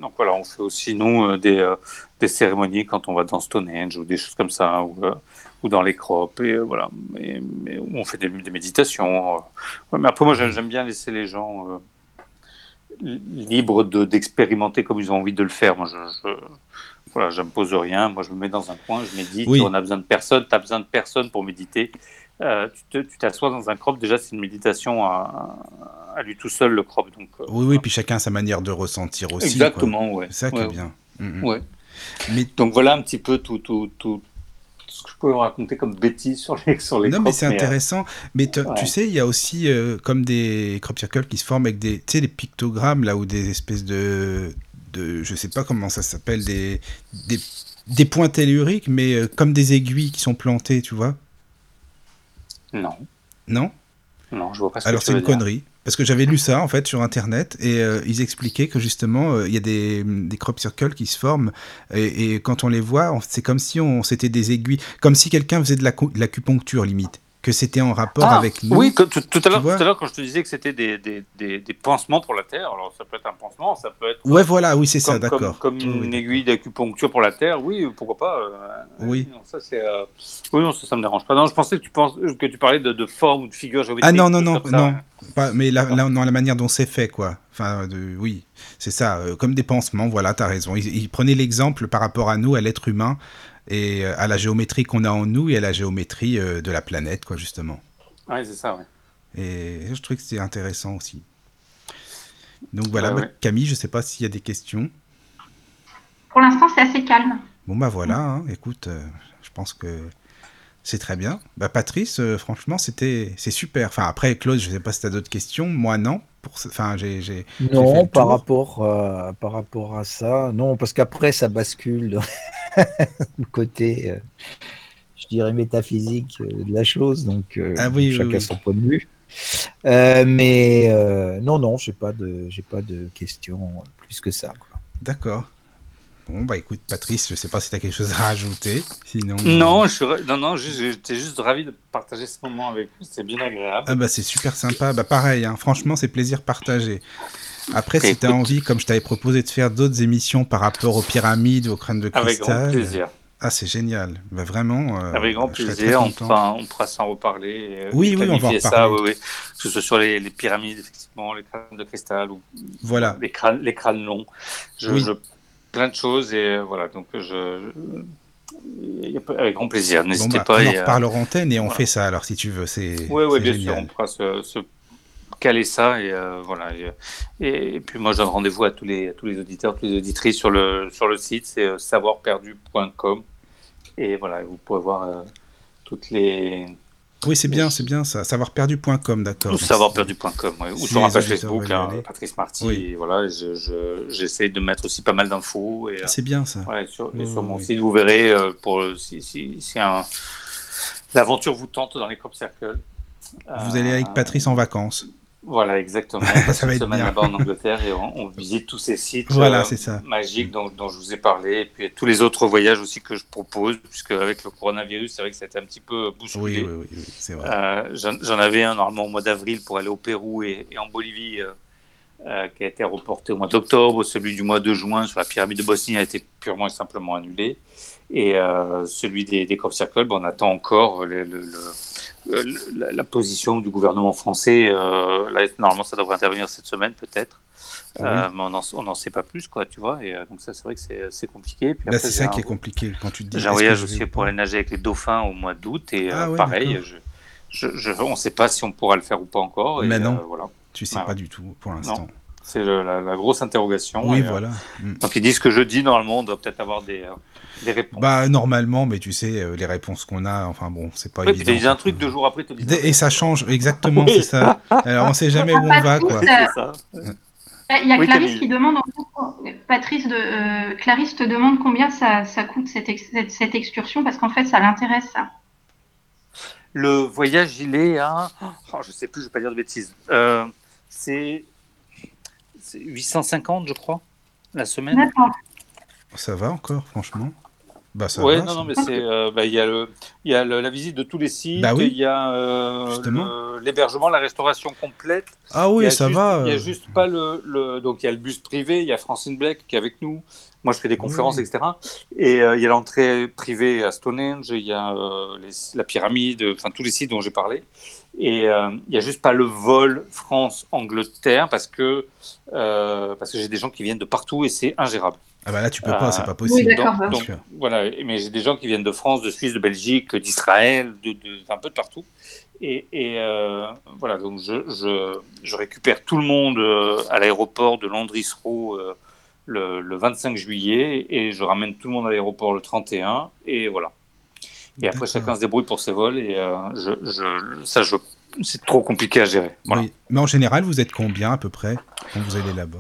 donc voilà, on fait aussi nous euh, des, euh, des cérémonies quand on va dans Stonehenge ou des choses comme ça, ou, ou dans les crops, et voilà, où on fait des, des méditations. Ouais, mais après, moi, j'aime bien laisser les gens euh, li- libres de- d'expérimenter comme ils ont envie de le faire. Moi, je, je, voilà, j'impose rien. Moi, je me mets dans un coin, je médite. Oui. On a besoin de personne. Tu as besoin de personne pour méditer. Euh, tu t'assois dans un crop. Déjà, c'est une méditation à, à lui tout seul, le crop. Donc, euh, Oui, oui, puis chacun a sa manière de ressentir aussi. quoi. Exactement, ouais. C'est ça qui Ouais, est bien. Mhm. ouais. Mais Donc voilà un petit peu tout, tout, tout ce que je peux vous raconter comme bêtises sur les, sur les non, mais c'est euh, intéressant. Mais te- ouais. tu sais, il y a aussi euh, comme des crop circles qui se forment avec des, tu sais, des pictogrammes là ou des espèces de, de, je sais pas comment ça s'appelle, des, des, des points telluriques, mais euh, comme des aiguilles qui sont plantées, tu vois Non, Non? Non, je vois pas ce Alors que c'est une dire. connerie. Parce que j'avais lu ça en fait sur internet et euh, ils expliquaient que justement euh, il y a des, des crop circles qui se forment et, et quand on les voit c'est comme si on c'était des aiguilles comme si quelqu'un faisait de la cu- de l'acupuncture limite que c'était en rapport Ah, avec nous. Oui, que- tout, tout à l'heure, tout à l'heure, quand je te disais que c'était des, des, des, des pansements pour la terre, alors ça peut être un pansement, ça peut être Ouais voilà oui c'est ça comme, d'accord. comme Oui, une aiguille d'acupuncture pour la terre, oui, pourquoi pas. euh, Oui. Non, ça c'est. euh, Oui, non, ça, ça me dérange pas. Non, je pensais que tu penses que tu parlais de, de forme ou de figure géométrique. Ah non non non non pas, mais là, là dans la manière dont c'est fait quoi. Enfin de, oui c'est ça euh, comme des pansements voilà t'as raison. Ils, ils prenaient l'exemple par rapport à nous à l'être humain et euh, à la géométrie qu'on a en nous et à la géométrie euh, de la planète quoi justement. Ouais, c'est ça, ouais. Et je trouve que c'est intéressant aussi. Donc voilà, Ouais, bah, ouais. Camille, je sais pas s'il y a des questions. Pour l'instant, c'est assez calme. Bon bah voilà, hein, écoute, euh, je pense que c'est très bien. Bah Patrice, euh, franchement, c'était c'est super. Enfin après Claude, je sais pas si tu as d'autres questions, moi non. Pour ce- enfin j'ai j'ai Non, par rapport, euh, par rapport à ça, non, parce qu'après, ça bascule dans le côté, euh, je dirais, métaphysique de la chose, donc Ah oui, chacun oui. son point de vue. Mais non, non, j'ai pas de, j'ai pas de questions plus que ça. quoi. D'accord. Bon bah écoute Patrice, je sais pas si tu as quelque chose à rajouter, sinon Non, je suis ra- non, non, juste- j'étais juste ravi de partager ce moment avec vous. C'était bien agréable. Ah bah c'est super sympa. Bah pareil, hein. franchement c'est plaisir partagé. Après, si tu as Écoute. envie, comme je t'avais proposé de faire d'autres émissions par rapport aux pyramides, aux crânes de avec cristal, grand plaisir. ah c'est génial. Bah vraiment. euh, Avec grand plaisir. On, pourra- on pourra s'en reparler. euh, Oui, oui, on va en planifier ça, reparler. oui, oui. Que ce soit sur les, les pyramides, effectivement, les crânes de cristal ou Voilà. les crânes, les crânes longs. Je, Oui. je- plein de choses et euh, voilà. Donc, je, je- avec grand plaisir. Bon N'hésitez bah, pas. on en euh, reparle en antenne et on voilà. fait ça alors si tu veux. C'est Oui, bien sûr, on pourra se, se caler ça et euh, voilà. Et, et puis moi, je donne rendez-vous à tous les, à tous les auditeurs, toutes les auditrices sur le, sur le site, c'est euh, savoirperdu.com et voilà, vous pourrez voir euh, toutes les Oui, c'est bien, c'est bien ça. Savoirperdu.com, d'accord. savoirperdu.com ouais, ou sur ma page Facebook, hein. Patrice Marty. Oui. voilà, je- je- j'essaie de mettre aussi pas mal d'infos euh, C'est bien ça. Ouais, sur, et sur mon oui. site, vous verrez euh, pour si, si, si un, l'aventure vous tente dans les crop circles. Vous allez avec Patrice en vacances. Voilà, exactement. Ça va être semaine là-bas en Angleterre et on, on visite tous ces sites Voilà, euh, ça. magiques dont, dont je vous ai parlé et puis tous les autres voyages aussi que je propose, puisque avec le coronavirus, c'est vrai que c'était un petit peu bousculé. Oui, oui, oui, c'est vrai. Euh, J'en avais un normalement au mois d'avril pour aller au Pérou et, et en Bolivie, euh, qui a été reporté au mois d'octobre. Celui du mois de juin sur la pyramide de Bosnie a été purement et simplement annulé. Et celui des, des crop circles, ben, on attend encore le- le- le- le- la, la position du gouvernement français. Euh, là, normalement, ça devrait intervenir cette semaine peut-être. Oui. Euh, mais on n'en sait pas plus, quoi, tu vois. Et euh, donc ça, c'est vrai que c'est compliqué. Bah, c'est ça un- qui est compliqué quand tu te dis. j'ai un voyage vais aussi ou pour aller nager avec les dauphins au mois d'août et Ah euh, ouais, pareil, d'accord. je, je, je- on ne sait pas si on pourra le faire ou pas encore. et, Mais non. euh, voilà, Tu sais Ah pas ouais. du tout pour l'instant. C'est la, la grosse interrogation. Oui, et, euh, voilà. Mm. donc ils disent que jeudi, normalement, on doit peut-être avoir des, euh, des réponses. Bah normalement, mais tu sais, euh, les réponses qu'on a, enfin bon, c'est pas Ouais, puis évident. disent un truc deux jours après, disent un Et ça change, exactement, Oui. c'est ça. Alors on sait jamais où on va, quoi. C'est ça. Il y a Oui, Clarisse Camille. qui demande, en fait, Patrice, de, euh, Clarisse te demande combien ça, ça coûte cette, ex- cette, cette excursion parce qu'en fait ça l'intéresse. ça. Le voyage, il est à. Oh, je sais plus, je vais pas dire de bêtises. Euh, c'est 850, je crois, la semaine. D'accord. Ça va encore, franchement? Bah va, non, non, mais c'est, euh, bah, il y a le, il y a le- la visite de tous les sites, Bah oui. il y a euh, l'hébergement, la restauration complète. Ah oui, ça juste- va. Il y a euh, juste pas le, le- donc il y a le bus privé, il y a Francine Black qui est avec nous. Moi, je fais des conférences, Oui. etc. Et euh, il y a l'entrée privée à Stonehenge, il y a les- la pyramide, enfin tous les sites dont j'ai parlé. Et il y a juste pas le vol France-Angleterre parce que parce que j'ai des gens qui viennent de partout et c'est ingérable. Ah bah là, tu peux pas, Euh, c'est pas Oui, possible. d'accord. Donc, bah, Bien donc, sûr. voilà, mais j'ai des gens qui viennent de France, de Suisse, de Belgique, d'Israël, de, de- un peu de partout. Et, et, euh, voilà, donc je, je, je récupère tout le monde euh, à l'aéroport de Landrisro euh, le, le 25 juillet et je ramène tout le monde à l'aéroport le 31 et voilà. Et après chacun se débrouille pour ses vols et euh, je, je, ça je, c'est trop compliqué à gérer. Voilà. Oui. Mais en général, vous êtes combien à peu près quand vous allez là-bas?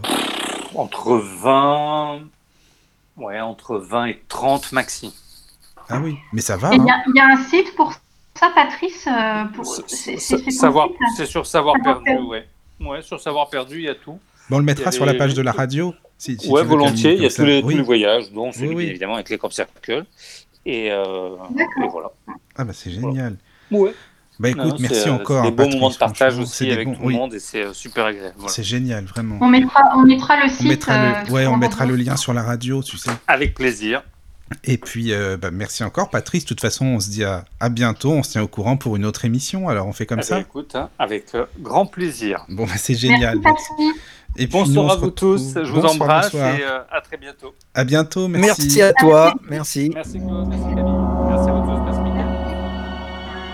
Entre 20, ouais, entre 20 et 30 maxi. Ah oui, mais ça va. Et il y, hein. a- il y a un site pour ça, Patrice euh, pour... C'est- savoir, sur savoir Savoir perdu, perdu. ouais. Ouais, sur savoir perdu, il y a tout. Bon, on le mettra sur la page de la radio. Si, si ouais, volontiers. Il y a tous les, ça. tous Oui. les voyages, dont celui Oui, oui. bien évidemment avec les Crop Circle. Et, euh, et voilà. Ah bah c'est génial. Ouais. Bah écoute, Non, merci euh, encore. c'est hein, des bons Patrice, moments de partage aussi avec bons- tout oui, le monde et c'est euh, super agréable. Voilà. C'est génial, vraiment. On mettra, on mettra le site. On mettra le, euh, ouais, sur on la mettra le radio. lien sur la radio, tu sais. Avec plaisir. Et puis, euh, bah, merci encore, Patrice. De toute façon, on se dit à, à bientôt. On se tient au courant pour une autre émission. Alors, on fait comme Eh ça. bien, écoute, hein, avec euh, grand plaisir. Bon, bah, c'est génial. Merci. Et puis, Bonsoir on à vous tous. Je vous Bonsoir, embrasse bonsoir. et euh, à très bientôt. À bientôt. Merci. Merci à toi. Merci. Merci Claude, merci Camille, merci à vous tous, merci.